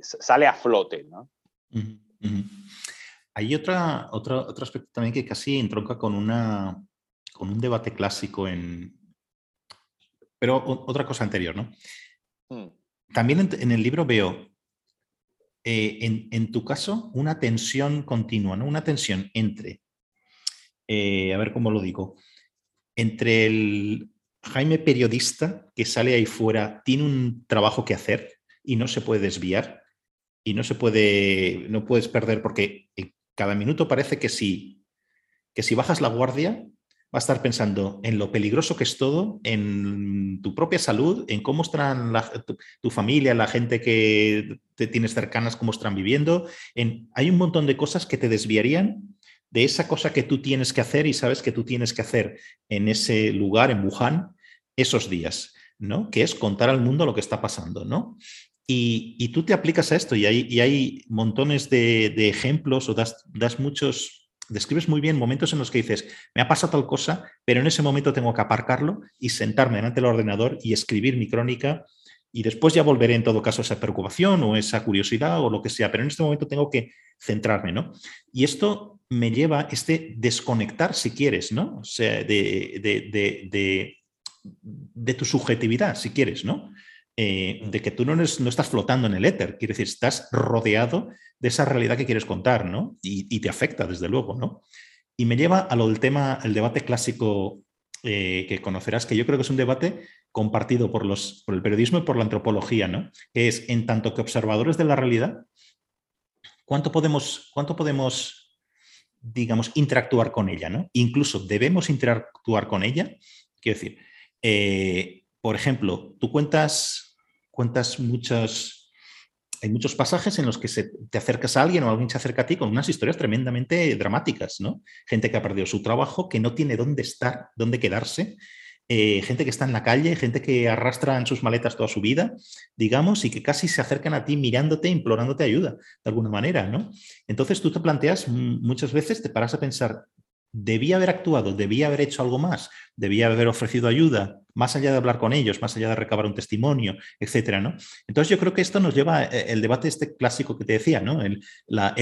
sale a flote. ¿no? Hay otra, otro aspecto también que casi entronca con, una, con un debate clásico en... Pero otra cosa anterior, ¿no? Mm. También en, el libro veo, eh, en, tu caso, una tensión continua, ¿no? Una tensión entre, eh, a ver cómo lo digo, entre el Jaime periodista que sale ahí fuera, tiene un trabajo que hacer y no se puede desviar y no se puede, no puedes perder porque cada minuto parece que si, que si bajas la guardia va a estar pensando en lo peligroso que es todo, en tu propia salud, en cómo están tu, familia, la gente que te tienes cercanas, cómo están viviendo. En, hay un montón de cosas que te desviarían de esa cosa que tú tienes que hacer y sabes que tú tienes que hacer en ese lugar, en Wuhan, esos días, ¿no? Que es contar al mundo lo que está pasando, ¿no? Y, tú te aplicas a esto y hay, montones de, ejemplos o das, das muchos, describes muy bien momentos en los que dices, me ha pasado tal cosa, pero en ese momento tengo que aparcarlo y sentarme delante del ordenador y escribir mi crónica y después ya volveré en todo caso a esa preocupación o esa curiosidad o lo que sea, pero en este momento tengo que centrarme, ¿no? Y esto me lleva, este desconectar, si quieres, ¿no? O sea, de, de, de tu subjetividad, si quieres, ¿no? Eh, de que tú no, no, estás flotando en el éter, quiere decir, estás rodeado de esa realidad que quieres contar, ¿no? Y, te afecta, desde luego, ¿no? Y me lleva a lo del tema, el debate clásico eh, que conocerás, que yo creo que es un debate compartido por, los, por el periodismo y por la antropología, ¿no? Que es, en tanto que observadores de la realidad, ¿cuánto podemos, cuánto podemos digamos, interactuar con ella, ¿no? Incluso debemos interactuar con ella. Quiero decir, eh, por ejemplo, tú cuentas, cuentas muchos, hay muchos pasajes en los que te acercas a alguien o alguien se acerca a ti con unas historias tremendamente dramáticas, ¿no? Gente que ha perdido su trabajo, que no tiene dónde estar, dónde quedarse, eh, gente que está en la calle, gente que arrastra en sus maletas toda su vida, digamos, y que casi se acercan a ti mirándote, implorándote ayuda, de alguna manera, ¿no? Entonces tú te planteas, muchas veces te paras a pensar, debía haber actuado, debía haber hecho algo más, debía haber ofrecido ayuda, más allá de hablar con ellos, más allá de recabar un testimonio, etcétera, ¿no? Entonces yo creo que esto nos lleva eh, el debate este clásico que te decía, ¿no? El,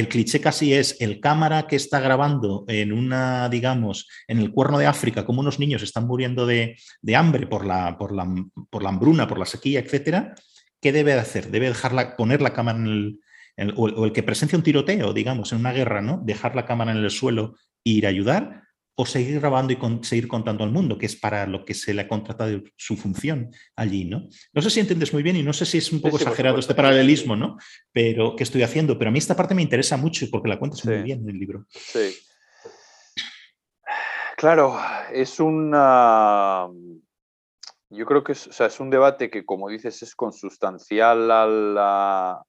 cliché casi es el cámara que está grabando en una, digamos, en el cuerno de África, como unos niños están muriendo de, hambre por la, por, la, por la hambruna, por la sequía, etcétera. ¿Qué debe hacer? Debe dejarla, poner la cámara en el, o, el que presencia un tiroteo, digamos, en una guerra, ¿no? Dejar la cámara en el suelo ir a ayudar o seguir grabando y seguir contando al mundo, que es para lo que se le ha contratado su función allí, ¿no? No sé si entiendes muy bien y no sé si es un poco exagerado este paralelismo, ¿no? Pero que estoy haciendo, pero a mí esta parte me interesa mucho porque la cuentas muy bien en el libro. Sí. Claro, es una... Yo creo que es, es un debate que, como dices, es consustancial a la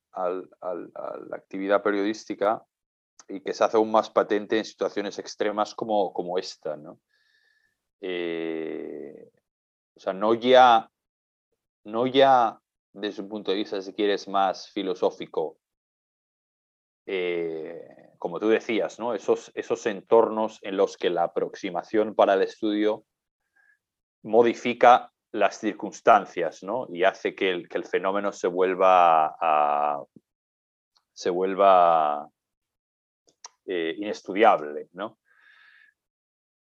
actividad periodística y que se hace aún más patente en situaciones extremas como, como esta. ¿no? Eh, o sea, no ya, no ya desde un punto de vista, si quieres, más filosófico, eh, como tú decías, ¿no? esos, esos entornos en los que la aproximación para el estudio modifica las circunstancias ¿no? y hace que el, que el fenómeno se vuelva a, se vuelva eh, inestudiable, ¿no?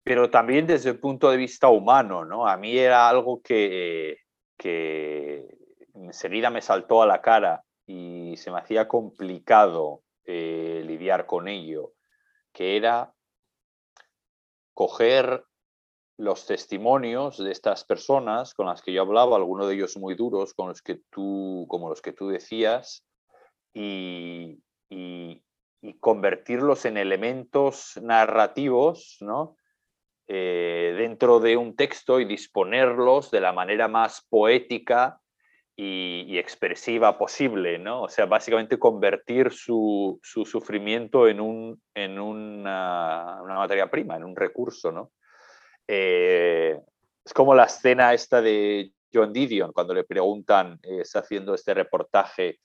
Pero también desde el punto de vista humano, ¿no? A mí era algo que, que enseguida me saltó a la cara y se me hacía complicado eh, lidiar con ello, que era coger los testimonios de estas personas con las que yo hablaba, algunos de ellos muy duros, con los que tú, como los que tú decías, y, y convertirlos en elementos narrativos ¿no? Eh, dentro de un texto y disponerlos de la manera más poética y, expresiva posible, ¿no? O sea, básicamente convertir su, sufrimiento en, un, en una, materia prima, en un recurso, ¿no? Eh, es como la escena esta de John Didion cuando le preguntan, eh, está haciendo este reportaje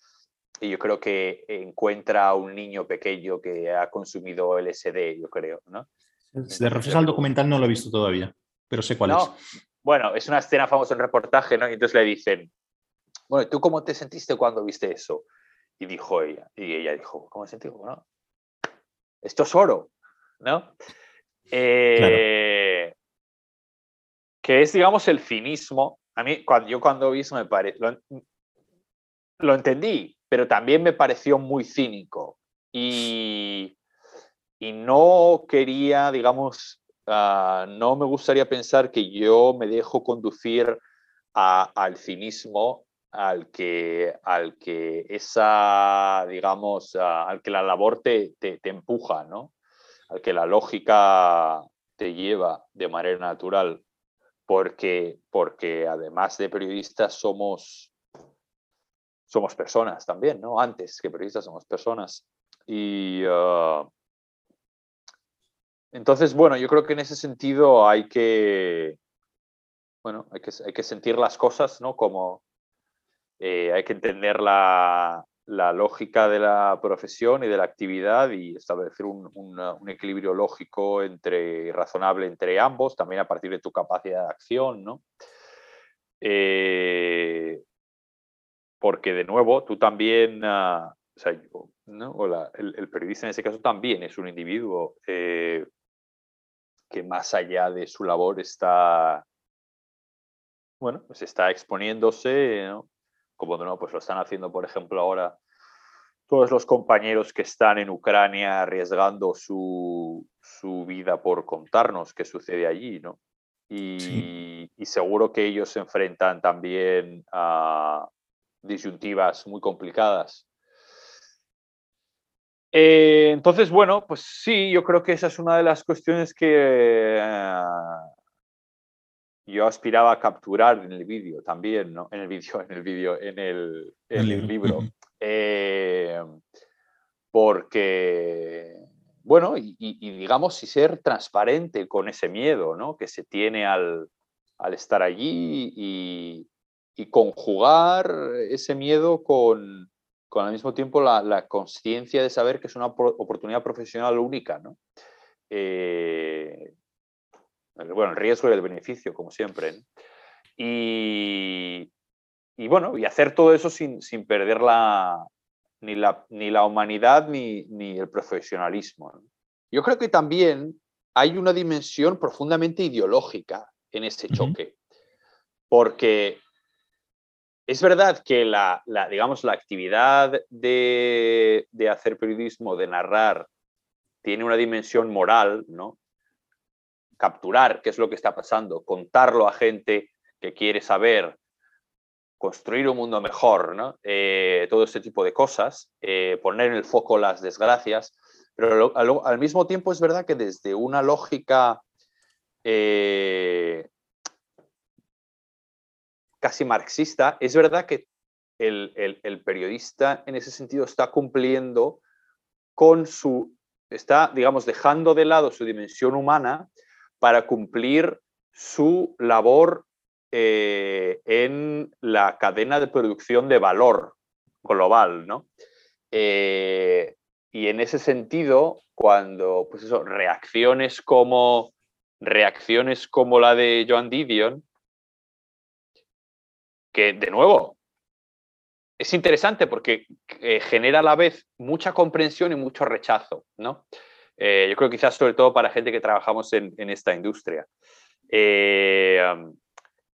y yo creo que encuentra a un niño pequeño que ha consumido LSD, yo creo, ¿no? Te refieres al documental no lo he visto todavía, pero sé cuál es. Bueno, es una escena famosa en reportaje, ¿no? Y entonces le dicen, bueno, ¿tú cómo te sentiste cuando viste eso? Y dijo ella, y ella dijo, ¿cómo me sentí? Bueno, esto es oro, ¿no? Eh, que es, digamos, el cinismo. A mí, cuando, yo cuando vi eso me parece, lo, entendí, pero también me pareció muy cínico. Y, y no quería, digamos, ah, no me gustaría pensar que yo me dejo conducir al cinismo al que, al que esa, digamos, al que la labor te, te, empuja, ¿no? Al que la lógica te lleva de manera natural, porque, porque además de periodistas somos, somos personas también, ¿no? Antes que periodistas somos personas. Y ah, entonces, bueno, yo creo que en ese sentido hay que, bueno, hay que, hay que sentir las cosas, ¿no? Como, eh, hay que entender la, lógica de la profesión y de la actividad y establecer un, equilibrio lógico entre, razonable entre ambos, también a partir de tu capacidad de acción, ¿no? Eh, porque de nuevo, tú también, ah, o sea, el, periodista en ese caso también es un individuo eh, que más allá de su labor está, bueno, pues está exponiéndose, ¿no? como no, pues lo están haciendo, por ejemplo, ahora todos los compañeros que están en Ucrania arriesgando su, vida por contarnos qué sucede allí, ¿no? Y, seguro que ellos se enfrentan también a disyuntivas muy complicadas. Eh, entonces, bueno, pues sí, yo creo que esa es una de las cuestiones que yo aspiraba a capturar en el vídeo también, ¿no? En el vídeo, en el vídeo, en el, el libro. Eh, porque, bueno, y, digamos, y ser transparente con ese miedo, ¿no? Que se tiene al, al estar allí y, y, conjugar ese miedo con, con al mismo tiempo la, la conciencia de saber que es una oportunidad profesional única, ¿no? Eh, bueno, el riesgo y el beneficio, como siempre. Y, bueno, y hacer todo eso sin, perder la, ni, la, ni la humanidad ni, ni el profesionalismo. Yo creo que también hay una dimensión profundamente ideológica en ese choque, porque es verdad que la, digamos, la actividad de, hacer periodismo, de narrar, tiene una dimensión moral, ¿no? capturar qué es lo que está pasando, contarlo a gente que quiere saber, construir un mundo mejor, ¿no? Eh, todo este tipo de cosas, eh, poner en el foco las desgracias, pero al, mismo tiempo es verdad que desde una lógica eh, casi marxista, es verdad que el, el, periodista en ese sentido está cumpliendo con su, está, digamos, dejando de lado su dimensión humana para cumplir su labor eh, en la cadena de producción de valor global, ¿no? Eh, y en ese sentido, cuando pues eso, reacciones como reacciones como la de Joan Didion, que de nuevo es interesante porque eh, genera a la vez mucha comprensión y mucho rechazo, ¿no? Eh, yo creo quizás sobre todo para gente que trabajamos en, esta industria. Eh,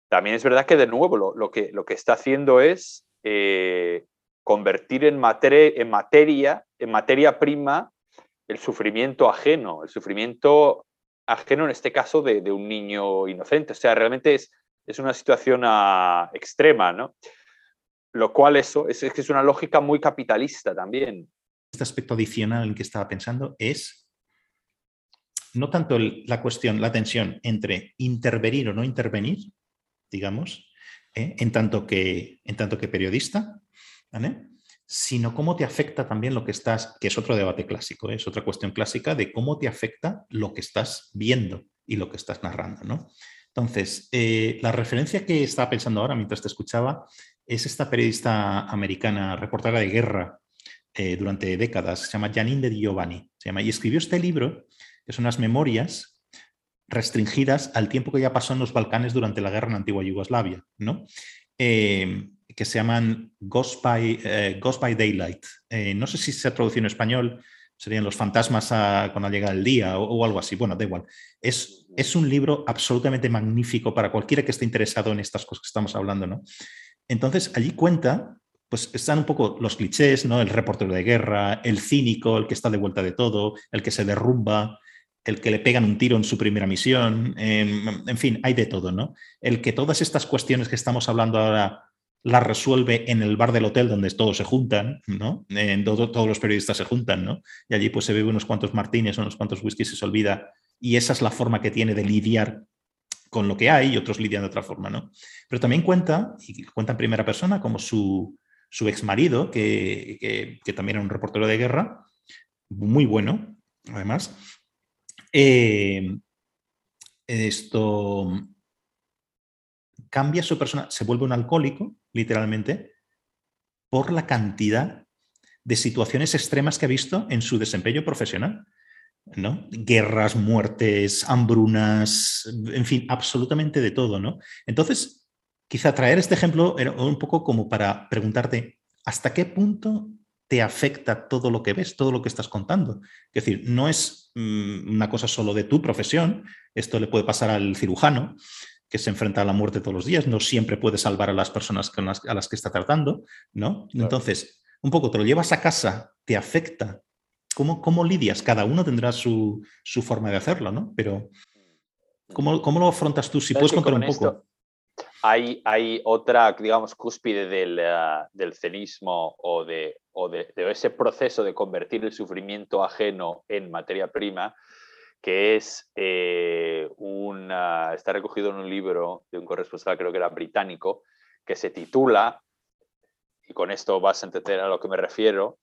también es verdad que de nuevo lo, que, lo que está haciendo es convertir en, en, materia, en materia prima, el sufrimiento ajeno, el sufrimiento ajeno en este caso de, un niño inocente. O sea, realmente es, es una situación ah, extrema, ¿no? Lo cual eso es, es, es una lógica muy capitalista también. Este aspecto adicional en que estaba pensando es no tanto la cuestión, la tensión entre intervenir o no intervenir, digamos, ¿eh? en, tanto que, en tanto que periodista, sino cómo te afecta también lo que estás, que es otro debate clásico, ¿eh? es otra cuestión clásica de cómo te afecta lo que estás viendo y lo que estás narrando. ¿no? Entonces, eh, la referencia que estaba pensando ahora mientras te escuchaba es esta periodista americana, reportera de guerra eh, durante décadas, se llama Janine de Giovanni, se llama, y escribió este libro, que son unas memorias restringidas al tiempo que ya pasó en los Balcanes durante la guerra en antigua Yugoslavia, ¿no? Eh, que se llaman Ghost by, Ghost by Daylight. no sé si se ha traducido en español, serían los fantasmas cuando llega el día o, algo así. Bueno, da igual. Es, es un libro absolutamente magnífico para cualquiera que esté interesado en estas cosas que estamos hablando, ¿no? Entonces, allí cuenta, pues están un poco los clichés, ¿no? El reportero de guerra, el cínico, el que está de vuelta de todo, el que se derrumba, el que le pegan un tiro en su primera misión, en, en fin, hay de todo, ¿no? El que todas estas cuestiones que estamos hablando ahora la resuelve en el bar del hotel donde todos se juntan, ¿no? En todo, todos los periodistas se juntan, ¿no? Y allí pues se bebe unos cuantos martines, unos cuantos whiskies y se olvida. Y esa es la forma que tiene de lidiar con lo que hay y otros lidian de otra forma, ¿no? Pero también cuenta, y cuenta en primera persona, como su, su ex marido, que, también era un reportero de guerra, muy bueno, además. Eh, esto cambia su persona, se vuelve un alcohólico, literalmente, por la cantidad de situaciones extremas que ha visto en su desempeño profesional. ¿No? Guerras, muertes, hambrunas, en fin, absolutamente de todo, ¿no? Entonces, quizá traer este ejemplo era un poco como para preguntarte, ¿hasta qué punto te afecta todo lo que ves, todo lo que estás contando? Es decir, no es mm, una cosa solo de tu profesión, esto le puede pasar al cirujano, que se enfrenta a la muerte todos los días, no siempre puede salvar a las personas a las que está tratando, ¿no? Entonces, un poco te lo llevas a casa, te afecta. ¿Cómo, cómo lidias? Cada uno tendrá su, forma de hacerlo, ¿no? Pero, ¿cómo, cómo lo afrontas tú? Si puedes contar un poco. Hay, hay, otra, digamos, cúspide del, uh, del cenismo o, de, o de, ese proceso de convertir el sufrimiento ajeno en materia prima, que es eh, una, está recogido en un libro de un corresponsal, creo que era británico, que se titula, y con esto vas a entender a lo que me refiero,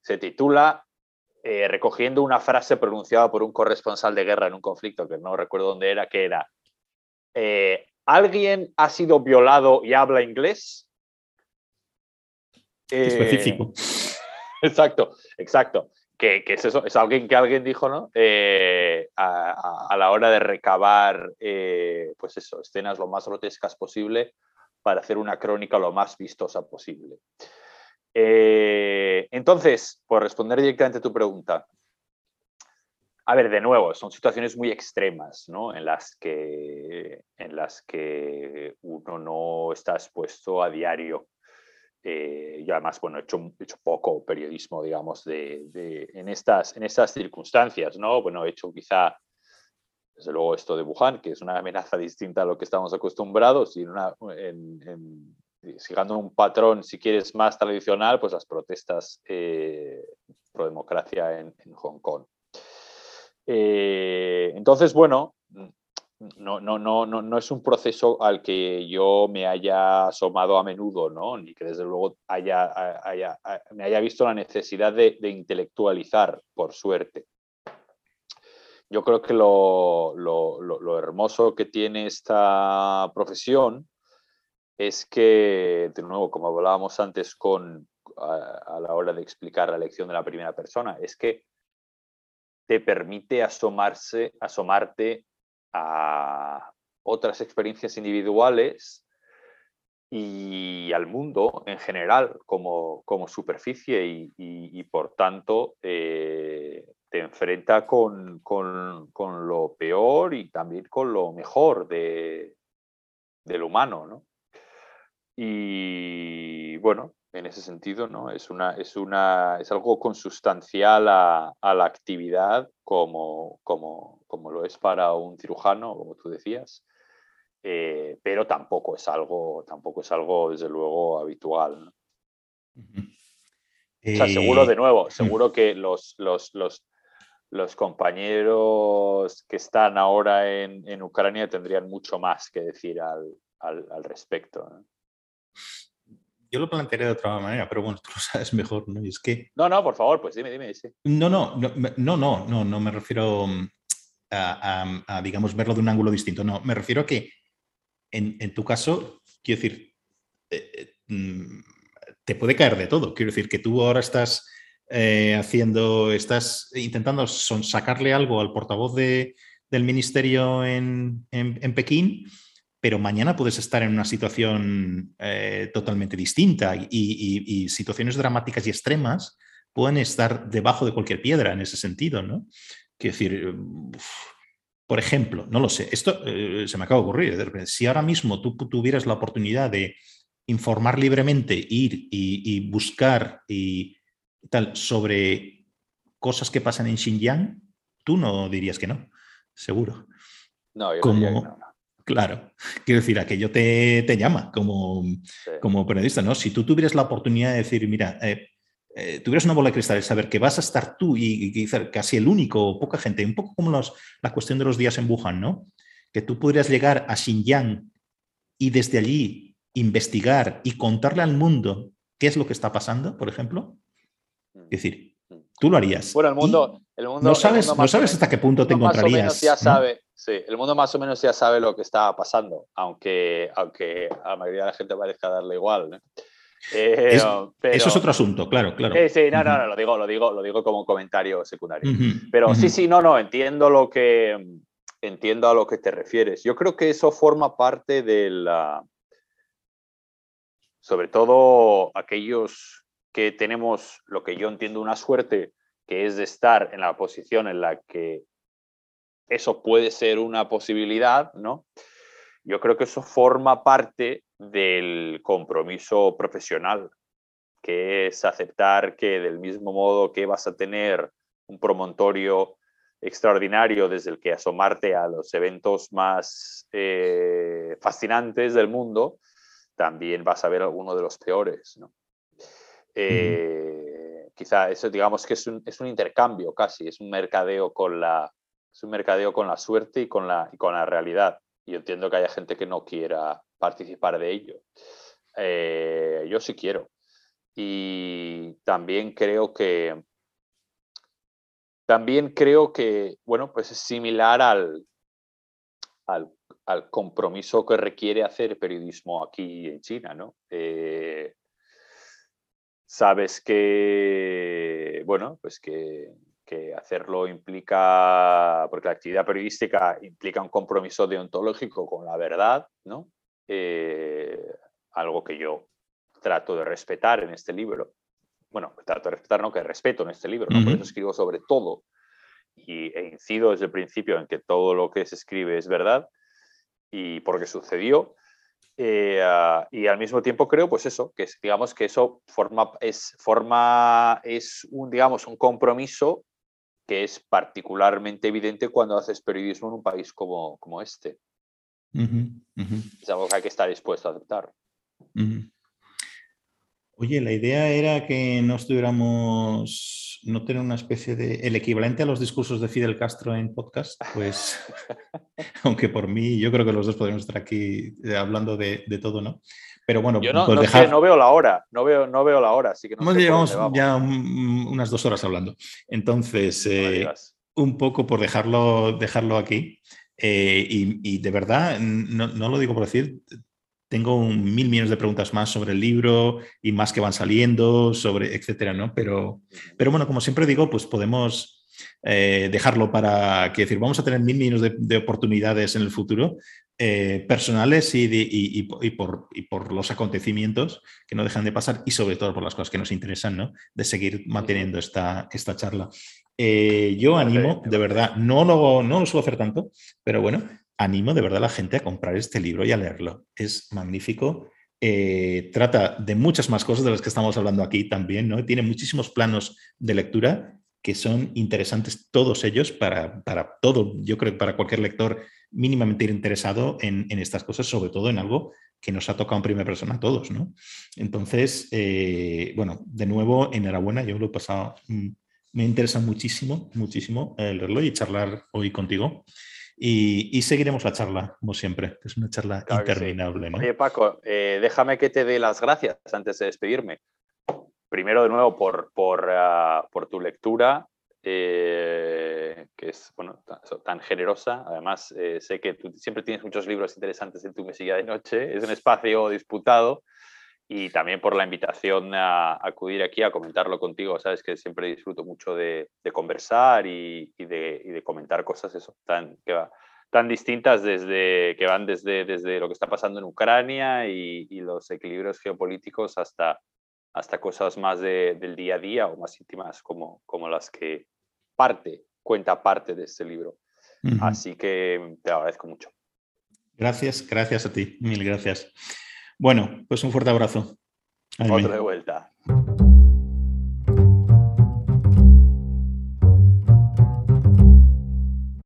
se titula eh, recogiendo una frase pronunciada por un corresponsal de guerra en un conflicto, que no recuerdo dónde era, que era, eh, ¿alguien ha sido violado y habla inglés? Específico. (laughs) Exacto, exacto que, es eso, es alguien que alguien dijo, ¿no? Eh, a, la hora de recabar, eh, pues eso, escenas lo más grotescas posible para hacer una crónica lo más vistosa posible. Eh, entonces, por responder directamente a tu pregunta, a ver, de nuevo, son situaciones muy extremas, ¿no? En las que, en las que uno no está expuesto a diario eh, yo además, bueno, he hecho, poco periodismo, digamos, de, en, estas, en estas circunstancias, ¿no? Bueno, he hecho quizá, desde luego, esto de Wuhan, que es una amenaza distinta a lo que estamos acostumbrados, y una, en, siguiendo un patrón, si quieres, más tradicional, pues las protestas eh, pro democracia en, Hong Kong. Eh, entonces, bueno, no, no, no, no, es un proceso al que yo me haya asomado a menudo, ¿no? ni que desde luego haya, me haya visto la necesidad de, intelectualizar, por suerte. Yo creo que lo, hermoso que tiene esta profesión es que, de nuevo, como hablábamos antes con, a, la hora de explicar la lección de la primera persona, es que te permite asomarse, asomarte a otras experiencias individuales y al mundo en general como, como superficie y, por tanto eh, te enfrenta con, con, lo peor y también con lo mejor de, del humano. ¿no? Y bueno, en ese sentido, ¿no? Es, una, es, una, es algo consustancial a, a la actividad como, como, como, lo es para un cirujano, como tú decías, eh, pero tampoco es, algo, tampoco es algo, desde luego, habitual. seguro, de nuevo, seguro que los, los, los, los compañeros que están ahora en, en, Ucrania tendrían mucho más que decir al, al, al respecto. ¿no? Yo lo plantearé de otra manera, pero bueno, tú lo sabes mejor, ¿no? Y es que... No, no, por favor, pues dime, dime. No, no, no, no, no, no, no me refiero... a, digamos, verlo de un ángulo distinto. No, me refiero a que en, tu caso, quiero decir, eh, eh, mm, te puede caer de todo. Quiero decir que tú ahora estás eh, haciendo, estás intentando sacarle algo al portavoz de, del ministerio en, Pekín, pero mañana puedes estar en una situación totalmente distinta y, situaciones dramáticas y extremas pueden estar debajo de cualquier piedra en ese sentido, ¿no? Quiero decir, por ejemplo, no lo sé, esto eh, se me acaba de ocurrir, si ahora mismo tú tuvieras la oportunidad de informar libremente, ir y, buscar y tal sobre cosas que pasan en Xinjiang, tú no dirías que no, seguro. No, yo como, no, Claro, quiero decir, aquello te, te llama como, como periodista, ¿no? Si tú tuvieras la oportunidad de decir, mira, eh, eh, tuvieras una bola de cristal, saber que vas a estar tú y, casi el único, poca gente, un poco como la cuestión de los días en Wuhan, ¿no? Que tú pudieras llegar a Xinjiang y desde allí investigar y contarle al mundo qué es lo que está pasando, por ejemplo. Es mm. decir, mm. tú lo harías. Bueno, el mundo, el mundo no sabes, no sabes hasta qué punto te encontrarías. ya sabe, sí, el mundo más o menos ya sabe lo que está pasando, aunque, aunque a la mayoría de la gente parezca darle igual. ¿no? Eh, eso es otro asunto, claro, claro. Sí, sí, no, no, no, lo digo, lo digo, lo digo como un comentario secundario. pero sí, sí, no, no, entiendo lo que entiendo a lo que te refieres. Yo creo que eso forma parte de la, sobre todo aquellos que tenemos lo que yo entiendo una suerte, que es de estar en la posición en la que eso puede ser una posibilidad, ¿no? Yo creo que eso forma parte del compromiso profesional, que es aceptar que del mismo modo que vas a tener un promontorio extraordinario desde el que asomarte a los eventos más eh, fascinantes del mundo, también vas a ver alguno de los peores. Eh, quizá eso digamos que es un, es un, intercambio casi, es un mercadeo con la, es un mercadeo con la suerte y con la, realidad. Y entiendo que haya gente que no quiera participar de ello. Eh, yo sí quiero. Y también creo que también creo que, bueno, pues es similar al, al, compromiso que requiere hacer periodismo aquí en China, ¿no? Eh, sabes que, bueno, pues que que hacerlo implica, porque la actividad periodística implica un compromiso deontológico con la verdad, ¿no? Eh, algo que yo trato de respetar en este libro. Bueno, trato de respetar, no que respeto en este libro, ¿no? por eso escribo sobre todo y, e incido desde el principio en que todo lo que se escribe es verdad y porque sucedió. Eh, ah, y al mismo tiempo creo, pues eso, que digamos que eso forma, es, forma, es un, digamos, un compromiso que es particularmente evidente cuando haces periodismo en un país como, como este. Es algo que hay que estar dispuesto a aceptar. Oye, la idea era que no estuviéramos, no tener una especie de, el equivalente a los discursos de Fidel Castro en podcast, pues, (laughs) aunque por mí yo creo que los dos podemos estar aquí eh, hablando de, de todo, ¿no? Pero bueno, Yo no, pues no, veo la hora, no veo, no veo la hora, así que no llevamos ya unas dos horas hablando. Entonces, eh, un poco por dejarlo, dejarlo aquí. Eh, y, de verdad, no, lo digo por decir, tengo un mil millones de preguntas más sobre el libro y más que van saliendo, sobre etcétera, ¿no? Pero, pero bueno, como siempre digo, pues podemos eh, dejarlo para, que decir, vamos a tener mil millones de, oportunidades en el futuro, eh, personales y, por, por, los acontecimientos que no dejan de pasar y sobre todo por las cosas que nos interesan, ¿no? De seguir manteniendo esta, esta charla. Eh, yo animo, de verdad, no lo, no lo suelo hacer tanto, pero bueno, animo de verdad a la gente a comprar este libro y a leerlo. Es magnífico. trata de muchas más cosas de las que estamos hablando aquí también, ¿no? Tiene muchísimos planos de lectura que son interesantes todos ellos para, para todo, yo creo que para cualquier lector mínimamente interesado en, estas cosas, sobre todo en algo que nos ha tocado en primera persona a todos, ¿no? Entonces, eh, bueno, de nuevo, enhorabuena, yo lo he pasado, mm, me interesa muchísimo, muchísimo el reloj y charlar hoy contigo. Y, seguiremos la charla, como siempre, es una charla interminable. Oye, Paco, eh, déjame que te dé las gracias antes de despedirme primero de nuevo por, por, ah, tu lectura, eh, que es tan, generosa. Además, eh, sé que tú siempre tienes muchos libros interesantes en tu mesilla de noche. Es un espacio disputado y también por la invitación a, acudir aquí a comentarlo contigo. Sabes que siempre disfruto mucho de, conversar y, de, comentar cosas tan, que va, tan distintas desde, que van desde, desde lo que está pasando en Ucrania y, los equilibrios geopolíticos hasta, hasta cosas más del día a día o más íntimas como, como las que parte, cuenta parte de este libro. Así que te agradezco mucho. Gracias, gracias a ti, mil gracias. Bueno, pues un fuerte abrazo. Otra de vuelta.